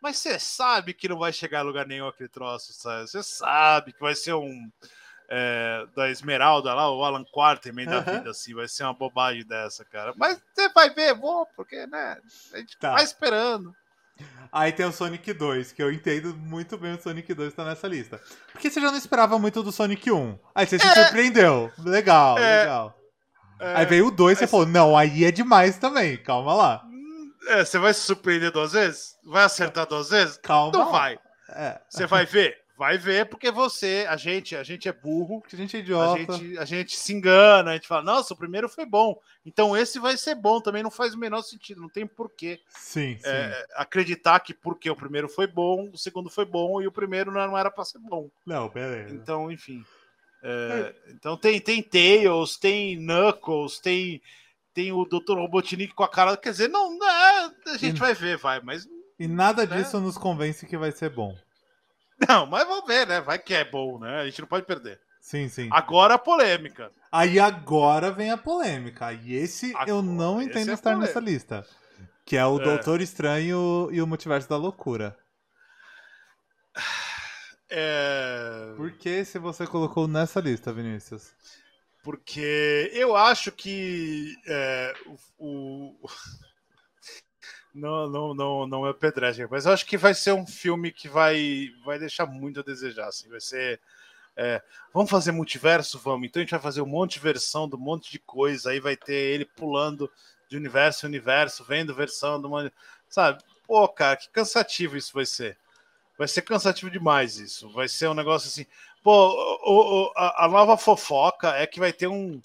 Mas você sabe que não vai chegar a lugar nenhum aquele troço, sabe? Você sabe que vai ser um. é, da Esmeralda lá, o Alan Quarterman da Aham. vida, assim, vai ser uma bobagem dessa, cara. Mas você vai ver, vou, porque, né? A gente Tá. vai esperando. Aí tem o Sonic 2, que eu entendo muito bem o Sonic 2 tá nessa lista. Porque você já não esperava muito do Sonic 1. Aí você se surpreendeu. Legal, É. legal. É, Aí veio o 2 e você falou, não, aí é demais também. Calma lá. é, você vai se surpreender duas vezes? Vai acertar duas vezes? Calma Não vai. É, Você vai ver? Vai ver, porque você, a gente, a gente é burro, a gente é a idiota. gente, a gente se engana, a gente fala, nossa, o primeiro foi bom, então esse vai ser bom, também não faz o menor sentido, não tem porquê Sim, sim. é, acreditar que porque o primeiro foi bom, o segundo foi bom e o primeiro não era para ser bom. Não, beleza. Então, enfim. é, então tem, tem Tails, tem Knuckles, tem, tem o Dr. Robotnik com a cara. Quer dizer, não, não é, a gente vai ver, vai, mas. E nada né? disso nos convence que vai ser bom. Não, mas vamos ver, né? Vai que é bom, né? A gente não pode perder. Sim, sim. Agora a polêmica. Aí agora vem a polêmica. E esse eu Agora, não esse entendo é estar polêmico. nessa lista. Que é o É. Doutor Estranho e o Multiverso da Loucura. É... Por que se você colocou nessa lista, Vinícius? Porque eu acho que é, o, o não, não, não, não é pedrestre. Mas eu acho que vai ser um filme que vai, vai deixar muito a desejar. Assim. Vai ser. É, vamos fazer multiverso? Vamos. Então a gente vai fazer um monte de versão do um monte de coisa. Aí vai ter ele pulando de universo em universo, vendo versão do. Uma, sabe? Pô, cara, que cansativo isso vai ser. Vai ser cansativo demais isso. Vai ser um negócio assim. Pô, o, o, a, a, nova fofoca é que vai ter um,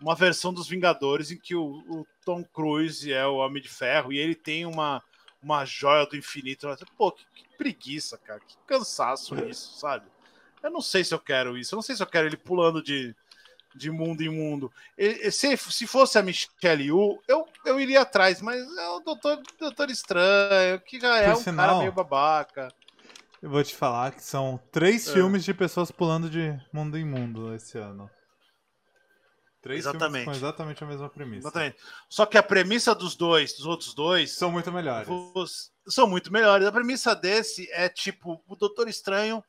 uma versão dos Vingadores em que o, o, Tom Cruise é o Homem de Ferro e ele tem uma, uma joia do infinito. Pô, que, que preguiça, cara. Que cansaço isso, sabe? Eu não sei se eu quero isso. Eu não sei se eu quero ele pulando de, de mundo em mundo. E, se, se fosse a Michelle Yu, eu, eu iria atrás, mas é o Doutor, Doutor Estranho, que já é Por um sinal, cara meio babaca. Eu vou te falar que são três é. filmes de pessoas pulando de mundo em mundo esse ano. Três exatamente. com exatamente a mesma premissa. Exatamente. Só que a premissa dos dois, dos outros dois. São muito melhores. Os, são muito melhores. A premissa desse é tipo: o Doutor Estranho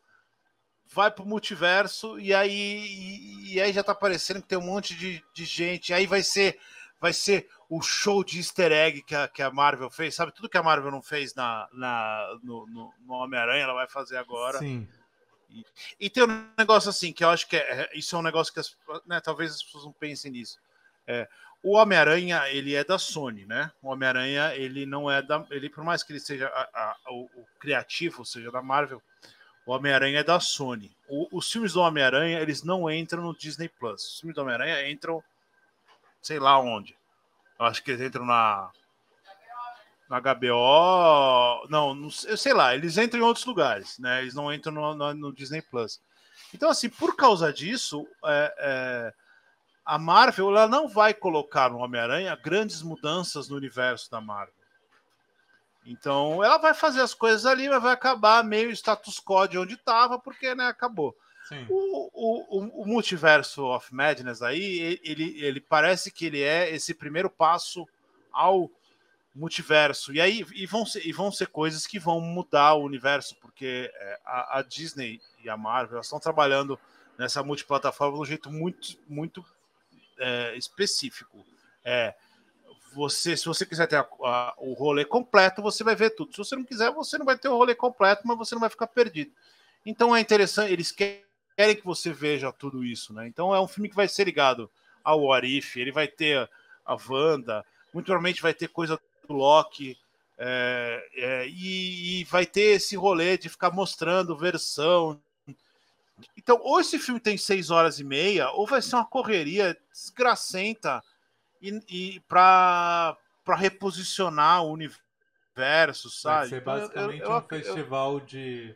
vai pro multiverso e aí, e, e aí já tá parecendo que tem um monte de, de gente. Aí vai ser vai ser o show de easter egg que a, que a Marvel fez, sabe? Tudo que a Marvel não fez na, na, no, no, no Homem-Aranha, ela vai fazer agora. Sim. E, tem um negócio assim, que eu acho que é, é, isso é um negócio que as, né, talvez as pessoas não pensem nisso. É, o Homem-Aranha, ele é da Sony, né? O Homem-Aranha, ele não é da. Ele, por mais que ele seja a, a, o, o, criativo, seja da Marvel, o Homem-Aranha é da Sony. O, os filmes do Homem-Aranha, eles não entram no Disney Plus. Os filmes do Homem-Aranha entram sei lá onde. Eu acho que eles entram na na HBO, não, não eu sei lá, eles entram em outros lugares, né? Eles não entram no, no, no Disney Plus. Então, assim, por causa disso, é, é, a Marvel ela não vai colocar no Homem-Aranha grandes mudanças no universo da Marvel. Então, ela vai fazer as coisas ali, mas vai acabar meio status quo de onde estava, porque né, acabou. O, o, o, Multiverso of Madness aí, ele, ele parece que ele é esse primeiro passo ao multiverso. E aí e vão, ser, e vão ser coisas que vão mudar o universo, porque é, a, a Disney e a Marvel estão trabalhando nessa multiplataforma de um jeito muito, muito é, específico. É, você, se você quiser ter a, a, o rolê completo, você vai ver tudo. Se você não quiser, você não vai ter o rolê completo, mas você não vai ficar perdido. Então é interessante, eles querem que você veja tudo isso, né? Então é um filme que vai ser ligado ao What If, ele vai ter a Wanda, muito provavelmente vai ter coisa do Loki, é, é, e, e, vai ter esse rolê de ficar mostrando versão. Então, ou esse filme tem seis horas e meia, ou vai ser uma correria desgracenta e, e para reposicionar o universo, sabe? Vai ser basicamente eu, eu, um eu, festival de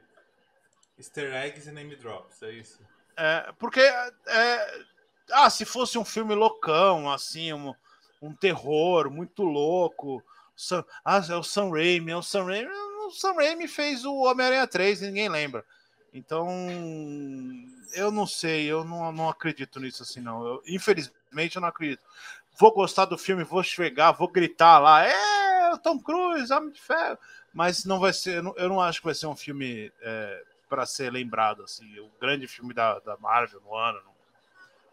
Easter eggs e name drops, é isso? É, porque. É, ah, se fosse um filme loucão, assim, um, um terror muito louco. Sam, ah, é o Sam Raimi, é o Sam Raimi. O Sam Raimi fez o Homem-Aranha 3, ninguém lembra. Então, eu não sei, eu não, não acredito nisso assim, não. Eu, infelizmente, eu não acredito. Vou gostar do filme, vou chegar, vou gritar lá, é, Tom Cruise, Homem de Ferro. Mas não vai ser, eu não, eu não acho que vai ser um filme é, para ser lembrado, assim, o grande filme da, da Marvel no ano, não,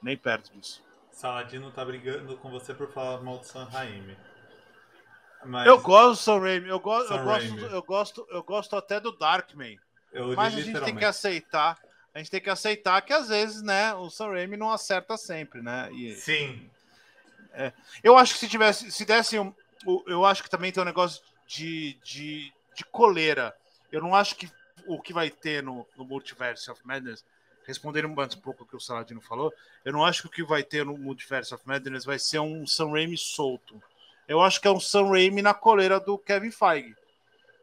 nem perto disso. Saladino tá brigando com você por falar mal do Sam Raimi. Mas... Eu gosto do Sam Raimi, eu, go eu, gosto, eu, gosto, eu gosto até do Darkman. Eu mas a gente tem que aceitar, a gente tem que aceitar que às vezes, né, o Sam Raimi não acerta sempre, né? E, Sim. É, eu acho que se tivesse, se desse um, eu acho que também tem um negócio de, de, de coleira. Eu não acho que o que vai ter no, no Multiverse of Madness, respondendo um pouco o que o Saladino falou, eu não acho que o que vai ter no Multiverse of Madness vai ser um Sam Raimi solto. Eu acho que é um Sam Raimi na coleira do Kevin Feige.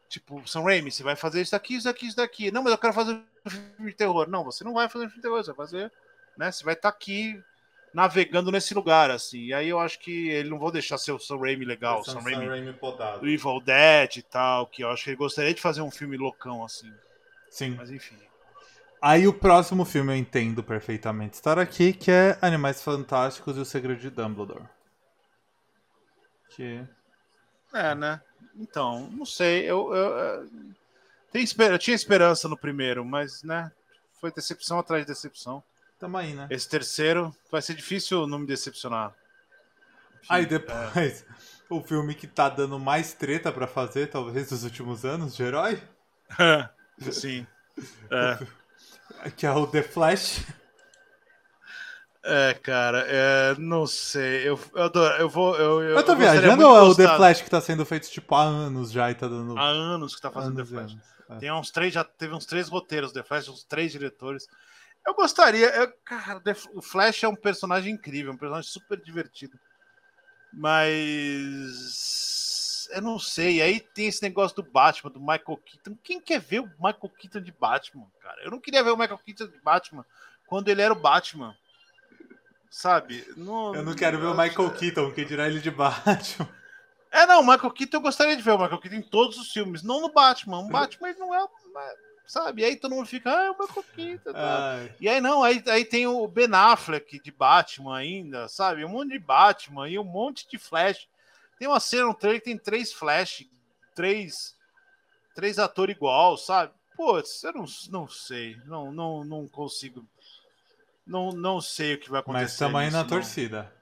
Tipo, Sam Raimi, você vai fazer isso daqui, isso daqui, isso daqui. Não, mas eu quero fazer um filme de terror. Não, você não vai fazer um filme de terror, você vai fazer, né? Você vai estar tá aqui navegando nesse lugar, assim. E aí eu acho que ele não vou deixar ser o Sam Raimi legal, o Sam, Sam Raimi, Raimi podado. do Evil Dead e tal, que eu acho que ele gostaria de fazer um filme loucão, assim. Sim. Mas enfim. Aí o próximo filme eu entendo perfeitamente estar aqui, que é Animais Fantásticos e o Segredo de Dumbledore. Que... É, né? Então, não sei. Eu, eu, eu, eu tinha esperança no primeiro, mas, né? Foi decepção atrás de decepção. Tamo aí, né? Esse terceiro vai ser difícil não me decepcionar. Aí depois. É... o filme que tá dando mais treta pra fazer, talvez, dos últimos anos, de herói. Sim. É. Que é o The Flash. É, cara, é, não sei. Eu, eu, adoro, eu vou. Eu, eu, Eu tô gostaria viajando ou é o The Flash que tá sendo feito, tipo, há anos já e tá dando... Há anos que tá fazendo anos The Flash. anos. É. Tem uns três, já teve uns três roteiros The Flash, uns três diretores. Eu gostaria. eu- cara, o Flash é um personagem incrível, um personagem super divertido. Mas. Eu não sei. Aí tem esse negócio do Batman, do Michael Keaton. Quem quer ver o Michael Keaton de Batman, cara? Eu não queria ver o Michael Keaton de Batman quando ele era o Batman. Sabe? Eu não quero ver o Michael Keaton, que dirá ele de Batman. É, não, o Michael Keaton eu gostaria de ver o Michael Keaton em todos os filmes, não no Batman. O Batman não é. Sabe? E aí todo mundo fica, ah, é o Michael Keaton. Tá. E aí não, aí, aí tem o Ben Affleck de Batman ainda, sabe? Um monte de Batman e um monte de Flash. Tem uma cena no trailer que tem três Flash, três, três atores igual, sabe? Putz, eu não, não sei, não, não, não consigo. Não, não sei o que vai acontecer. mas estamos aí na não. torcida.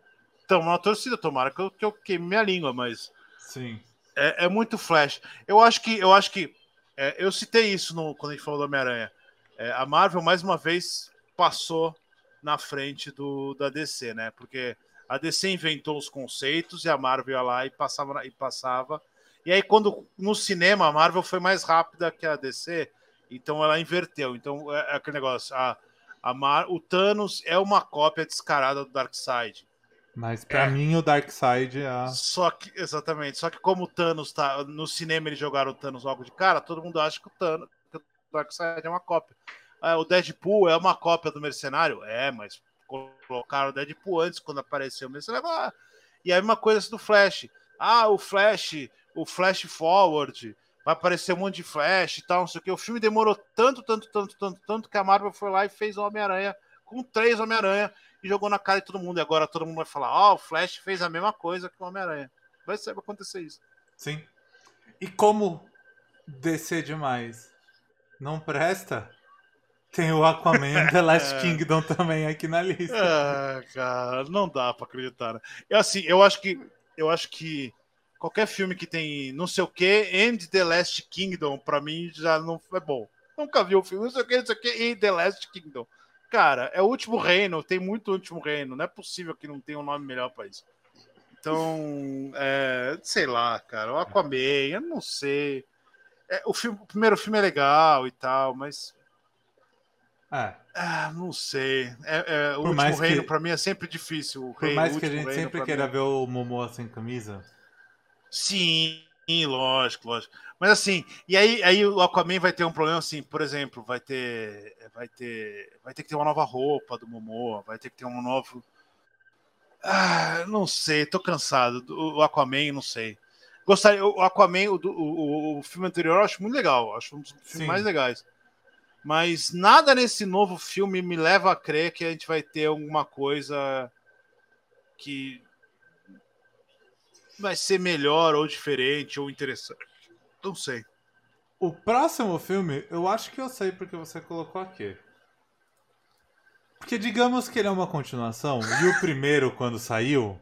Tamo na torcida, tomara que eu, que eu queime minha língua, mas Sim. é, é muito flash. Eu acho que eu acho que é, eu citei isso no, quando a gente falou do Homem-Aranha. É, a Marvel mais uma vez passou na frente do da DC, né? Porque a DC inventou os conceitos e a Marvel ia lá e passava e passava. E aí quando no cinema a Marvel foi mais rápida que a DC, então ela inverteu. Então é, é aquele negócio, a, a Mar, o Thanos é uma cópia descarada do Darkseid. Mas pra É. mim o Darkseid é. Só que, exatamente, só que como o Thanos tá. No cinema eles jogaram o Thanos logo de cara, todo mundo acha que o Thanos, que o Darkseid é uma cópia. Ah, o Deadpool é uma cópia do Mercenário? É, mas colocaram o Deadpool antes, quando apareceu o Mercenário. Ah, e a mesma coisa do Flash. Ah, o Flash, o Flash Forward, vai aparecer um monte de Flash e tal, não sei o que. O filme demorou tanto, tanto, tanto, tanto, tanto que a Marvel foi lá e fez o Homem-Aranha com três Homem-Aranha e jogou na cara de todo mundo. E agora todo mundo vai falar: Ó, o Flash fez a mesma coisa que o Homem-Aranha. Vai vai acontecer isso. Sim. E como descer demais não presta, tem o Aquaman The Last É. Kingdom também aqui na lista. É, cara, não dá pra acreditar, né? Assim, eu acho que eu acho que qualquer filme que tem não sei o que, and The Last Kingdom, pra mim já não é bom. Nunca vi o filme, não sei o que, não sei o que, e The Last Kingdom. Cara, é o último reino, tem muito último reino, não é possível que não tenha um nome melhor pra isso. Então, é, sei lá, cara, o Aquaman, eu não sei. É, o, filme, o primeiro filme é legal e tal, mas É. ah, não sei. É, é, o Por último que- reino pra mim é sempre difícil. O Por mais que a gente sempre queira mim- ver o Momoa sem camisa. Sim, lógico, lógico. Mas assim, e aí, aí o Aquaman vai ter um problema assim, por exemplo, vai ter, vai ter, vai ter que ter uma nova roupa do Momoa, vai ter que ter um novo. Ah, não sei, tô cansado. O Aquaman, não sei. Gostaria, o Aquaman, o, o, o, o filme anterior, eu acho muito legal, acho um dos filmes Sim. mais legais. Mas nada nesse novo filme me leva a crer que a gente vai ter alguma coisa que vai ser melhor ou diferente ou interessante. Não sei. O próximo filme, eu acho que eu sei porque você colocou aqui. Porque digamos que ele é uma continuação, e o primeiro, quando saiu,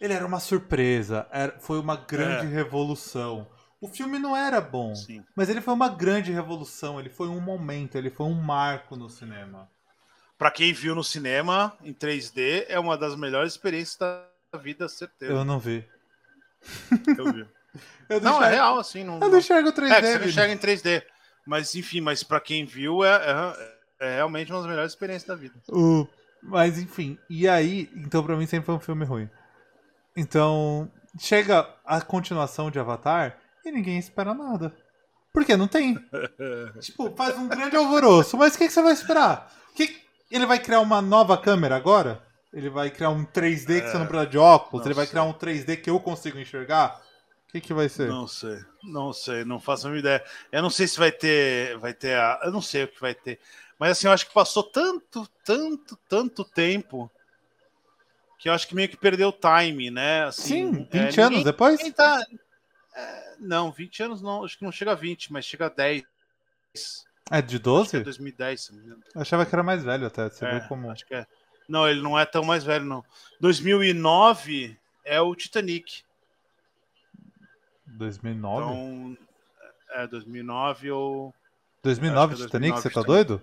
ele era uma surpresa, era, foi uma grande É. revolução. O filme não era bom, Sim. mas ele foi uma grande revolução, ele foi um momento, ele foi um marco no cinema. Pra quem viu no cinema em 3D, é uma das melhores experiências da vida, certeza. Eu não vi. Eu vi. Eu não, é enxergo- real, assim. Não, Eu não enxergo 3D. É, você não enxerga em 3D. Mas, enfim, mas pra quem viu, é, é- é realmente uma das melhores experiências da vida. O- Mas enfim, e aí, então pra mim sempre foi um filme ruim. Então, chega a continuação de Avatar e ninguém espera nada. Porque não tem. tipo, faz um grande alvoroço, mas o que, que você vai esperar? Que... Ele vai criar uma nova câmera agora? Ele vai criar um 3D que você não precisa de óculos? Ele vai sei. criar um 3D que eu consigo enxergar? O que, que vai ser? Não sei, não sei, não faço a mínima ideia. Eu não sei se vai ter, vai ter a, eu não sei o que vai ter. Mas assim, eu acho que passou tanto, tanto, tanto tempo que eu acho que meio que perdeu o time, né? Assim, Sim, é, 20 anos ninguém- depois? ninguém tá- é, não, 20 anos não, acho que não chega a 20, mas chega a 10. É de Acho que é 12? 2010, se não me. Eu achava que era mais velho até. Você É, vê como. acho que é. Não, ele não é tão mais velho, não. 2009 é o Titanic. 2009? Então, é 2009 ou. 2009 acho que é Titanic, 2009 você tá Titanic. doido?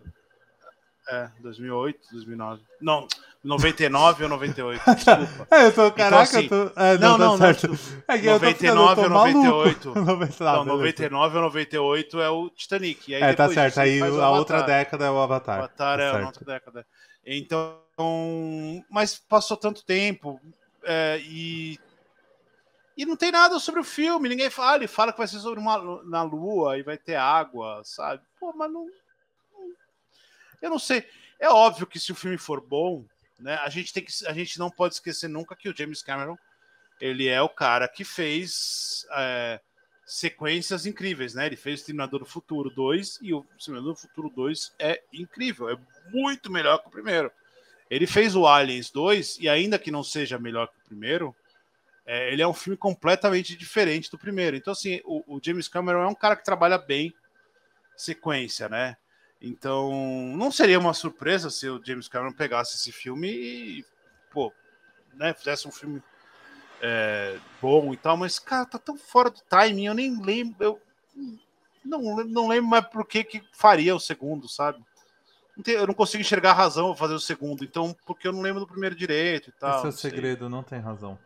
É, 2008, 2009. Não, 99 ou 98. Desculpa. É, eu tô, caraca, assim, eu tô... É, não, não, não, tá não, certo. é que eu tô ficando, 99 eu tô ou maluco. 98. 90, Não, beleza. 99 ou 98 é o Titanic. É, tá certo. Aí a outra década é o Avatar. Avatar Tá é certo. outra década. Então, mas passou tanto tempo é, e e não tem nada sobre o filme. Ninguém fala. Ele fala que vai ser sobre uma na Lua e vai ter água, sabe? Pô, mas não, não- eu não sei. É óbvio que se o filme for bom, né? A gente tem que a gente não pode esquecer nunca que o James Cameron ele é o cara que fez é, sequências incríveis, né? Ele fez o Terminador do Futuro 2 e o Terminador do Futuro 2 é incrível, é muito melhor que o primeiro. Ele fez o Aliens 2 e ainda que não seja melhor que o primeiro, é, ele é um filme completamente diferente do primeiro. Então, assim, o, o James Cameron é um cara que trabalha bem sequência, né? Então, não seria uma surpresa se o James Cameron pegasse esse filme e, pô, né, fizesse um filme é, bom e tal, mas, cara, tá tão fora do timing, eu nem lembro, eu não, não lembro mais por que que faria o segundo, sabe? Eu não consigo enxergar a razão pra fazer o segundo, então, porque eu não lembro do primeiro direito e tal. Esse é o não sei. segredo, não tem razão.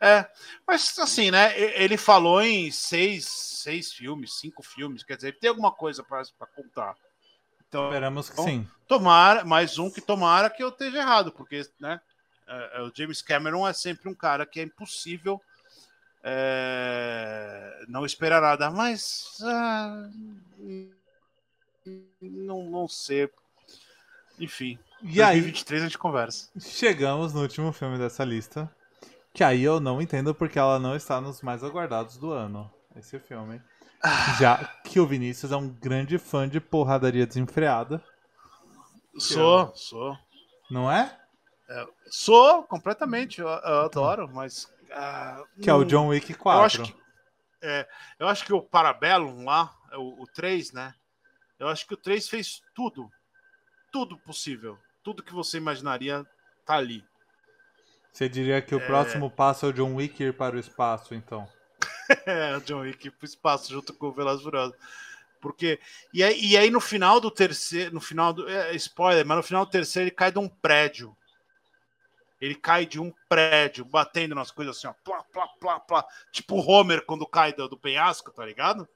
É, mas assim, né? Ele falou em seis, seis filmes, cinco filmes, quer dizer, tem alguma coisa para contar. Então, Esperamos que Bom, sim. tomara, mais um que tomara que eu esteja errado, porque, né? é, é, o James Cameron é sempre um cara que é impossível é, não esperar nada, mas ah, não, não sei. Enfim, E aí, 2023 a gente conversa. chegamos no último filme dessa lista. Que aí eu não entendo porque ela não está nos mais aguardados do ano. Esse filme. Já que o Vinícius é um grande fã de porradaria desenfreada, Sou, sou. não é? Sou, completamente, eu, eu adoro, mas. ah, Que é o John Wick Eu 4. acho que, é, eu acho que o Parabellum lá, é o, o 3, né? Eu acho que o 3 fez tudo. Tudo possível. Tudo que você imaginaria tá ali. Você diria que o próximo passo é o John Wick ir para o espaço, então. É, o John Wick pro espaço junto com o Furiosos. Porque. E aí, e aí no final do terceiro. No final do. É, spoiler, mas no final do terceiro ele cai de um prédio. Ele cai de um prédio, batendo nas coisas assim, ó. Plá, plá, plá, plá. Tipo o Homer quando cai do, do penhasco, tá ligado?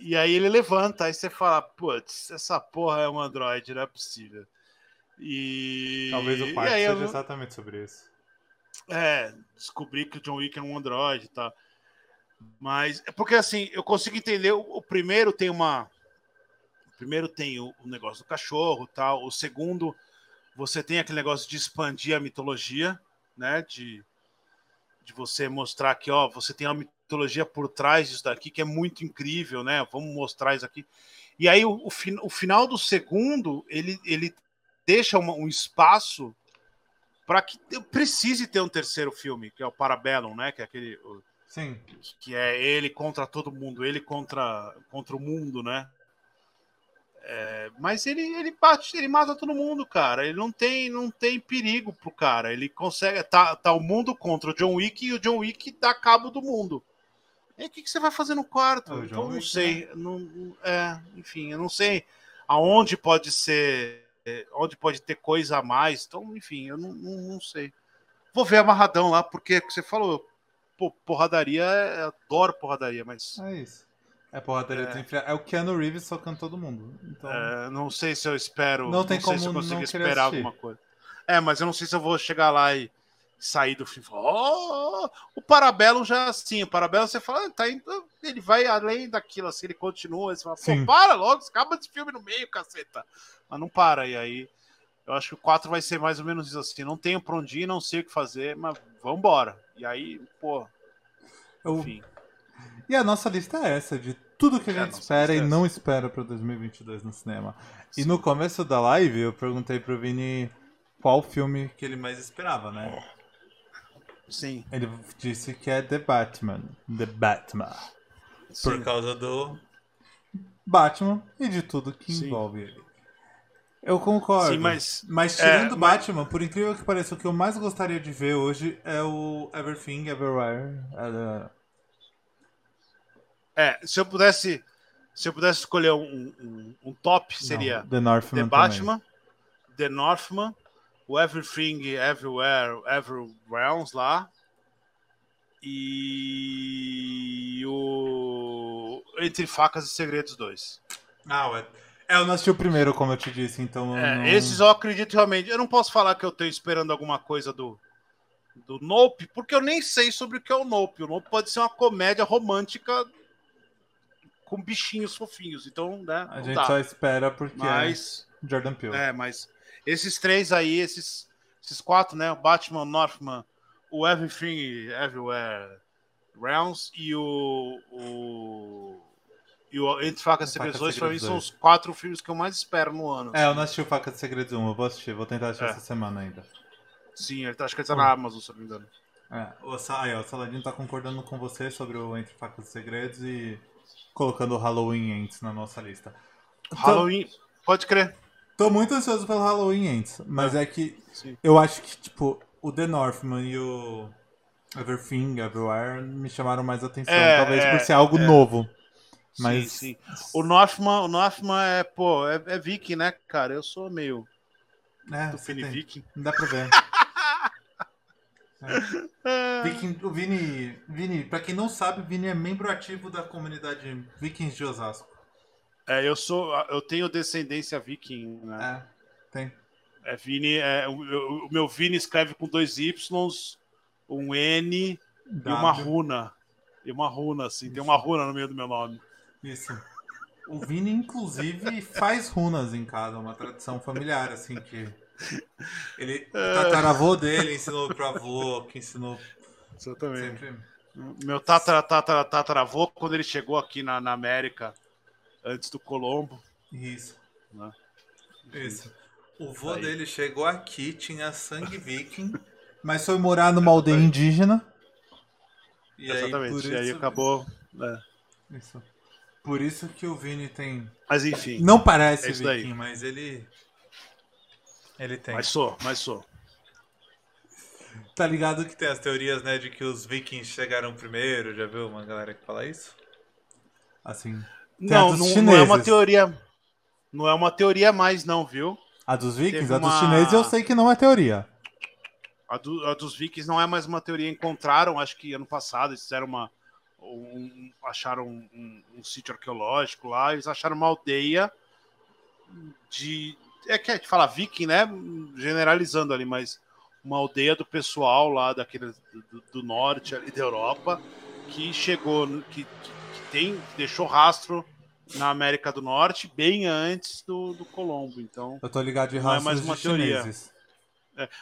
E aí ele levanta, aí você fala, putz, essa porra é um Android, não é possível. E. Talvez o eu seja não- exatamente sobre isso. é, descobri que o John Wick é um Android e tal. Mas é porque assim, eu consigo entender. O, o primeiro tem uma. O primeiro tem o, o negócio do cachorro tal. O segundo, você tem aquele negócio de expandir a mitologia, né? De, de você mostrar que, ó, você tem uma mitologia por trás disso daqui que é muito incrível, né? Vamos mostrar isso aqui. E aí o, o, fin- o final do segundo, ele, ele deixa uma- um espaço para que precise ter um terceiro filme, que é o Parabellum, né? Que é aquele o- Sim. que é ele contra todo mundo, ele contra, contra o mundo, né? É, mas ele, ele bate, ele mata todo mundo, cara. Ele não tem, não tem perigo pro cara. Ele consegue. Tá, tá o mundo contra o John Wick e o John Wick dá cabo do mundo. E o que, que você vai fazer no quarto? O John então, não sei. Não, é, enfim, eu não sei aonde pode ser. é, Onde pode ter coisa a mais. Então, enfim, eu não, não, não sei. Vou ver amarradão lá, porque que você falou, pô, porradaria, é- eu adoro porradaria, mas É isso. É porradaria É. É o Keanu Reeves socando todo mundo. Então, é, não sei se eu espero. Não tem sei se eu como consigo não esperar assistir. alguma coisa. É, mas eu não sei se eu vou chegar lá e sair do filme. e falar, Oh, o Parabellum já é assim. O Parabellum você fala, ah, tá indo, ele vai além daquilo, assim, ele continua. Você fala, Sim. pô, para logo, acaba esse filme no meio, caceta. Mas não para. E aí, eu acho que o 4 vai ser mais ou menos isso assim. Não tenho pra onde ir, não sei o que fazer, mas vambora. E aí, pô, eu- enfim. E a nossa lista é essa, de tudo que a É, gente nossa espera e é não espera pra 2022 no cinema. E Sim. no começo da live eu perguntei pro Vini qual filme que ele mais esperava, né? Sim. Ele disse que é The Batman. The Batman. Por sim. causa do Batman e de tudo que Sim. envolve ele. Eu concordo. Sim, mas- Mas é, tirando mas- Batman, por incrível que pareça, o que eu mais gostaria de ver hoje é o Everything Everywhere. é, É, se eu pudesse. Se eu pudesse escolher um, um, um top, seria Não, The Northman. The Batman, The Northman, o Everything Everywhere, Every Realms lá. E o Entre Facas e Segredos 2. Também. Ah, ué. É, eu não assisti o primeiro, como eu te disse, então. É, não... Esses eu acredito realmente. Eu não posso falar que eu estou esperando alguma coisa do, do Nope, porque eu nem sei sobre o que é o Nope. O Nope pode ser uma comédia romântica com bichinhos fofinhos. Então, né? A gente dá. só espera porque Mas. é Jordan Peele. É, mas esses três aí, esses, esses quatro, né? O Batman, Northman, o Everything Everywhere Realms e o. o e o Entre Facas e Facas e Segredos 2, pra mim, são 2. os quatro filmes que eu mais espero no ano. É, eu não assisti o Faca de Segredos 1, eu vou assistir, vou tentar assistir É. essa semana ainda. Sim, ele tá, acho que ele tá na Amazon, se não me engano. É, o, aí, o Saladino tá concordando com você sobre o Entre Facas e Segredos e colocando o Halloween Ends na nossa lista. Tô- Halloween, pode crer. Tô muito ansioso pelo Halloween Ends, mas é que Sim. eu acho que, tipo, o The Northman e o Everything, Everywhere me chamaram mais atenção. É, talvez é, por ser algo é. novo. Mas Sim, sim. O Northman, o Northman é, pô, é, é viking, né, cara? Eu sou meio é, Viking. Não dá pra ver. É. Viking, o Vini, Vini, pra quem não sabe, o Vini é membro ativo da comunidade Vikings de Osasco. É, eu sou, eu tenho descendência viking, né? É, tem. É Vini, é, o, o- meu Vini escreve com dois Ys, um N e uma runa. E uma runa, assim, tem uma runa no meio do meu nome. Isso. O Vini, inclusive, faz runas em casa, uma tradição familiar, assim, que. Ele, o tataravô dele ensinou pro avô, que ensinou Exatamente. sempre. Meu tatara, tatara, tataravô, quando ele chegou aqui na, na América, antes do Colombo, Isso. né? Isso. O vô Aí. dele chegou aqui, tinha sangue viking, mas foi morar numa aldeia indígena. E aí, Exatamente. por e aí isso- acabou. né? Isso. Por isso que o Vini tem. Mas enfim. Não parece É isso daí. viking, mas ele. Ele tem. Mas sou, mas sou. Tá ligado que tem as teorias, né, de que os vikings chegaram primeiro? Já viu uma galera que fala isso? Assim. Não, não, não é uma teoria. Não é uma teoria mais, não, viu? A dos vikings? Teve A dos uma- chineses eu sei que não é teoria. A, do- a dos Vikings não é mais uma teoria. Encontraram, acho que ano passado, eles fizeram uma. um- acharam um, um- um sítio arqueológico lá, eles acharam uma aldeia de. É que a gente fala viking, né? Generalizando ali, mas uma aldeia do pessoal lá daquele do, do norte ali da Europa que chegou, que, que tem, deixou rastro na América do Norte bem antes do, do Colombo. Então, Eu tô ligado de Não é raças mais uma teoria. chineses.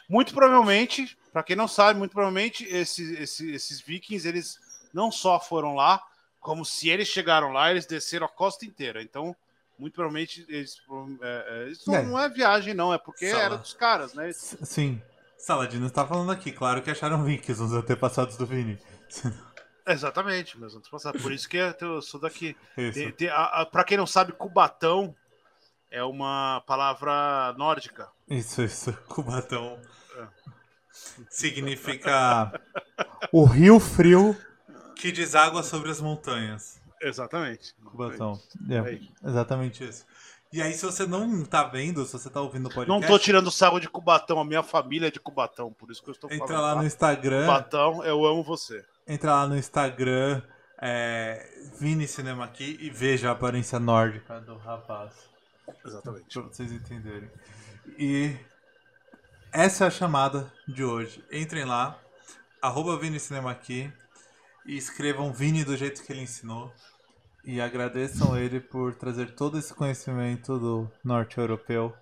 muito provavelmente, para quem não sabe, muito provavelmente esses, esses, esses vikings, eles não só foram lá, como se eles chegaram lá, eles desceram a costa inteira. Então, muito provavelmente, eles, é, é, isso É. não é viagem, não, é porque Sala. era dos caras, né? Sim. Saladino está falando aqui, claro que acharam vikings os antepassados do Vini. Exatamente, meus antepassados. Por isso que eu sou daqui. Para quem não sabe, Cubatão é uma palavra nórdica. Isso, isso. Cubatão É. significa o rio frio que deságua sobre as montanhas. Exatamente. Cubatão. É, Aí. exatamente isso. E aí, se você não tá vendo, se você tá ouvindo o podcast, Não tô tirando sarro de Cubatão, a minha família é de Cubatão, por isso que eu estou falando. entra lá tá? no Instagram. Cubatão, eu amo você. Entra lá no Instagram, é, Vini Cinema aqui e veja a aparência nórdica do rapaz. Exatamente. Pra vocês entenderem. E essa é a chamada de hoje. Entrem lá, arroba Vini Cinema aqui e escrevam Vini do jeito que ele ensinou. E agradeçam ele por trazer todo esse conhecimento do norte europeu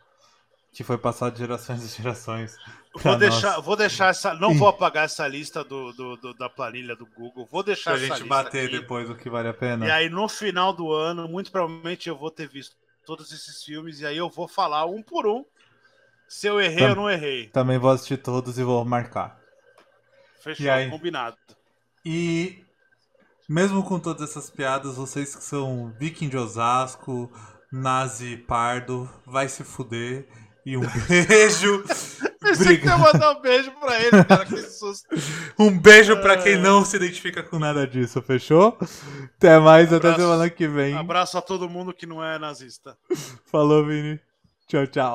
que foi passado de gerações e gerações. Vou deixar, vou deixar essa. Não vou apagar essa lista do, do- do- da planilha do Google. Vou deixar Pra essa gente lista bater aqui. depois o que vale a pena. E aí, no final do ano, muito provavelmente eu vou ter visto todos esses filmes. E aí eu vou falar um por um se eu errei Tam- ou não errei. Também vou assistir todos e vou marcar. Fechou, E aí? combinado. E mesmo com todas essas piadas, vocês que são viking de Osasco, nazi pardo, vai se fuder. E um beijo. Pensei que ia mandar um beijo pra ele, cara. Que susto. Um beijo pra quem não se identifica com nada disso, fechou? Até mais, até Abraço. semana que vem. Abraço a todo mundo que não é nazista. Falou, Vini. Tchau, tchau.